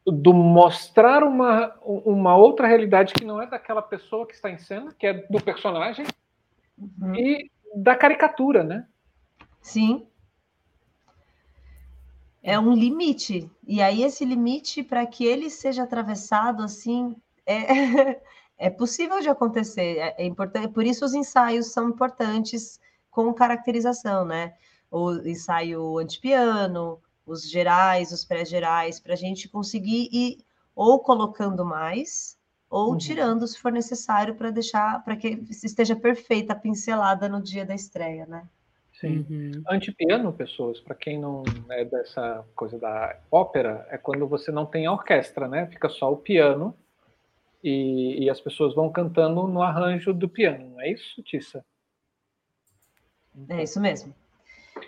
do mostrar uma, uma outra realidade que não é daquela pessoa que está em cena, que é do personagem, uhum. e da caricatura, né? Sim. É um limite. E aí, esse limite, para que ele seja atravessado assim, é, é possível de acontecer. É, é importante, por isso os ensaios são importantes com caracterização, né? O ensaio antipiano, os gerais, os pré-gerais, para a gente conseguir ir ou colocando mais ou uhum. tirando se for necessário para deixar para que esteja perfeita a pincelada no dia da estreia, né? Sim. Uhum. Antipiano, pessoas, para quem não é dessa coisa da ópera, é quando você não tem a orquestra, né? Fica só o piano e, e as pessoas vão cantando no arranjo do piano, não é isso, Tissa? É isso mesmo.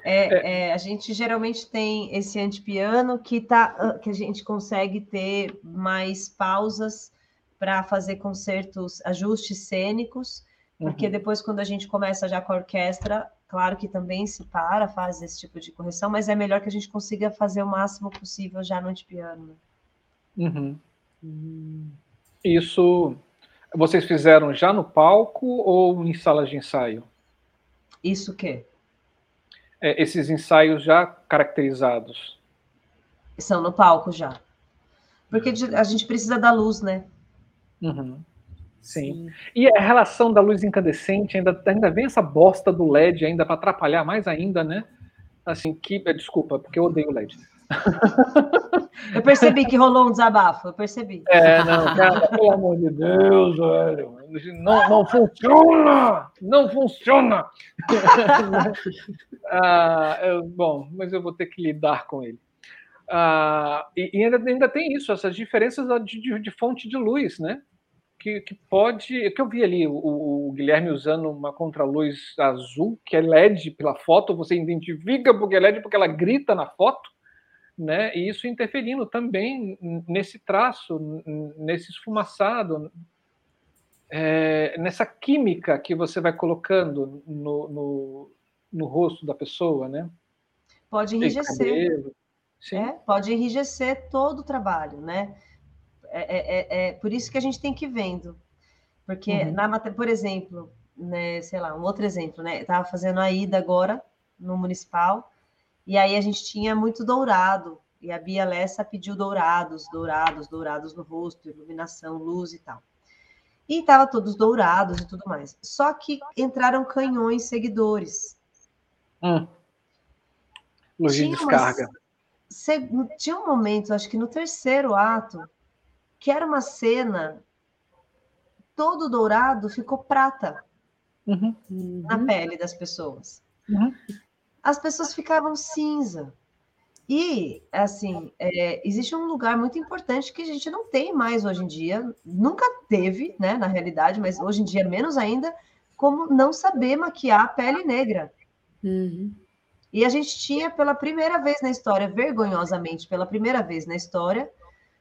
É, é. É, a gente geralmente tem esse antipiano que, tá, que a gente consegue ter mais pausas para fazer concertos, ajustes cênicos, porque uhum. depois, quando a gente começa já com a orquestra, claro que também se para, faz esse tipo de correção, mas é melhor que a gente consiga fazer o máximo possível já no antipiano. Né? Uhum. Hum. Isso vocês fizeram já no palco ou em salas de ensaio? Isso o quê? É, esses ensaios já caracterizados? São no palco já. Porque a gente precisa da luz, né? Uhum. Sim. Sim. E a relação da luz incandescente, ainda, ainda vem essa bosta do LED ainda para atrapalhar mais ainda, né? Assim, que. Desculpa, porque eu odeio LED. Eu percebi que rolou um desabafo, eu percebi. É, não, cara, pelo amor de Deus, velho. Não, não funciona! Não funciona! ah, eu, bom, mas eu vou ter que lidar com ele. Ah, e, e ainda, ainda tem isso, essas diferenças de, de, de fonte de luz, né? Que, que, pode. Que eu vi ali o, o, Guilherme usando uma contraluz azul, que é LED pela foto, você identifica porque é LED, porque ela grita na foto né? E isso interferindo também nesse traço, nesse esfumaçado, é, nessa química que você vai colocando no, no, no rosto da pessoa, né? Pode enrijecer. É, pode enrijecer todo o trabalho, né? É, é, é, é, por isso que a gente tem que ir vendo. Porque, uhum. na, por exemplo, né, sei lá, um outro exemplo, né? Estava fazendo a ida agora no municipal, e aí a gente tinha muito dourado. E a Bia Lessa pediu dourados, dourados, dourados no rosto, iluminação, luz e tal. E estava todos dourados e tudo mais. Só que entraram canhões seguidores. Hum. Luz de descarga. Uma, tinha um momento, acho que no terceiro ato, que era uma cena todo dourado ficou prata uhum. na pele das pessoas. Uhum as pessoas ficavam cinza. E, assim, é, existe um lugar muito importante que a gente não tem mais hoje em dia, nunca teve, né, na realidade, mas hoje em dia menos ainda, como não saber maquiar a pele negra. Uhum. E a gente tinha pela primeira vez na história, vergonhosamente, pela primeira vez na história,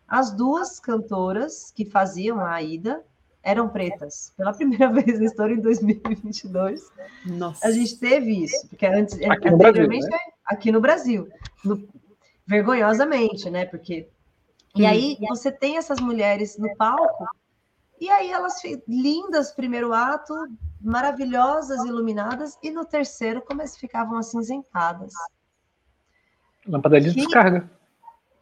as duas cantoras que faziam a Aida eram pretas. Pela primeira vez na história, em 2022, Nossa. a gente teve isso. Porque antes, aqui anteriormente, no Brasil, né? aqui no Brasil. No, vergonhosamente, né? Porque. E hum. aí você tem essas mulheres no palco, e aí elas lindas, primeiro ato, maravilhosas, iluminadas, e no terceiro, como elas ficavam acinzentadas. Lâmpada de descarga.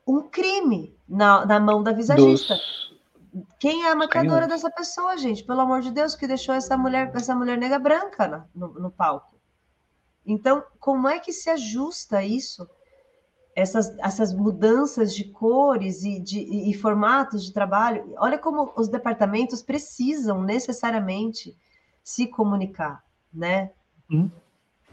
Um crime na, na mão da visagista. Dos quem é a maquiadora dessa pessoa, gente? Pelo amor de Deus, que deixou essa mulher, essa mulher negra branca no, no palco. Então, como é que se ajusta isso? Essas, essas mudanças de cores e, de, e formatos de trabalho. Olha como os departamentos precisam necessariamente se comunicar, né? Hum.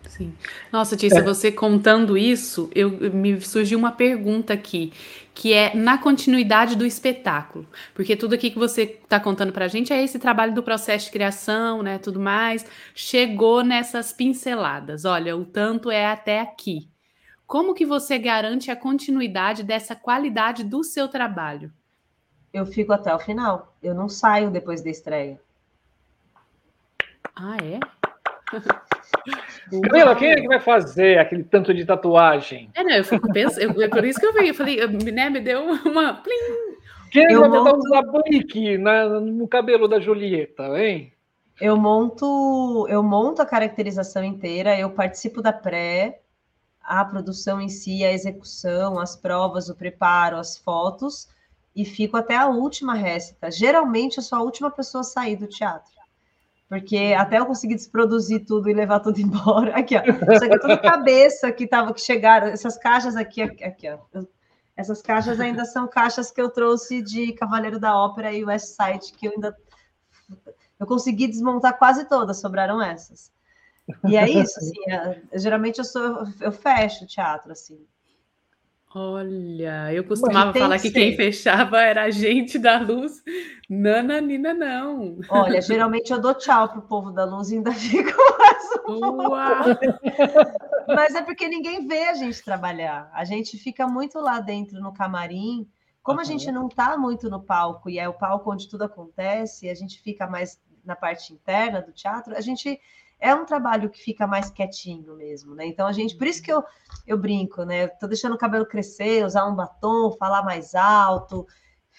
Sim. Nossa, Tícia, é. você contando isso, eu, me surgiu uma pergunta aqui, que é na continuidade do espetáculo. Porque tudo aqui que você está contando para a gente é esse trabalho do processo de criação, né? Tudo mais. Chegou nessas pinceladas. Olha, o tanto é até aqui. Como que você garante a continuidade dessa qualidade do seu trabalho? eu fico até o final. Eu não saio depois da estreia. Ah, é? Camila, quem é que vai fazer aquele tanto de tatuagem? É, não, eu fico pensando, é por isso que eu vi, eu falei, né, me deu uma. Plim. Quem é Eu vai botar monto- os aplique na, no cabelo da Julieta, hein? Eu monto, eu monto a caracterização inteira, eu participo da pré, a produção em si, a execução, as provas, o preparo, as fotos, e fico até a última récita. Geralmente eu sou a última pessoa a sair do teatro. Porque até eu conseguir desproduzir tudo e levar tudo embora. Aqui, ó. Isso aqui é tudo cabeça que tava, que chegaram. Essas caixas aqui, aqui, ó. Essas caixas ainda são caixas que eu trouxe de Cavaleiro da Ópera e West Side, que eu ainda eu consegui desmontar quase todas, sobraram essas. E é isso, assim, é- geralmente eu sou eu fecho o teatro assim. Olha, eu costumava falar que que quem fechava era a gente da luz. Nananina, não. Olha, geralmente eu dou tchau pro povo da luz e ainda fico mais um Uau! Mas é porque ninguém vê a gente trabalhar. A gente fica muito lá dentro no camarim. Como a Aham. gente não está muito no palco e é o palco onde tudo acontece, a gente fica mais na parte interna do teatro, a gente é um trabalho que fica mais quietinho mesmo, né? Então a gente, por isso que eu, eu brinco, né? Eu tô deixando o cabelo crescer, usar um batom, falar mais alto,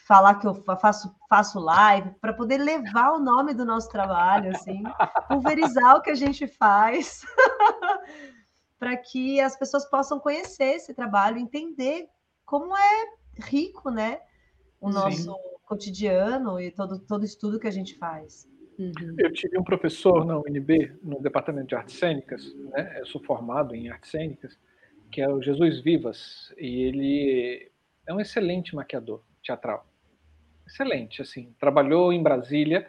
falar que eu fa- faço, faço live, para poder levar o nome do nosso trabalho, assim, pulverizar o que a gente faz. para que as pessoas possam conhecer esse trabalho, entender como é rico, né? O Sim. nosso cotidiano e todo, todo estudo que a gente faz. Uhum. Eu tive um professor na UNB, no Departamento de Artes Cênicas, né? eu sou formado em Artes Cênicas, que é o Jesus Vivas, e ele é um excelente maquiador teatral. Excelente, assim. Trabalhou em Brasília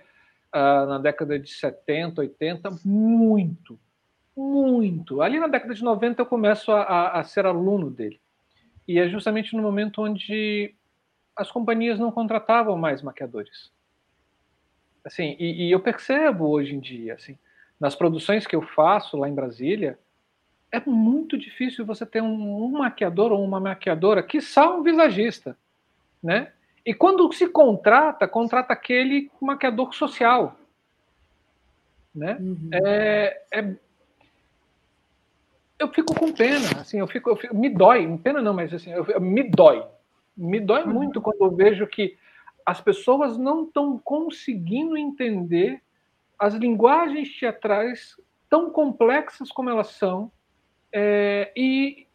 ah, na década de 70, 80, muito, muito. Ali na década de 90 eu começo a, a- a ser aluno dele. E é justamente no momento onde as companhias não contratavam mais maquiadores. Assim, e, e eu percebo hoje em dia, assim, nas produções que eu faço lá em Brasília, é muito difícil você ter um, um maquiador ou uma maquiadora, que um visagista, né? E quando se contrata, contrata aquele maquiador social, né? Uhum. É, é- eu fico com pena, assim, eu fico, eu fico- me dói, pena não, mas assim, eu- me dói, me dói Uhum. muito quando eu vejo que as pessoas não estão conseguindo entender as linguagens teatrais tão complexas como elas são é, e,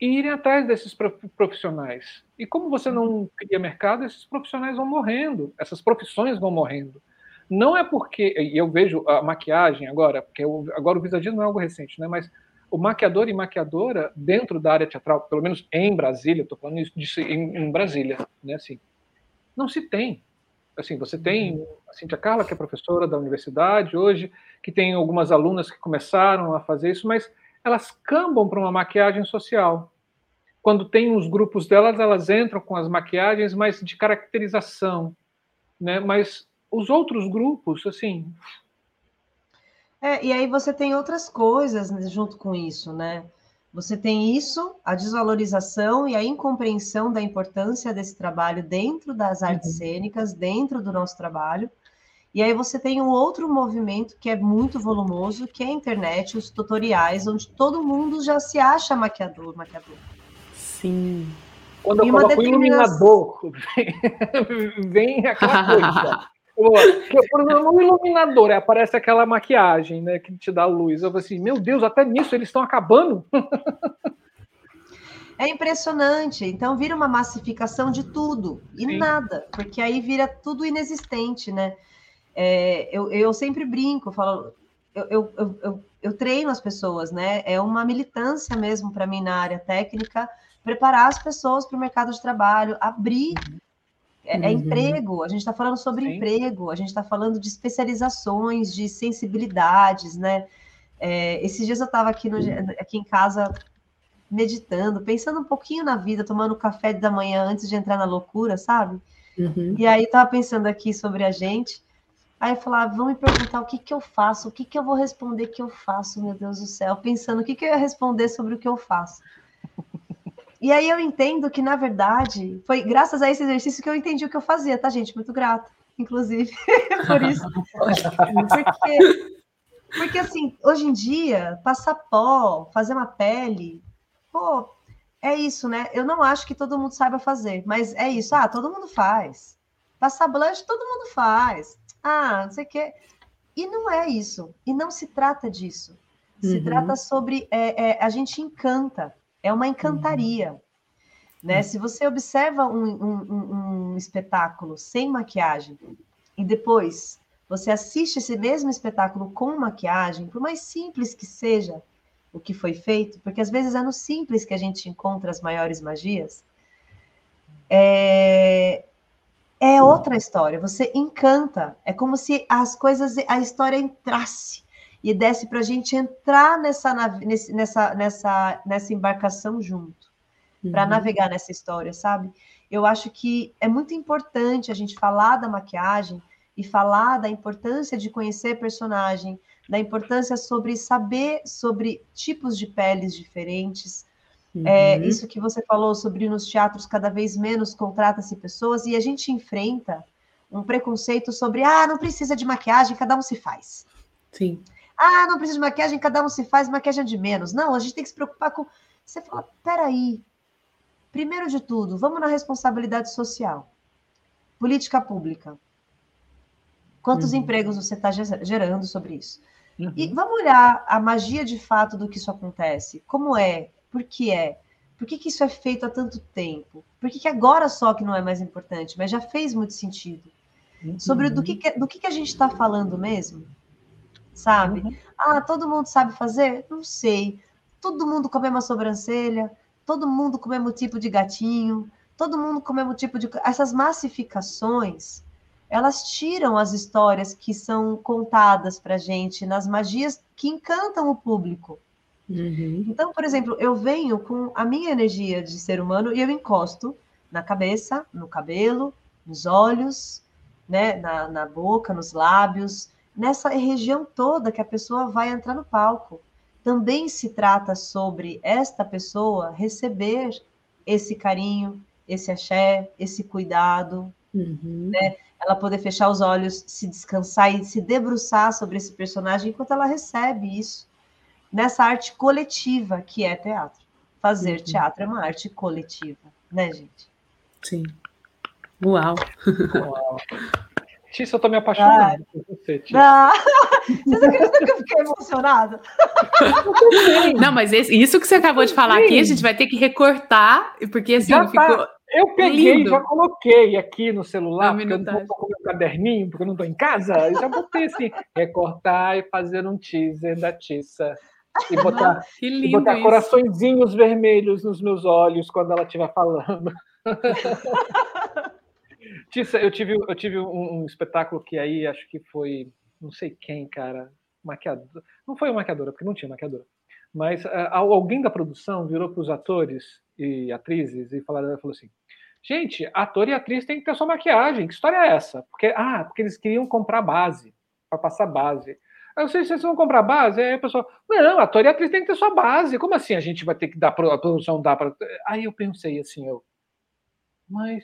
e irem atrás desses pro- profissionais. E como você não cria mercado, esses profissionais vão morrendo, essas profissões vão morrendo. Não é porque, e eu vejo a maquiagem agora, porque eu- agora o visagismo é algo recente, né? mas o maquiador e maquiadora dentro da área teatral, pelo menos em Brasília, estou falando isso disso em, em Brasília, né? assim, não se tem. Assim, você tem a Cíntia Carla, que é professora da universidade hoje, que tem algumas alunas que começaram a fazer isso, mas elas cambam para uma maquiagem social. Quando tem os grupos delas, elas entram com as maquiagens mais de caracterização, né? Mas os outros grupos, assim, É, e aí você tem outras coisas né, junto com isso, né? Você tem isso, a desvalorização e a incompreensão da importância desse trabalho dentro das artes cênicas, dentro do nosso trabalho. E aí você tem um outro movimento que é muito volumoso, que é a internet, os tutoriais, onde todo mundo já se acha maquiador, maquiador. Sim. quando eu E uma coloco determinação- iluminador, vem, vem aquela coisa. No iluminador, aparece aquela maquiagem, né, que te dá luz. Eu falo assim, meu Deus, até nisso eles estão acabando. É impressionante. Então vira uma massificação de tudo e Sim. nada, porque aí vira tudo inexistente, né? É, eu, eu sempre brinco, falo, eu, eu, eu, eu, eu treino as pessoas, né? É uma militância mesmo para mim na área técnica, preparar as pessoas para o mercado de trabalho, abrir. É, é Uhum. emprego, a gente está falando sobre Sim. emprego, a gente está falando de especializações, de sensibilidades, né? É, esses dias eu estava aqui, no- aqui em casa meditando, pensando um pouquinho na vida, tomando café da manhã antes de entrar na loucura, sabe? Uhum. E aí tava pensando aqui sobre a gente. Aí eu falava, vão me perguntar o que que eu faço, o que que eu vou responder que eu faço, meu Deus do céu, pensando o que que eu ia responder sobre o que eu faço. E aí eu entendo que, na verdade, foi graças a esse exercício que eu entendi o que eu fazia, tá, gente? Muito grata, inclusive, por isso. Porque, porque, assim, hoje em dia, passar pó, fazer uma pele, pô, é isso, né? Eu não acho que todo mundo saiba fazer, mas é isso. Ah, todo mundo faz. Passar blush, todo mundo faz. Ah, não sei o quê. E não é isso. E não se trata disso. Se uhum. trata sobre. É, é, a gente encanta. É uma encantaria. Uhum. Né? Se você observa um, um, um, espetáculo sem maquiagem e depois você assiste esse mesmo espetáculo com maquiagem, por mais simples que seja o que foi feito, porque às vezes é no simples que a gente encontra as maiores magias, é, é outra história. Você encanta. É como se as coisas, a história entrasse e desse para a gente entrar nessa, nessa, nessa, nessa embarcação junto, uhum. para navegar nessa história, sabe? Eu acho que é muito importante a gente falar da maquiagem e falar da importância de conhecer personagem, da importância sobre saber sobre tipos de peles diferentes. É, uhum. É, isso que você falou sobre nos teatros cada vez menos contrata-se pessoas e a gente enfrenta um preconceito sobre ah, não precisa de maquiagem, cada um se faz. Sim. Ah, não precisa de maquiagem, cada um se faz maquiagem de menos. Não, a gente tem que se preocupar com. Você fala, peraí. Primeiro de tudo, vamos na responsabilidade social. Política pública. Quantos uhum. empregos você está gerando sobre isso? Uhum. E vamos olhar a magia de fato do que isso acontece. Como é? Por que é? Por que, que isso é feito há tanto tempo? Por que, que agora só que não é mais importante? Mas já fez muito sentido. Uhum. Sobre do que, do que, que a gente está falando mesmo? Sabe? Uhum. Ah, todo mundo sabe fazer? Não sei. Todo mundo com a mesma sobrancelha, todo mundo com o mesmo tipo de gatinho, todo mundo com o mesmo tipo de. Essas massificações, elas tiram as histórias que são contadas para gente nas magias que encantam o público. Uhum. Então, por exemplo, eu venho com a minha energia de ser humano e eu encosto na cabeça, no cabelo, nos olhos, né, na, na boca, nos lábios, nessa região toda que a pessoa vai entrar no palco. Também se trata sobre esta pessoa receber esse carinho, esse axé, esse cuidado, uhum. né? Ela poder fechar os olhos, se descansar e se debruçar sobre esse personagem enquanto ela recebe isso nessa arte coletiva que é teatro. Fazer uhum. teatro é uma arte coletiva, né, gente? Sim. Uau! Uau. Tícia, eu tô me apaixonando por você, Tícia. Ah, você acredita que eu fiquei emocionada? Não, mas esse, isso que você acabou de falar aqui, a gente vai ter que recortar, porque assim, já ficou. Tá. Eu peguei, lindo. já coloquei aqui no celular, porque eu não tô com meu caderninho, porque eu não estou em casa, eu já botei assim, recortar e fazer um teaser da Tissa. E botar, e botar coraçõezinhos vermelhos nos meus olhos quando ela estiver falando. Tissa, eu tive, eu tive um, um, espetáculo que aí acho que foi, não sei quem, cara, maquiador. Não foi uma maquiadora, porque não tinha maquiadora. Mas uh, alguém da produção virou para os atores e atrizes e falaram, falou assim: gente, ator e atriz tem que ter sua maquiagem. Que história é essa? Porque, ah, porque eles queriam comprar base, para passar base. Eu sei se vocês vão comprar base, aí a pessoa, não, ator e atriz tem que ter sua base. Como assim a gente vai ter que dar, a produção dá para. Aí eu pensei assim, eu, mas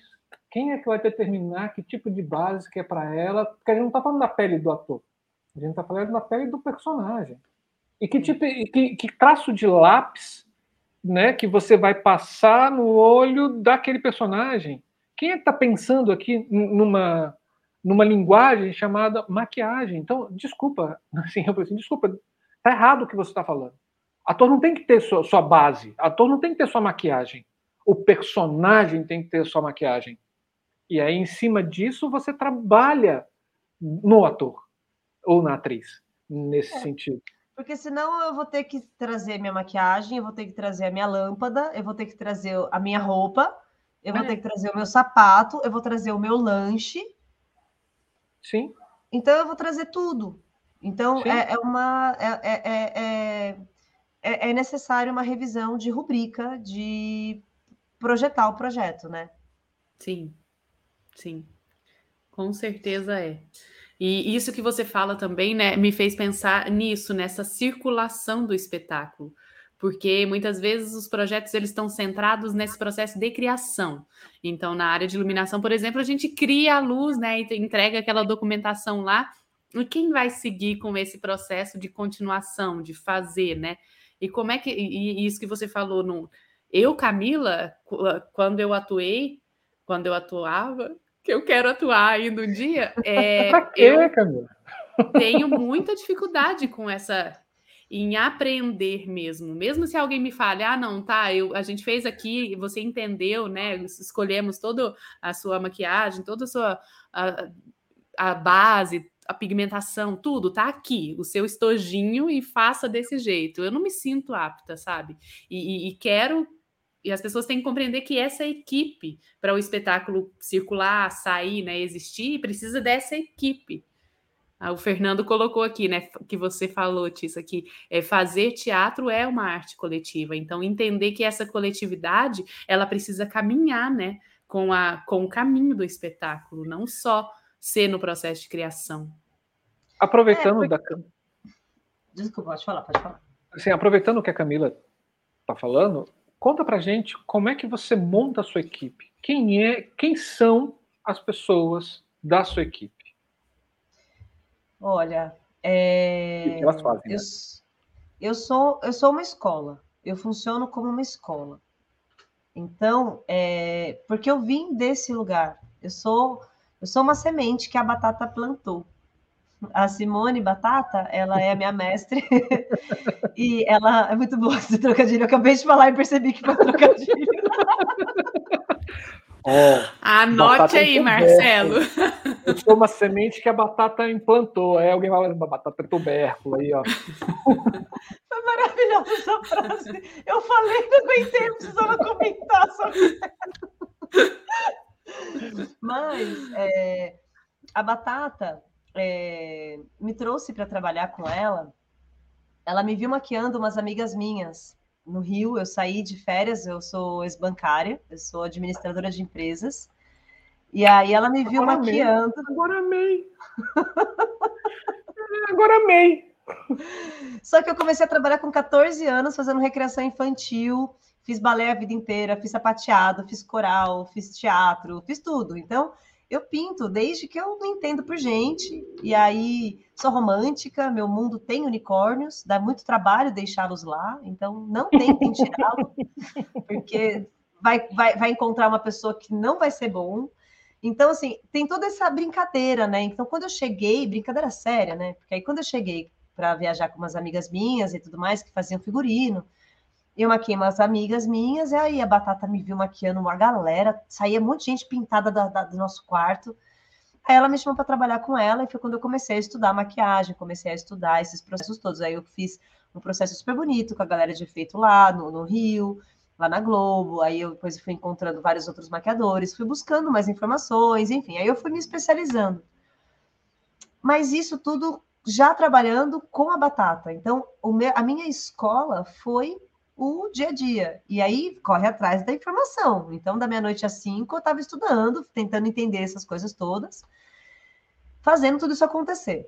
quem é que vai determinar que tipo de base que é para ela? Porque a gente não está falando da pele do ator, a gente está falando da pele do personagem. E que tipo, que, que traço de lápis, né, que você vai passar no olho daquele personagem? Quem é que está pensando aqui numa numa linguagem chamada maquiagem? Então, desculpa, assim, eu assim, desculpa, tá errado o que você está falando. Ator não tem que ter sua, sua base, ator não tem que ter sua maquiagem. O personagem tem que ter sua maquiagem. E aí, em cima disso, você trabalha no ator ou na atriz, nesse é. sentido. Porque senão eu vou ter que trazer minha maquiagem, eu vou ter que trazer a minha lâmpada, eu vou ter que trazer a minha roupa, eu vou é. ter que trazer o meu sapato, eu vou trazer o meu lanche. Sim. Então eu vou trazer tudo. Então é, é, uma. É, é, é, é necessário uma revisão de rubrica, de projetar o projeto, né? Sim. Sim, com certeza é. E isso que você fala também, né, me fez pensar nisso, nessa circulação do espetáculo. porque muitas vezes os projetos eles estão centrados nesse processo de criação. Então, na área de iluminação, por exemplo, a gente cria a luz, né, e entrega aquela documentação lá, e quem vai seguir com esse processo de continuação, de fazer, né? E como é que e, isso que você falou no eu, Camila, quando eu atuei, quando eu atuava, que eu quero atuar ainda um dia, é, pra quê, eu Camila? tenho muita dificuldade com essa em aprender mesmo. Mesmo se alguém me fale, ah, não, tá, eu, a gente fez aqui, você entendeu, né? Escolhemos toda a sua maquiagem, toda a sua a, a base, a pigmentação, tudo tá aqui, o seu estojinho e faça desse jeito. Eu não me sinto apta, sabe? E, e, e quero. E as pessoas têm que compreender que essa equipe, para o espetáculo circular, sair, né, existir, precisa dessa equipe. Ah, o Fernando colocou aqui, né, que você falou, Tissa, que é, fazer teatro é uma arte coletiva. Então, entender que essa coletividade, ela precisa caminhar, né, com, a, com o caminho do espetáculo, não só ser no processo de criação. Aproveitando É, da Desculpa, pode falar, pode falar. assim, aproveitando o que a Camila está falando, conta pra gente como é que você monta a sua equipe. Quem é, quem são as pessoas da sua equipe? Olha, é, elas fazem, né? eu, s- eu sou eu sou uma escola. Eu funciono como uma escola. Então, é, porque eu vim desse lugar. Eu sou eu sou uma semente que a batata plantou. A Simone Batata, ela é a minha mestre e ela é muito boa esse trocadilho. Eu acabei de falar e percebi que foi um trocadilho. Anote aí, Marcelo. eu sou uma semente que a batata implantou. Aí alguém fala, uma batata é tubérculo aí, ó. Foi maravilhosa essa frase. Eu falei, não aguentei, eu precisava comentar sobre Mas é, a batata é, me trouxe para trabalhar com ela. Ela me viu maquiando umas amigas minhas no Rio. Eu saí de férias, eu sou ex-bancária, eu sou administradora de empresas. E aí ela me viu Agora amei. maquiando. Agora amei. Agora amei. Só que eu comecei a trabalhar com 14 anos, fazendo recreação infantil, fiz balé a vida inteira, fiz sapateado, fiz coral, fiz teatro, fiz tudo. Então, eu pinto desde que eu me entendo por gente. E aí, sou romântica, meu mundo tem unicórnios, dá muito trabalho deixá-los lá, então não tentem tirá-lo, porque vai, vai, vai encontrar uma pessoa que não vai ser bom. Então, assim, tem toda essa brincadeira, né? Então, quando eu cheguei, brincadeira séria, né? Porque aí, quando eu cheguei para viajar com umas amigas minhas e tudo mais, que faziam figurino. Eu maquiei umas amigas minhas, e aí a Batata me viu maquiando uma galera, saía um monte de gente pintada da- da- do nosso quarto. Aí ela me chamou para trabalhar com ela, e foi quando eu comecei a estudar maquiagem, comecei a estudar esses processos todos. Aí eu fiz um processo super bonito com a galera de efeito lá no, no Rio, lá na Globo. Aí eu depois fui encontrando vários outros maquiadores, fui buscando mais informações, enfim, aí eu fui me especializando. Mas isso tudo já trabalhando com a batata. Então, meu- a minha escola foi o dia a dia. E aí corre atrás da informação. Então, da meia-noite às cinco, eu estava estudando, tentando entender essas coisas todas, fazendo tudo isso acontecer.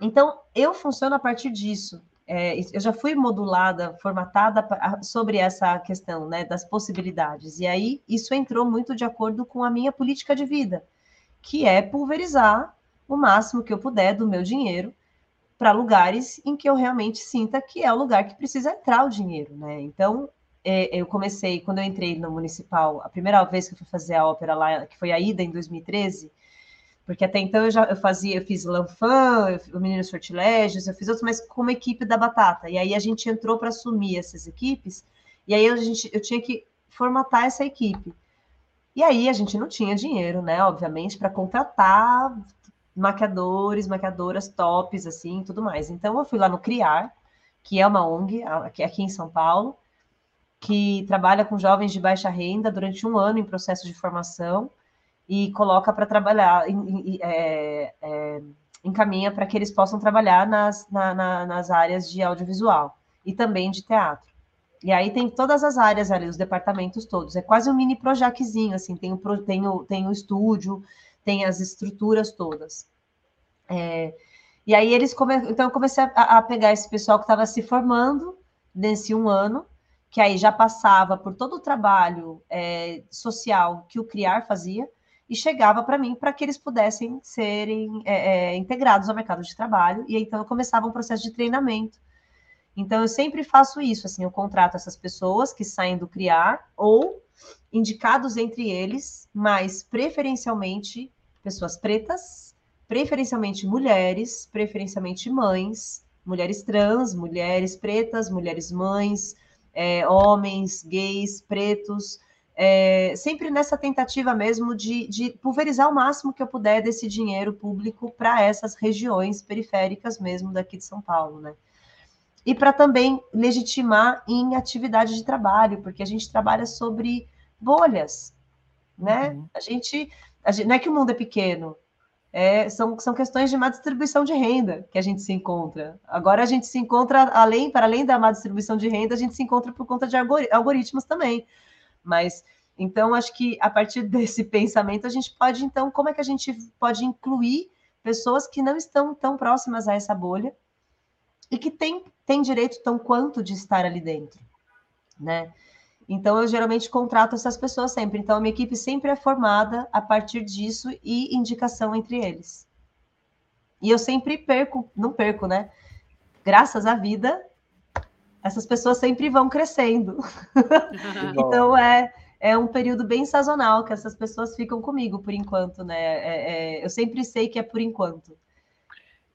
Então, eu funciono a partir disso. É, eu já fui modulada, formatada sobre essa questão né, das possibilidades. E aí, isso entrou muito de acordo com a minha política de vida, que é pulverizar o máximo que eu puder do meu dinheiro para lugares em que eu realmente sinta que é o lugar que precisa entrar o dinheiro, né? Então, é, eu comecei, quando eu entrei no municipal, a primeira vez que eu fui fazer a ópera lá, que foi a ida em 2013, porque até então eu já eu fazia, eu fiz Lanfan, o Menino Sortilégios, eu fiz outros, mas como equipe da Batata. E aí a gente entrou para assumir essas equipes, e aí a gente, eu tinha que formatar essa equipe. E aí a gente não tinha dinheiro, né, obviamente, para contratar maquiadores, maquiadoras tops, assim, tudo mais. Então eu fui lá no Criar, que é uma ONG aqui, em São Paulo, que trabalha com jovens de baixa renda durante um ano em processo de formação e coloca para trabalhar, em- em- é, é, encaminha para que eles possam trabalhar nas, na- na- nas áreas de audiovisual e também de teatro. E aí tem todas as áreas ali, os departamentos todos. É quase um mini Projaczinho, assim, tem o, tem o, tem o estúdio, tem as estruturas todas. É, e aí eles come... então eu comecei a, a pegar esse pessoal que estava se formando nesse um ano, que aí já passava por todo o trabalho é, social que o Criar fazia e chegava para mim para que eles pudessem serem é, é, integrados ao mercado de trabalho. E então eu começava um processo de treinamento. Então eu sempre faço isso, assim, eu contrato essas pessoas que saem do Criar ou indicados entre eles, mas preferencialmente pessoas pretas, preferencialmente mulheres, preferencialmente mães, mulheres trans, mulheres pretas, mulheres mães, é, homens, gays, pretos, é, sempre nessa tentativa mesmo de, de, pulverizar o máximo que eu puder desse dinheiro público para essas regiões periféricas mesmo daqui de São Paulo, né? E para também legitimar em atividade de trabalho, porque a gente trabalha sobre bolhas, né? Uhum. A, gente, gente, não é que o mundo é pequeno, é, são, são questões de má distribuição de renda que a gente se encontra. Agora a gente se encontra, além, para além da má distribuição de renda, a gente se encontra por conta de algoritmos também. Mas então acho que a partir desse pensamento a gente pode, então, como é que a gente pode incluir pessoas que não estão tão próximas a essa bolha e que têm, têm direito tão quanto de estar ali dentro, né? Então, eu geralmente contrato essas pessoas sempre. Então, a minha equipe sempre é formada a partir disso e indicação entre eles. E eu sempre perco, não perco, né? Graças à vida, essas pessoas sempre vão crescendo. então, é, é um período bem sazonal que essas pessoas ficam comigo por enquanto, né? É, é, eu sempre sei que é por enquanto.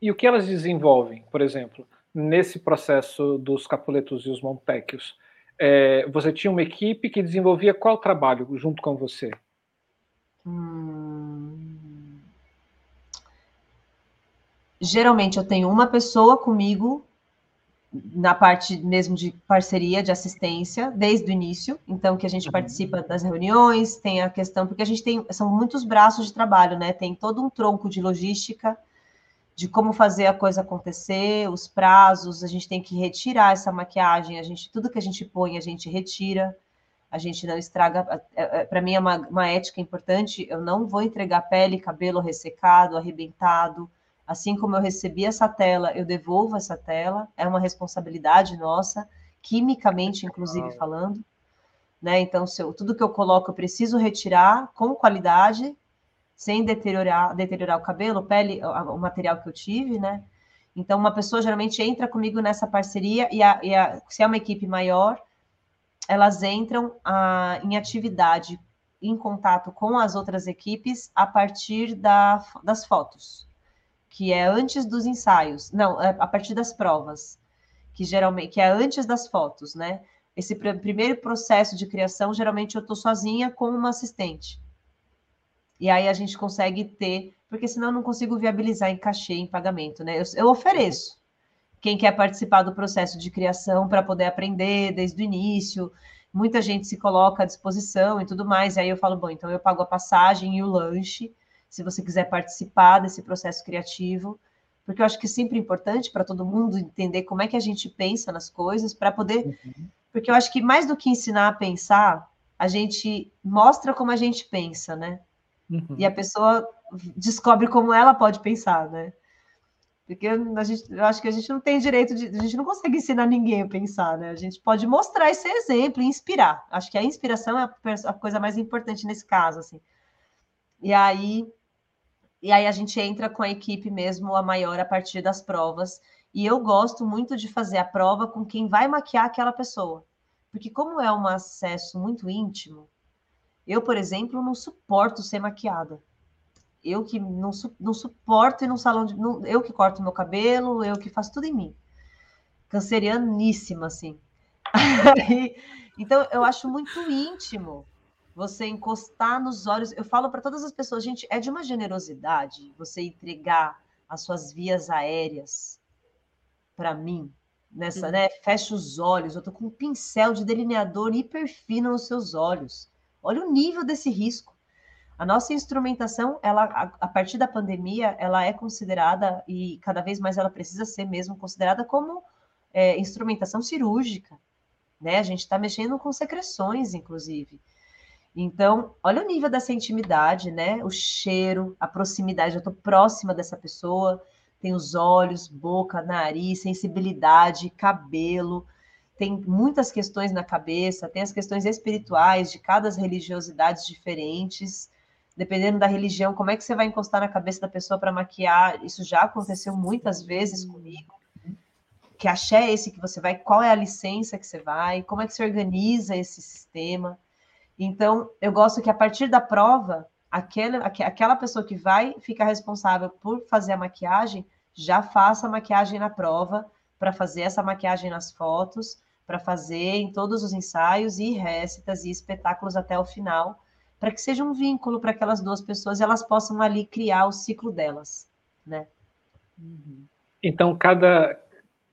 E o que elas desenvolvem, por exemplo, nesse processo dos capuletos e os montecchios? É, você tinha uma equipe que desenvolvia qual trabalho junto com você? Hum... Geralmente eu tenho uma pessoa comigo na parte mesmo de parceria, de assistência, desde o início, então que a gente uhum. participa das reuniões, tem a questão, porque a gente tem, são muitos braços de trabalho, né? Tem todo um tronco de logística, de como fazer a coisa acontecer, os prazos, a gente tem que retirar essa maquiagem, a gente tudo que a gente põe, a gente retira, a gente não estraga. É, é, Para mim é uma, uma ética importante, eu não vou entregar pele, cabelo ressecado, arrebentado. Assim como eu recebi essa tela, eu devolvo essa tela, é uma responsabilidade nossa, quimicamente, inclusive falando. Né? Então, se eu, tudo que eu coloco eu preciso retirar com qualidade sem deteriorar, deteriorar o cabelo, pele, o material que eu tive, né? Então, uma pessoa geralmente entra comigo nessa parceria e, a, e a, se é uma equipe maior, elas entram a, em atividade, em contato com as outras equipes a partir da, das fotos, que é antes dos ensaios, não, é a partir das provas, que geralmente que é antes das fotos, né? Esse pr primeiro processo de criação, geralmente eu estou sozinha com uma assistente. E aí a gente consegue ter, porque senão eu não consigo viabilizar em cachê, em pagamento, né? Eu, eu ofereço. Quem quer participar do processo de criação para poder aprender desde o início, muita gente se coloca à disposição e tudo mais. E aí eu falo, bom, então eu pago a passagem e o lanche, se você quiser participar desse processo criativo, porque eu acho que é sempre importante para todo mundo entender como é que a gente pensa nas coisas, para poder. Uhum. Porque eu acho que mais do que ensinar a pensar, a gente mostra como a gente pensa, né? Uhum. E a pessoa descobre como ela pode pensar, né? Porque a gente, eu acho que a gente não tem direito de. A gente não consegue ensinar ninguém a pensar, né? A gente pode mostrar esse exemplo e inspirar. Acho que a inspiração é a, a coisa mais importante nesse caso, assim. E aí, e aí a gente entra com a equipe mesmo, a maior, a partir das provas. E eu gosto muito de fazer a prova com quem vai maquiar aquela pessoa. Porque, como é um acesso muito íntimo, eu, por exemplo, não suporto ser maquiada. Eu que não, não suporto ir num salão de. Não, eu que corto meu cabelo, eu que faço tudo em mim. Cancerianíssima, assim. então, eu acho muito íntimo você encostar nos olhos. Eu falo para todas as pessoas, gente, é de uma generosidade você entregar as suas vias aéreas para mim. Nessa, né? Fecha os olhos, eu tô com um pincel de delineador hiper fino nos seus olhos. Olha o nível desse risco. A nossa instrumentação, ela, a, a, partir da pandemia, ela é considerada, e cada vez mais ela precisa ser mesmo considerada como é, instrumentação cirúrgica. Né? A gente está mexendo com secreções, inclusive. Então, olha o nível dessa intimidade, né? O cheiro, a proximidade. Eu estou próxima dessa pessoa, tem os olhos, boca, nariz, sensibilidade, cabelo tem muitas questões na cabeça, tem as questões espirituais de cada religiosidades diferentes. Dependendo da religião, como é que você vai encostar na cabeça da pessoa para maquiar? Isso já aconteceu muitas vezes comigo. Que axé é esse que você vai? Qual é a licença que você vai? Como é que se organiza esse sistema? Então, eu gosto que a partir da prova, aquela, aquela pessoa que vai ficar responsável por fazer a maquiagem já faça a maquiagem na prova, para fazer essa maquiagem nas fotos, para fazer em todos os ensaios e récitas e espetáculos até o final, para que seja um vínculo para aquelas duas pessoas e elas possam ali criar o ciclo delas, né? Então, cada,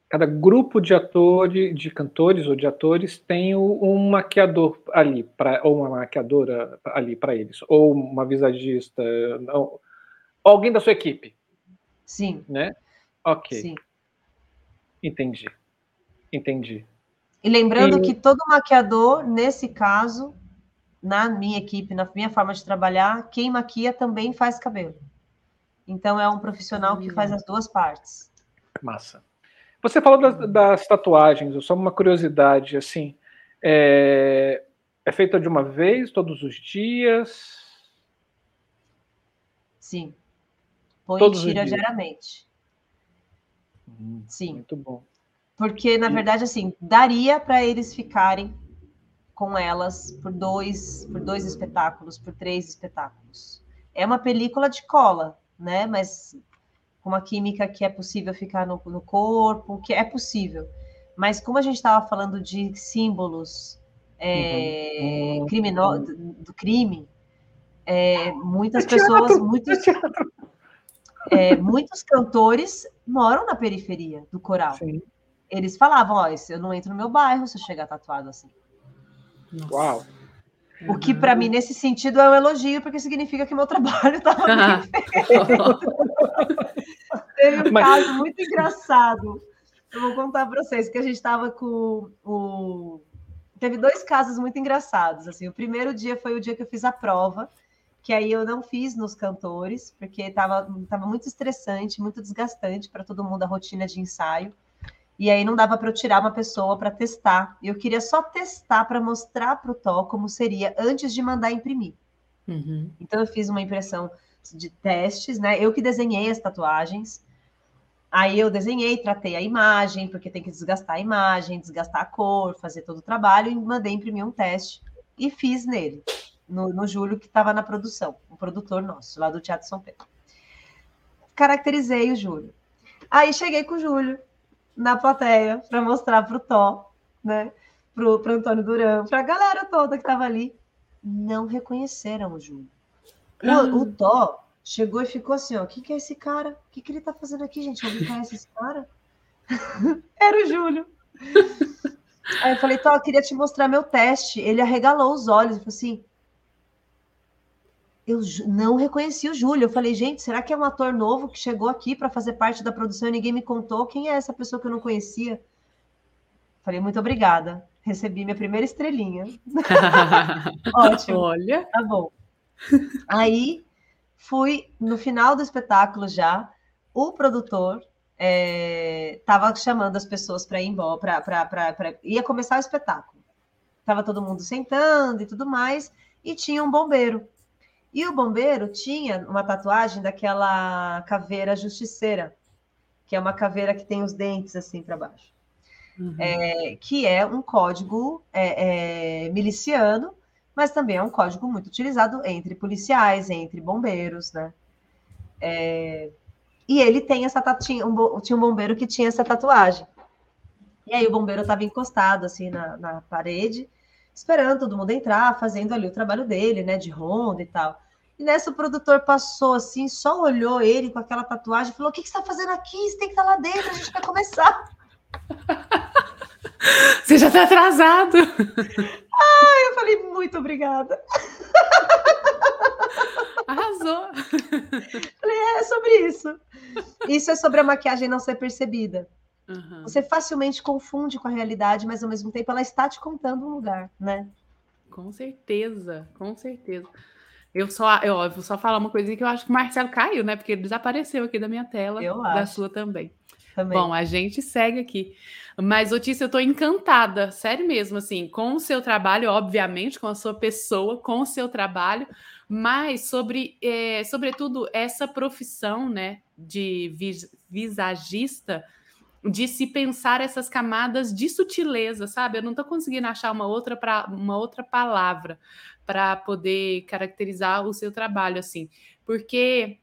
cada grupo de atores, de cantores ou de atores tem um maquiador ali, pra, ou uma maquiadora ali para eles, ou uma visagista, ou, alguém da sua equipe. Sim. Né? Ok. Sim. Entendi. Entendi. E lembrando que todo maquiador, nesse caso, na minha equipe, na minha forma de trabalhar, quem maquia também faz cabelo. Então é um profissional que faz as duas partes. Massa. Você falou das, das tatuagens, só uma curiosidade, assim, é, é feita de uma vez, todos os dias? Sim. Põe todos e tira diariamente. Hum, Sim. Muito bom. Porque, na verdade, assim, daria para eles ficarem com elas por dois, por dois espetáculos, por três espetáculos. É uma película de cola, né? Mas com uma química que é possível ficar no, no corpo, que é possível. Mas como a gente estava falando de símbolos é, uhum. crimino, do, do crime, é, muitas é pessoas, teatro, muitos, muitos cantores moram na periferia do coral. Sim. Eles falavam, ó, eu não entro no meu bairro se eu chegar tatuado assim. Nossa. Uau! O que para mim nesse sentido é um elogio, porque significa que meu trabalho estava Teve um Mas... caso muito engraçado. Eu vou contar para vocês que a gente estava com o teve dois casos muito engraçados. Assim, o primeiro dia foi o dia que eu fiz a prova que aí eu não fiz nos cantores, porque estava tava muito estressante, muito desgastante para todo mundo a rotina de ensaio. E aí não dava para eu tirar uma pessoa para testar. Eu queria só testar para mostrar para o Tó como seria antes de mandar imprimir. Uhum. Então eu fiz uma impressão de testes, né? Eu que desenhei as tatuagens. Aí eu desenhei, tratei a imagem, porque tem que desgastar a imagem, desgastar a cor, fazer todo o trabalho, e mandei imprimir um teste e fiz nele no, no Júlio, que estava na produção, o produtor nosso, lá do Teatro São Pedro. Caracterizei o Júlio. Aí cheguei com o Júlio na plateia para mostrar para o Tó, né? Para o Antônio Duran, para a galera toda que estava ali. Não reconheceram o Júlio. O, o ah. Tó chegou e ficou assim: ó, o que, que é esse cara? O que, que ele está fazendo aqui, gente? Alguém conhece esse cara? Era o Júlio. Aí eu falei, Tó, eu queria te mostrar meu teste. Ele arregalou os olhos e falou assim: eu não reconheci o Júlio. Eu falei, gente, será que é um ator novo que chegou aqui para fazer parte da produção e ninguém me contou quem é essa pessoa que eu não conhecia? Falei, muito obrigada. Recebi minha primeira estrelinha. Ótimo. Olha. Tá bom. Aí fui no final do espetáculo já. O produtor estava é, chamando as pessoas para ir embora, para ia começar o espetáculo. Tava todo mundo sentando e tudo mais, e tinha um bombeiro e o bombeiro tinha uma tatuagem daquela caveira justiceira, que é uma caveira que tem os dentes assim para baixo. Uhum. É, que é um código é, é, miliciano, mas também é um código muito utilizado entre policiais, entre bombeiros, né? É, e ele tem essa tinha um, tinha um bombeiro que tinha essa tatuagem. E aí o bombeiro estava encostado assim na, na parede, esperando todo mundo entrar, fazendo ali o trabalho dele, né, de ronda e tal. E nessa o produtor passou assim, só olhou ele com aquela tatuagem e falou: O que, que você está fazendo aqui? Você tem que estar tá lá dentro, a gente vai começar. Você já está atrasado. Ai, eu falei, muito obrigada. Arrasou. Falei, é, é sobre isso. Isso é sobre a maquiagem não ser percebida. Uhum. Você facilmente confunde com a realidade, mas ao mesmo tempo ela está te contando um lugar, né? Com certeza, com certeza. Eu só, eu, eu vou só falar uma coisinha que eu acho que o Marcelo caiu, né? Porque ele desapareceu aqui da minha tela, eu da acho. sua também. Também. Bom, a gente segue aqui. Mas, Otícia, eu estou encantada, sério mesmo, assim, com o seu trabalho, obviamente, com a sua pessoa, com o seu trabalho, mas sobre, é, sobretudo, essa profissão, né, de vis visagista, de se pensar essas camadas de sutileza, sabe? Eu não estou conseguindo achar uma outra, pra, uma outra palavra para poder caracterizar o seu trabalho, assim, porque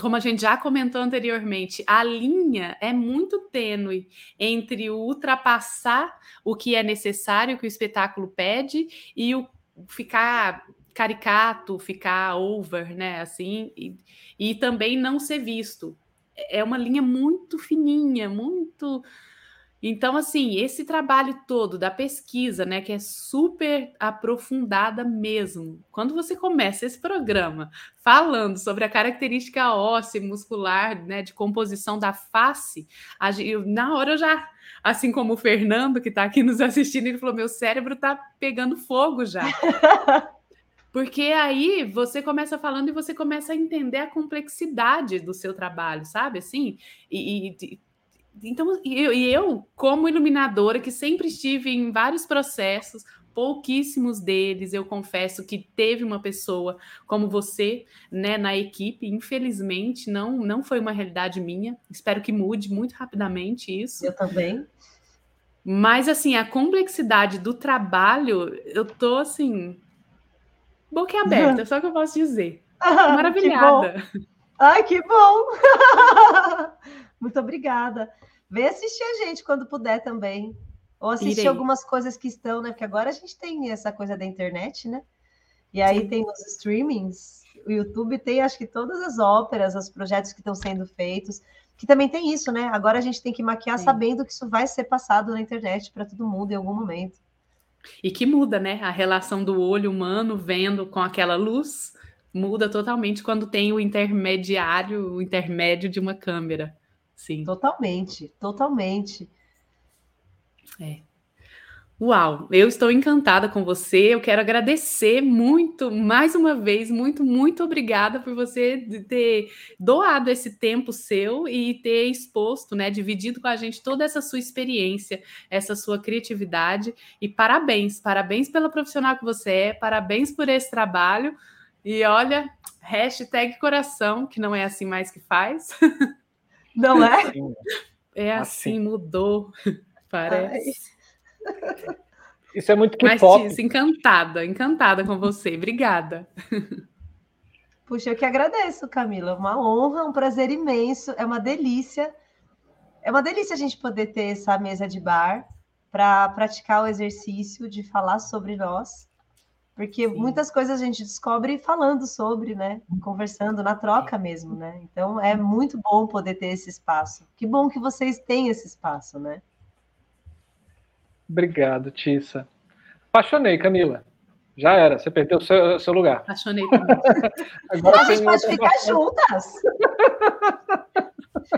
como a gente já comentou anteriormente, a linha é muito tênue entre o ultrapassar o que é necessário, que o espetáculo pede, e o ficar caricato, ficar over, né? Assim, e, e também não ser visto. É uma linha muito fininha, muito então, assim, esse trabalho todo da pesquisa, né, que é super aprofundada mesmo, quando você começa esse programa falando sobre a característica óssea muscular, né, de composição da face, eu, na hora eu já, assim como o Fernando, que está aqui nos assistindo, ele falou: meu cérebro está pegando fogo já. Porque aí você começa falando e você começa a entender a complexidade do seu trabalho, sabe? Assim, e, e então, eu, eu, como iluminadora, que sempre estive em vários processos, pouquíssimos deles, eu confesso que teve uma pessoa como você, né, na equipe. Infelizmente, não, não foi uma realidade minha. Espero que mude muito rapidamente isso. Eu também. Mas, assim, a complexidade do trabalho, eu tô, assim, boca aberta, é só que eu posso dizer. Maravilhada. Que Ai, que bom! Muito obrigada. Vem assistir a gente quando puder também. Ou assistir Irei. algumas coisas que estão, né? Porque agora a gente tem essa coisa da internet, né? E aí Sim. tem os streamings. O YouTube tem, acho que, todas as óperas, os projetos que estão sendo feitos. Que também tem isso, né? Agora a gente tem que maquiar Sim. sabendo que isso vai ser passado na internet para todo mundo em algum momento. E que muda, né? A relação do olho humano vendo com aquela luz muda totalmente quando tem o intermediário, o intermédio de uma câmera. Sim. Totalmente, totalmente. É. Uau, eu estou encantada com você. Eu quero agradecer muito, mais uma vez, muito, muito obrigada por você ter doado esse tempo seu e ter exposto, né, dividido com a gente toda essa sua experiência, essa sua criatividade. E parabéns, parabéns pela profissional que você é, parabéns por esse trabalho. E olha, hashtag coração, que não é assim mais que faz. Não é? É assim, assim mudou, parece. Ai. Isso é muito. Mas, encantada, encantada com você. Obrigada. Puxa, eu que agradeço, Camila. Uma honra, um prazer imenso. É uma delícia. É uma delícia a gente poder ter essa mesa de bar para praticar o exercício de falar sobre nós porque Sim. muitas coisas a gente descobre falando sobre, né? Conversando na troca mesmo, né? Então é muito bom poder ter esse espaço. Que bom que vocês têm esse espaço, né? Obrigado, Tissa. Apaixonei, Camila. Já era, você perdeu o seu, seu lugar. Apaixonei também. a gente pode ficar juntas.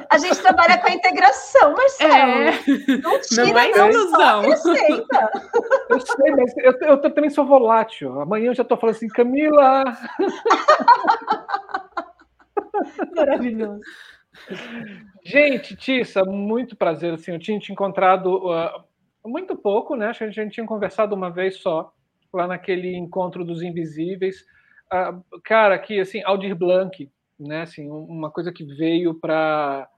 A gente trabalha com a integração, Marcelo. É. Não tira, não é ilusão. Eu sei, mas eu, eu, também sou volátil. Amanhã eu já estou falando assim, Camila. Maravilhoso. Gente, Tissa, muito prazer. Assim, eu tinha te encontrado uh, muito pouco, né? Acho que a gente tinha conversado uma vez só, lá naquele encontro dos invisíveis. Uh, cara, aqui, assim, Aldir Blanc, né? Assim, uma coisa que veio para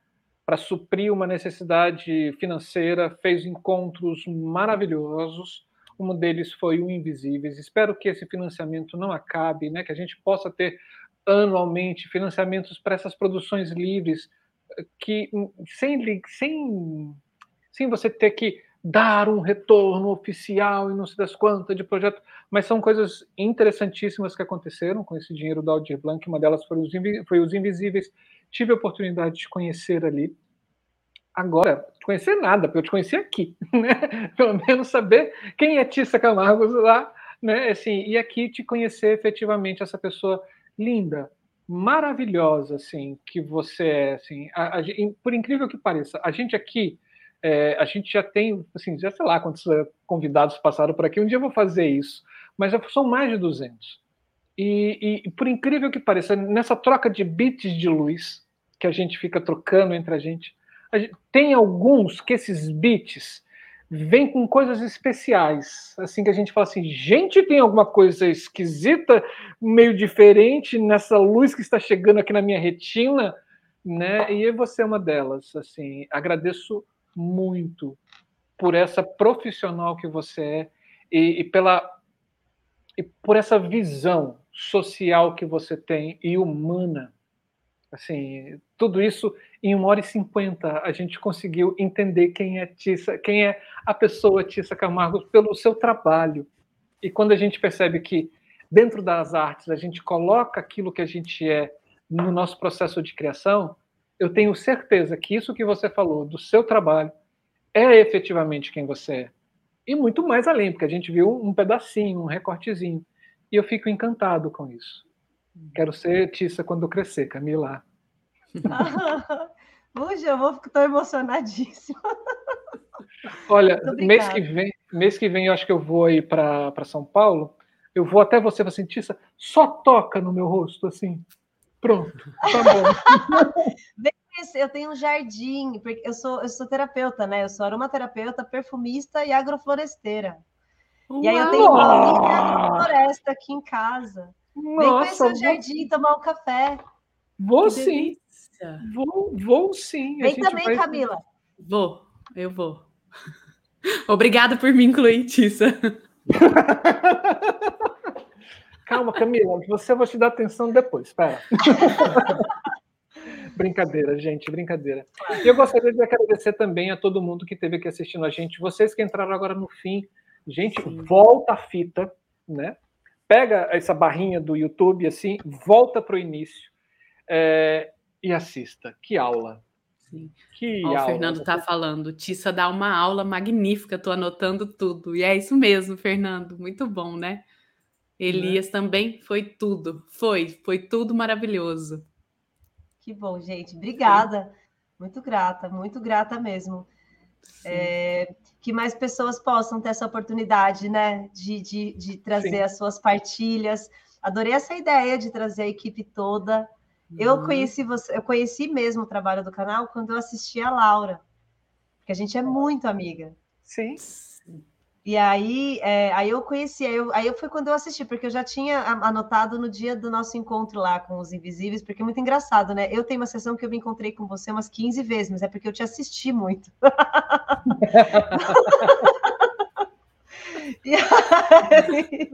para suprir uma necessidade financeira, fez encontros maravilhosos. Um deles foi o Invisíveis. Espero que esse financiamento não acabe, né? Que a gente possa ter anualmente financiamentos para essas produções livres, que sem, sem, sem você ter que dar um retorno oficial e não se das quantas de projeto, mas são coisas interessantíssimas que aconteceram com esse dinheiro da Aldir Blanc, uma delas foi os, foi os Invisíveis, tive a oportunidade de conhecer ali, agora, conhecer nada, porque eu te conheci aqui, né? pelo menos saber quem é Tissa Camargo lá, né? assim, e aqui te conhecer efetivamente essa pessoa linda, maravilhosa, assim, que você é, assim, a, a, por incrível que pareça, a gente aqui é, a gente já tem, assim, já sei lá quantos é, convidados passaram por aqui. Um dia eu vou fazer isso, mas são mais de 200. E, e, por incrível que pareça, nessa troca de bits de luz que a gente fica trocando entre a gente, a tem alguns que esses beats vêm com coisas especiais, assim que a gente fala assim, gente, tem alguma coisa esquisita, meio diferente nessa luz que está chegando aqui na minha retina, né? E você é uma delas, assim. Agradeço muito por essa profissional que você é e, e pela e por essa visão social que você tem e humana. Assim, tudo isso em uma hora e cinquenta a gente conseguiu entender quem é Tissa, quem é a pessoa Tissa Camargo pelo seu trabalho. E quando a gente percebe que dentro das artes a gente coloca aquilo que a gente é no nosso processo de criação, eu tenho certeza que isso que você falou do seu trabalho é efetivamente quem você é. E muito mais além, porque a gente viu um pedacinho, um recortezinho. E eu fico encantado com isso. Quero ser Tissa quando crescer, Camila. Puxa, eu vou estou emocionadíssima. Olha, mês que vem, mês que vem eu acho que eu vou ir para São Paulo. Eu vou até você assim, Tissa, só toca no meu rosto assim. Pronto, tá bom. eu tenho um jardim, porque eu sou, eu sou terapeuta, né? Eu sou aromaterapeuta, perfumista e agrofloresteira. Uau! E aí eu tenho uma floresta aqui em casa. Nossa, Vem conhecer o jardim e tomar um café. Vou sim. Vou, vou sim. Vem também, vai... Camila. Vou, eu vou. Obrigada por me incluir, Tissa. Calma, Camila, você vai te dar atenção depois, espera. brincadeira, gente, brincadeira. E eu gostaria de agradecer também a todo mundo que esteve aqui assistindo a gente. Vocês que entraram agora no fim, gente, Sim. volta a fita, né? Pega essa barrinha do YouTube assim, volta para o início é, e assista. Que aula! Sim. Que Ó, aula. O Fernando está falando. Tissa dá uma aula magnífica, estou anotando tudo. E é isso mesmo, Fernando. Muito bom, né? Elias né? também foi tudo. Foi, foi tudo maravilhoso. Que bom, gente. Obrigada. Sim. Muito grata, muito grata mesmo. É, que mais pessoas possam ter essa oportunidade, né? De, de, de trazer Sim. as suas partilhas. Adorei essa ideia de trazer a equipe toda. Uhum. Eu conheci você, eu conheci mesmo o trabalho do canal quando eu assisti a Laura, porque a gente é muito amiga. Sim. E aí, é, aí eu conheci, aí, eu, aí foi quando eu assisti, porque eu já tinha anotado no dia do nosso encontro lá com os Invisíveis, porque é muito engraçado, né? Eu tenho uma sessão que eu me encontrei com você umas 15 vezes, mas é porque eu te assisti muito. e, aí,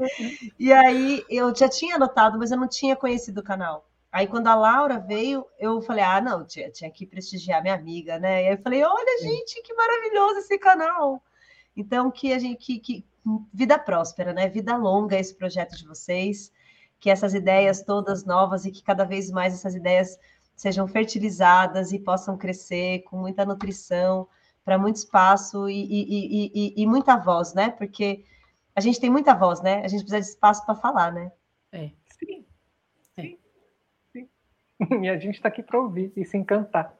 e aí eu já tinha anotado, mas eu não tinha conhecido o canal. Aí quando a Laura veio, eu falei, ah, não, tinha, tinha que prestigiar minha amiga, né? E aí eu falei, olha, gente, que maravilhoso esse canal. Então, que a gente que, que vida próspera, né? Vida longa esse projeto de vocês, que essas ideias todas novas e que cada vez mais essas ideias sejam fertilizadas e possam crescer com muita nutrição, para muito espaço e, e, e, e, muita voz, né? Porque a gente tem muita voz, né? A gente precisa de espaço para falar, né? É. Sim. É. Sim. Sim. E a gente está aqui para ouvir e se encantar.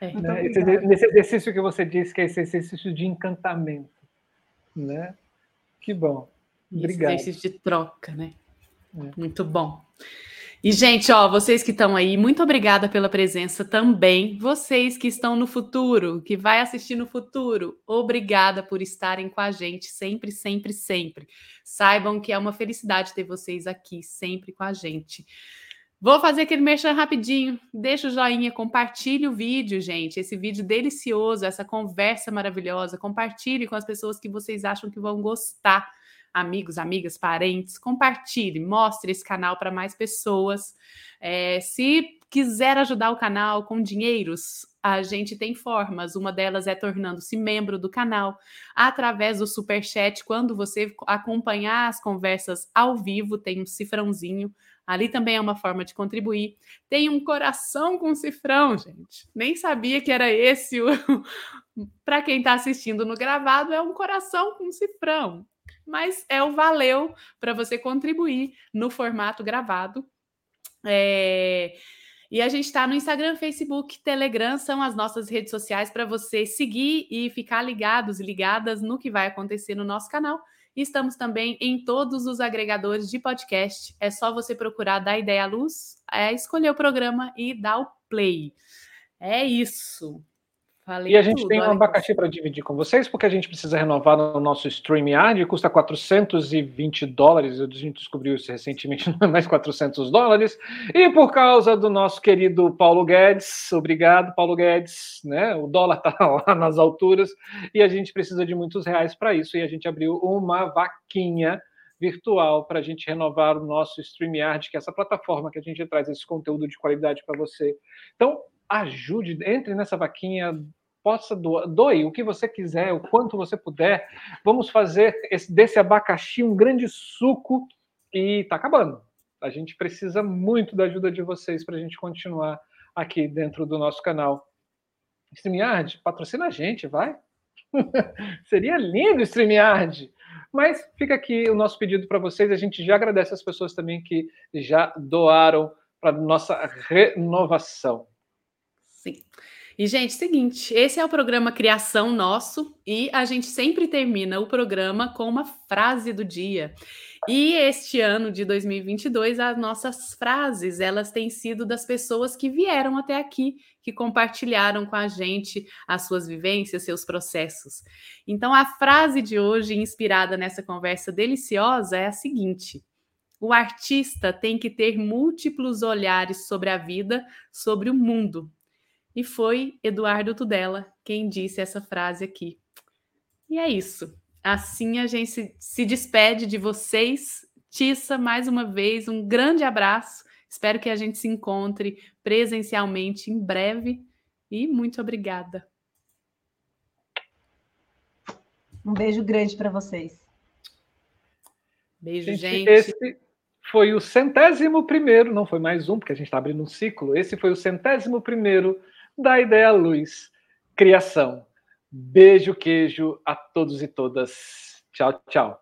É. Né? Esse, nesse exercício que você disse, que é esse exercício de encantamento né? Que bom. Obrigado. Exercício de troca, né? É. Muito bom. E, gente, ó, vocês que estão aí, muito obrigada pela presença também. Vocês que estão no futuro, que vai assistir no futuro, obrigada por estarem com a gente sempre, sempre, sempre. Saibam que é uma felicidade ter vocês aqui sempre com a gente. Vou fazer aquele mexer rapidinho. Deixa o joinha, compartilhe o vídeo, gente. Esse vídeo delicioso, essa conversa maravilhosa. Compartilhe com as pessoas que vocês acham que vão gostar. Amigos, amigas, parentes, compartilhe, mostre esse canal para mais pessoas. É, se quiser ajudar o canal com dinheiros, a gente tem formas. Uma delas é tornando-se membro do canal através do super chat. Quando você acompanhar as conversas ao vivo, tem um cifrãozinho Ali também é uma forma de contribuir. Tem um coração com cifrão, gente. Nem sabia que era esse o. Para quem está assistindo no gravado, é um coração com cifrão. Mas é o valeu para você contribuir no formato gravado. É... E a gente está no Instagram, Facebook, Telegram, são as nossas redes sociais para você seguir e ficar ligados e ligadas no que vai acontecer no nosso canal. Estamos também em todos os agregadores de podcast. É só você procurar da Ideia à Luz, é escolher o programa e dar o play. É isso. Falei e a gente tudo, tem um abacaxi para dividir com vocês, porque a gente precisa renovar no nosso StreamYard, custa 420 dólares, a gente descobriu isso recentemente, não é mais 400 dólares, e por causa do nosso querido Paulo Guedes, obrigado Paulo Guedes, né? o dólar está lá nas alturas, e a gente precisa de muitos reais para isso, e a gente abriu uma vaquinha virtual para a gente renovar o nosso StreamYard, que é essa plataforma que a gente traz esse conteúdo de qualidade para você. Então, ajude, entre nessa vaquinha, possa doar, doe o que você quiser, o quanto você puder. Vamos fazer esse, desse abacaxi um grande suco e está acabando. A gente precisa muito da ajuda de vocês para a gente continuar aqui dentro do nosso canal. StreamYard, patrocina a gente, vai. Seria lindo StreamYard. Mas fica aqui o nosso pedido para vocês. A gente já agradece as pessoas também que já doaram para nossa renovação. Sim. E, gente, seguinte, esse é o programa Criação Nosso e a gente sempre termina o programa com uma frase do dia. E este ano de 2022, as nossas frases, elas têm sido das pessoas que vieram até aqui, que compartilharam com a gente as suas vivências, seus processos. Então, a frase de hoje, inspirada nessa conversa deliciosa, é a seguinte: o artista tem que ter múltiplos olhares sobre a vida, sobre o mundo, e foi Eduardo Tudela quem disse essa frase aqui. E é isso. Assim a gente se despede de vocês. Tissa, mais uma vez, um grande abraço. Espero que a gente se encontre presencialmente em breve. E muito obrigada. Um beijo grande para vocês. Beijo, gente, gente. Esse foi o centésimo primeiro, não foi mais um, porque a gente está abrindo um ciclo. Esse foi o centésimo primeiro da ideia luz, criação. Beijo, queijo a todos e todas. Tchau, tchau.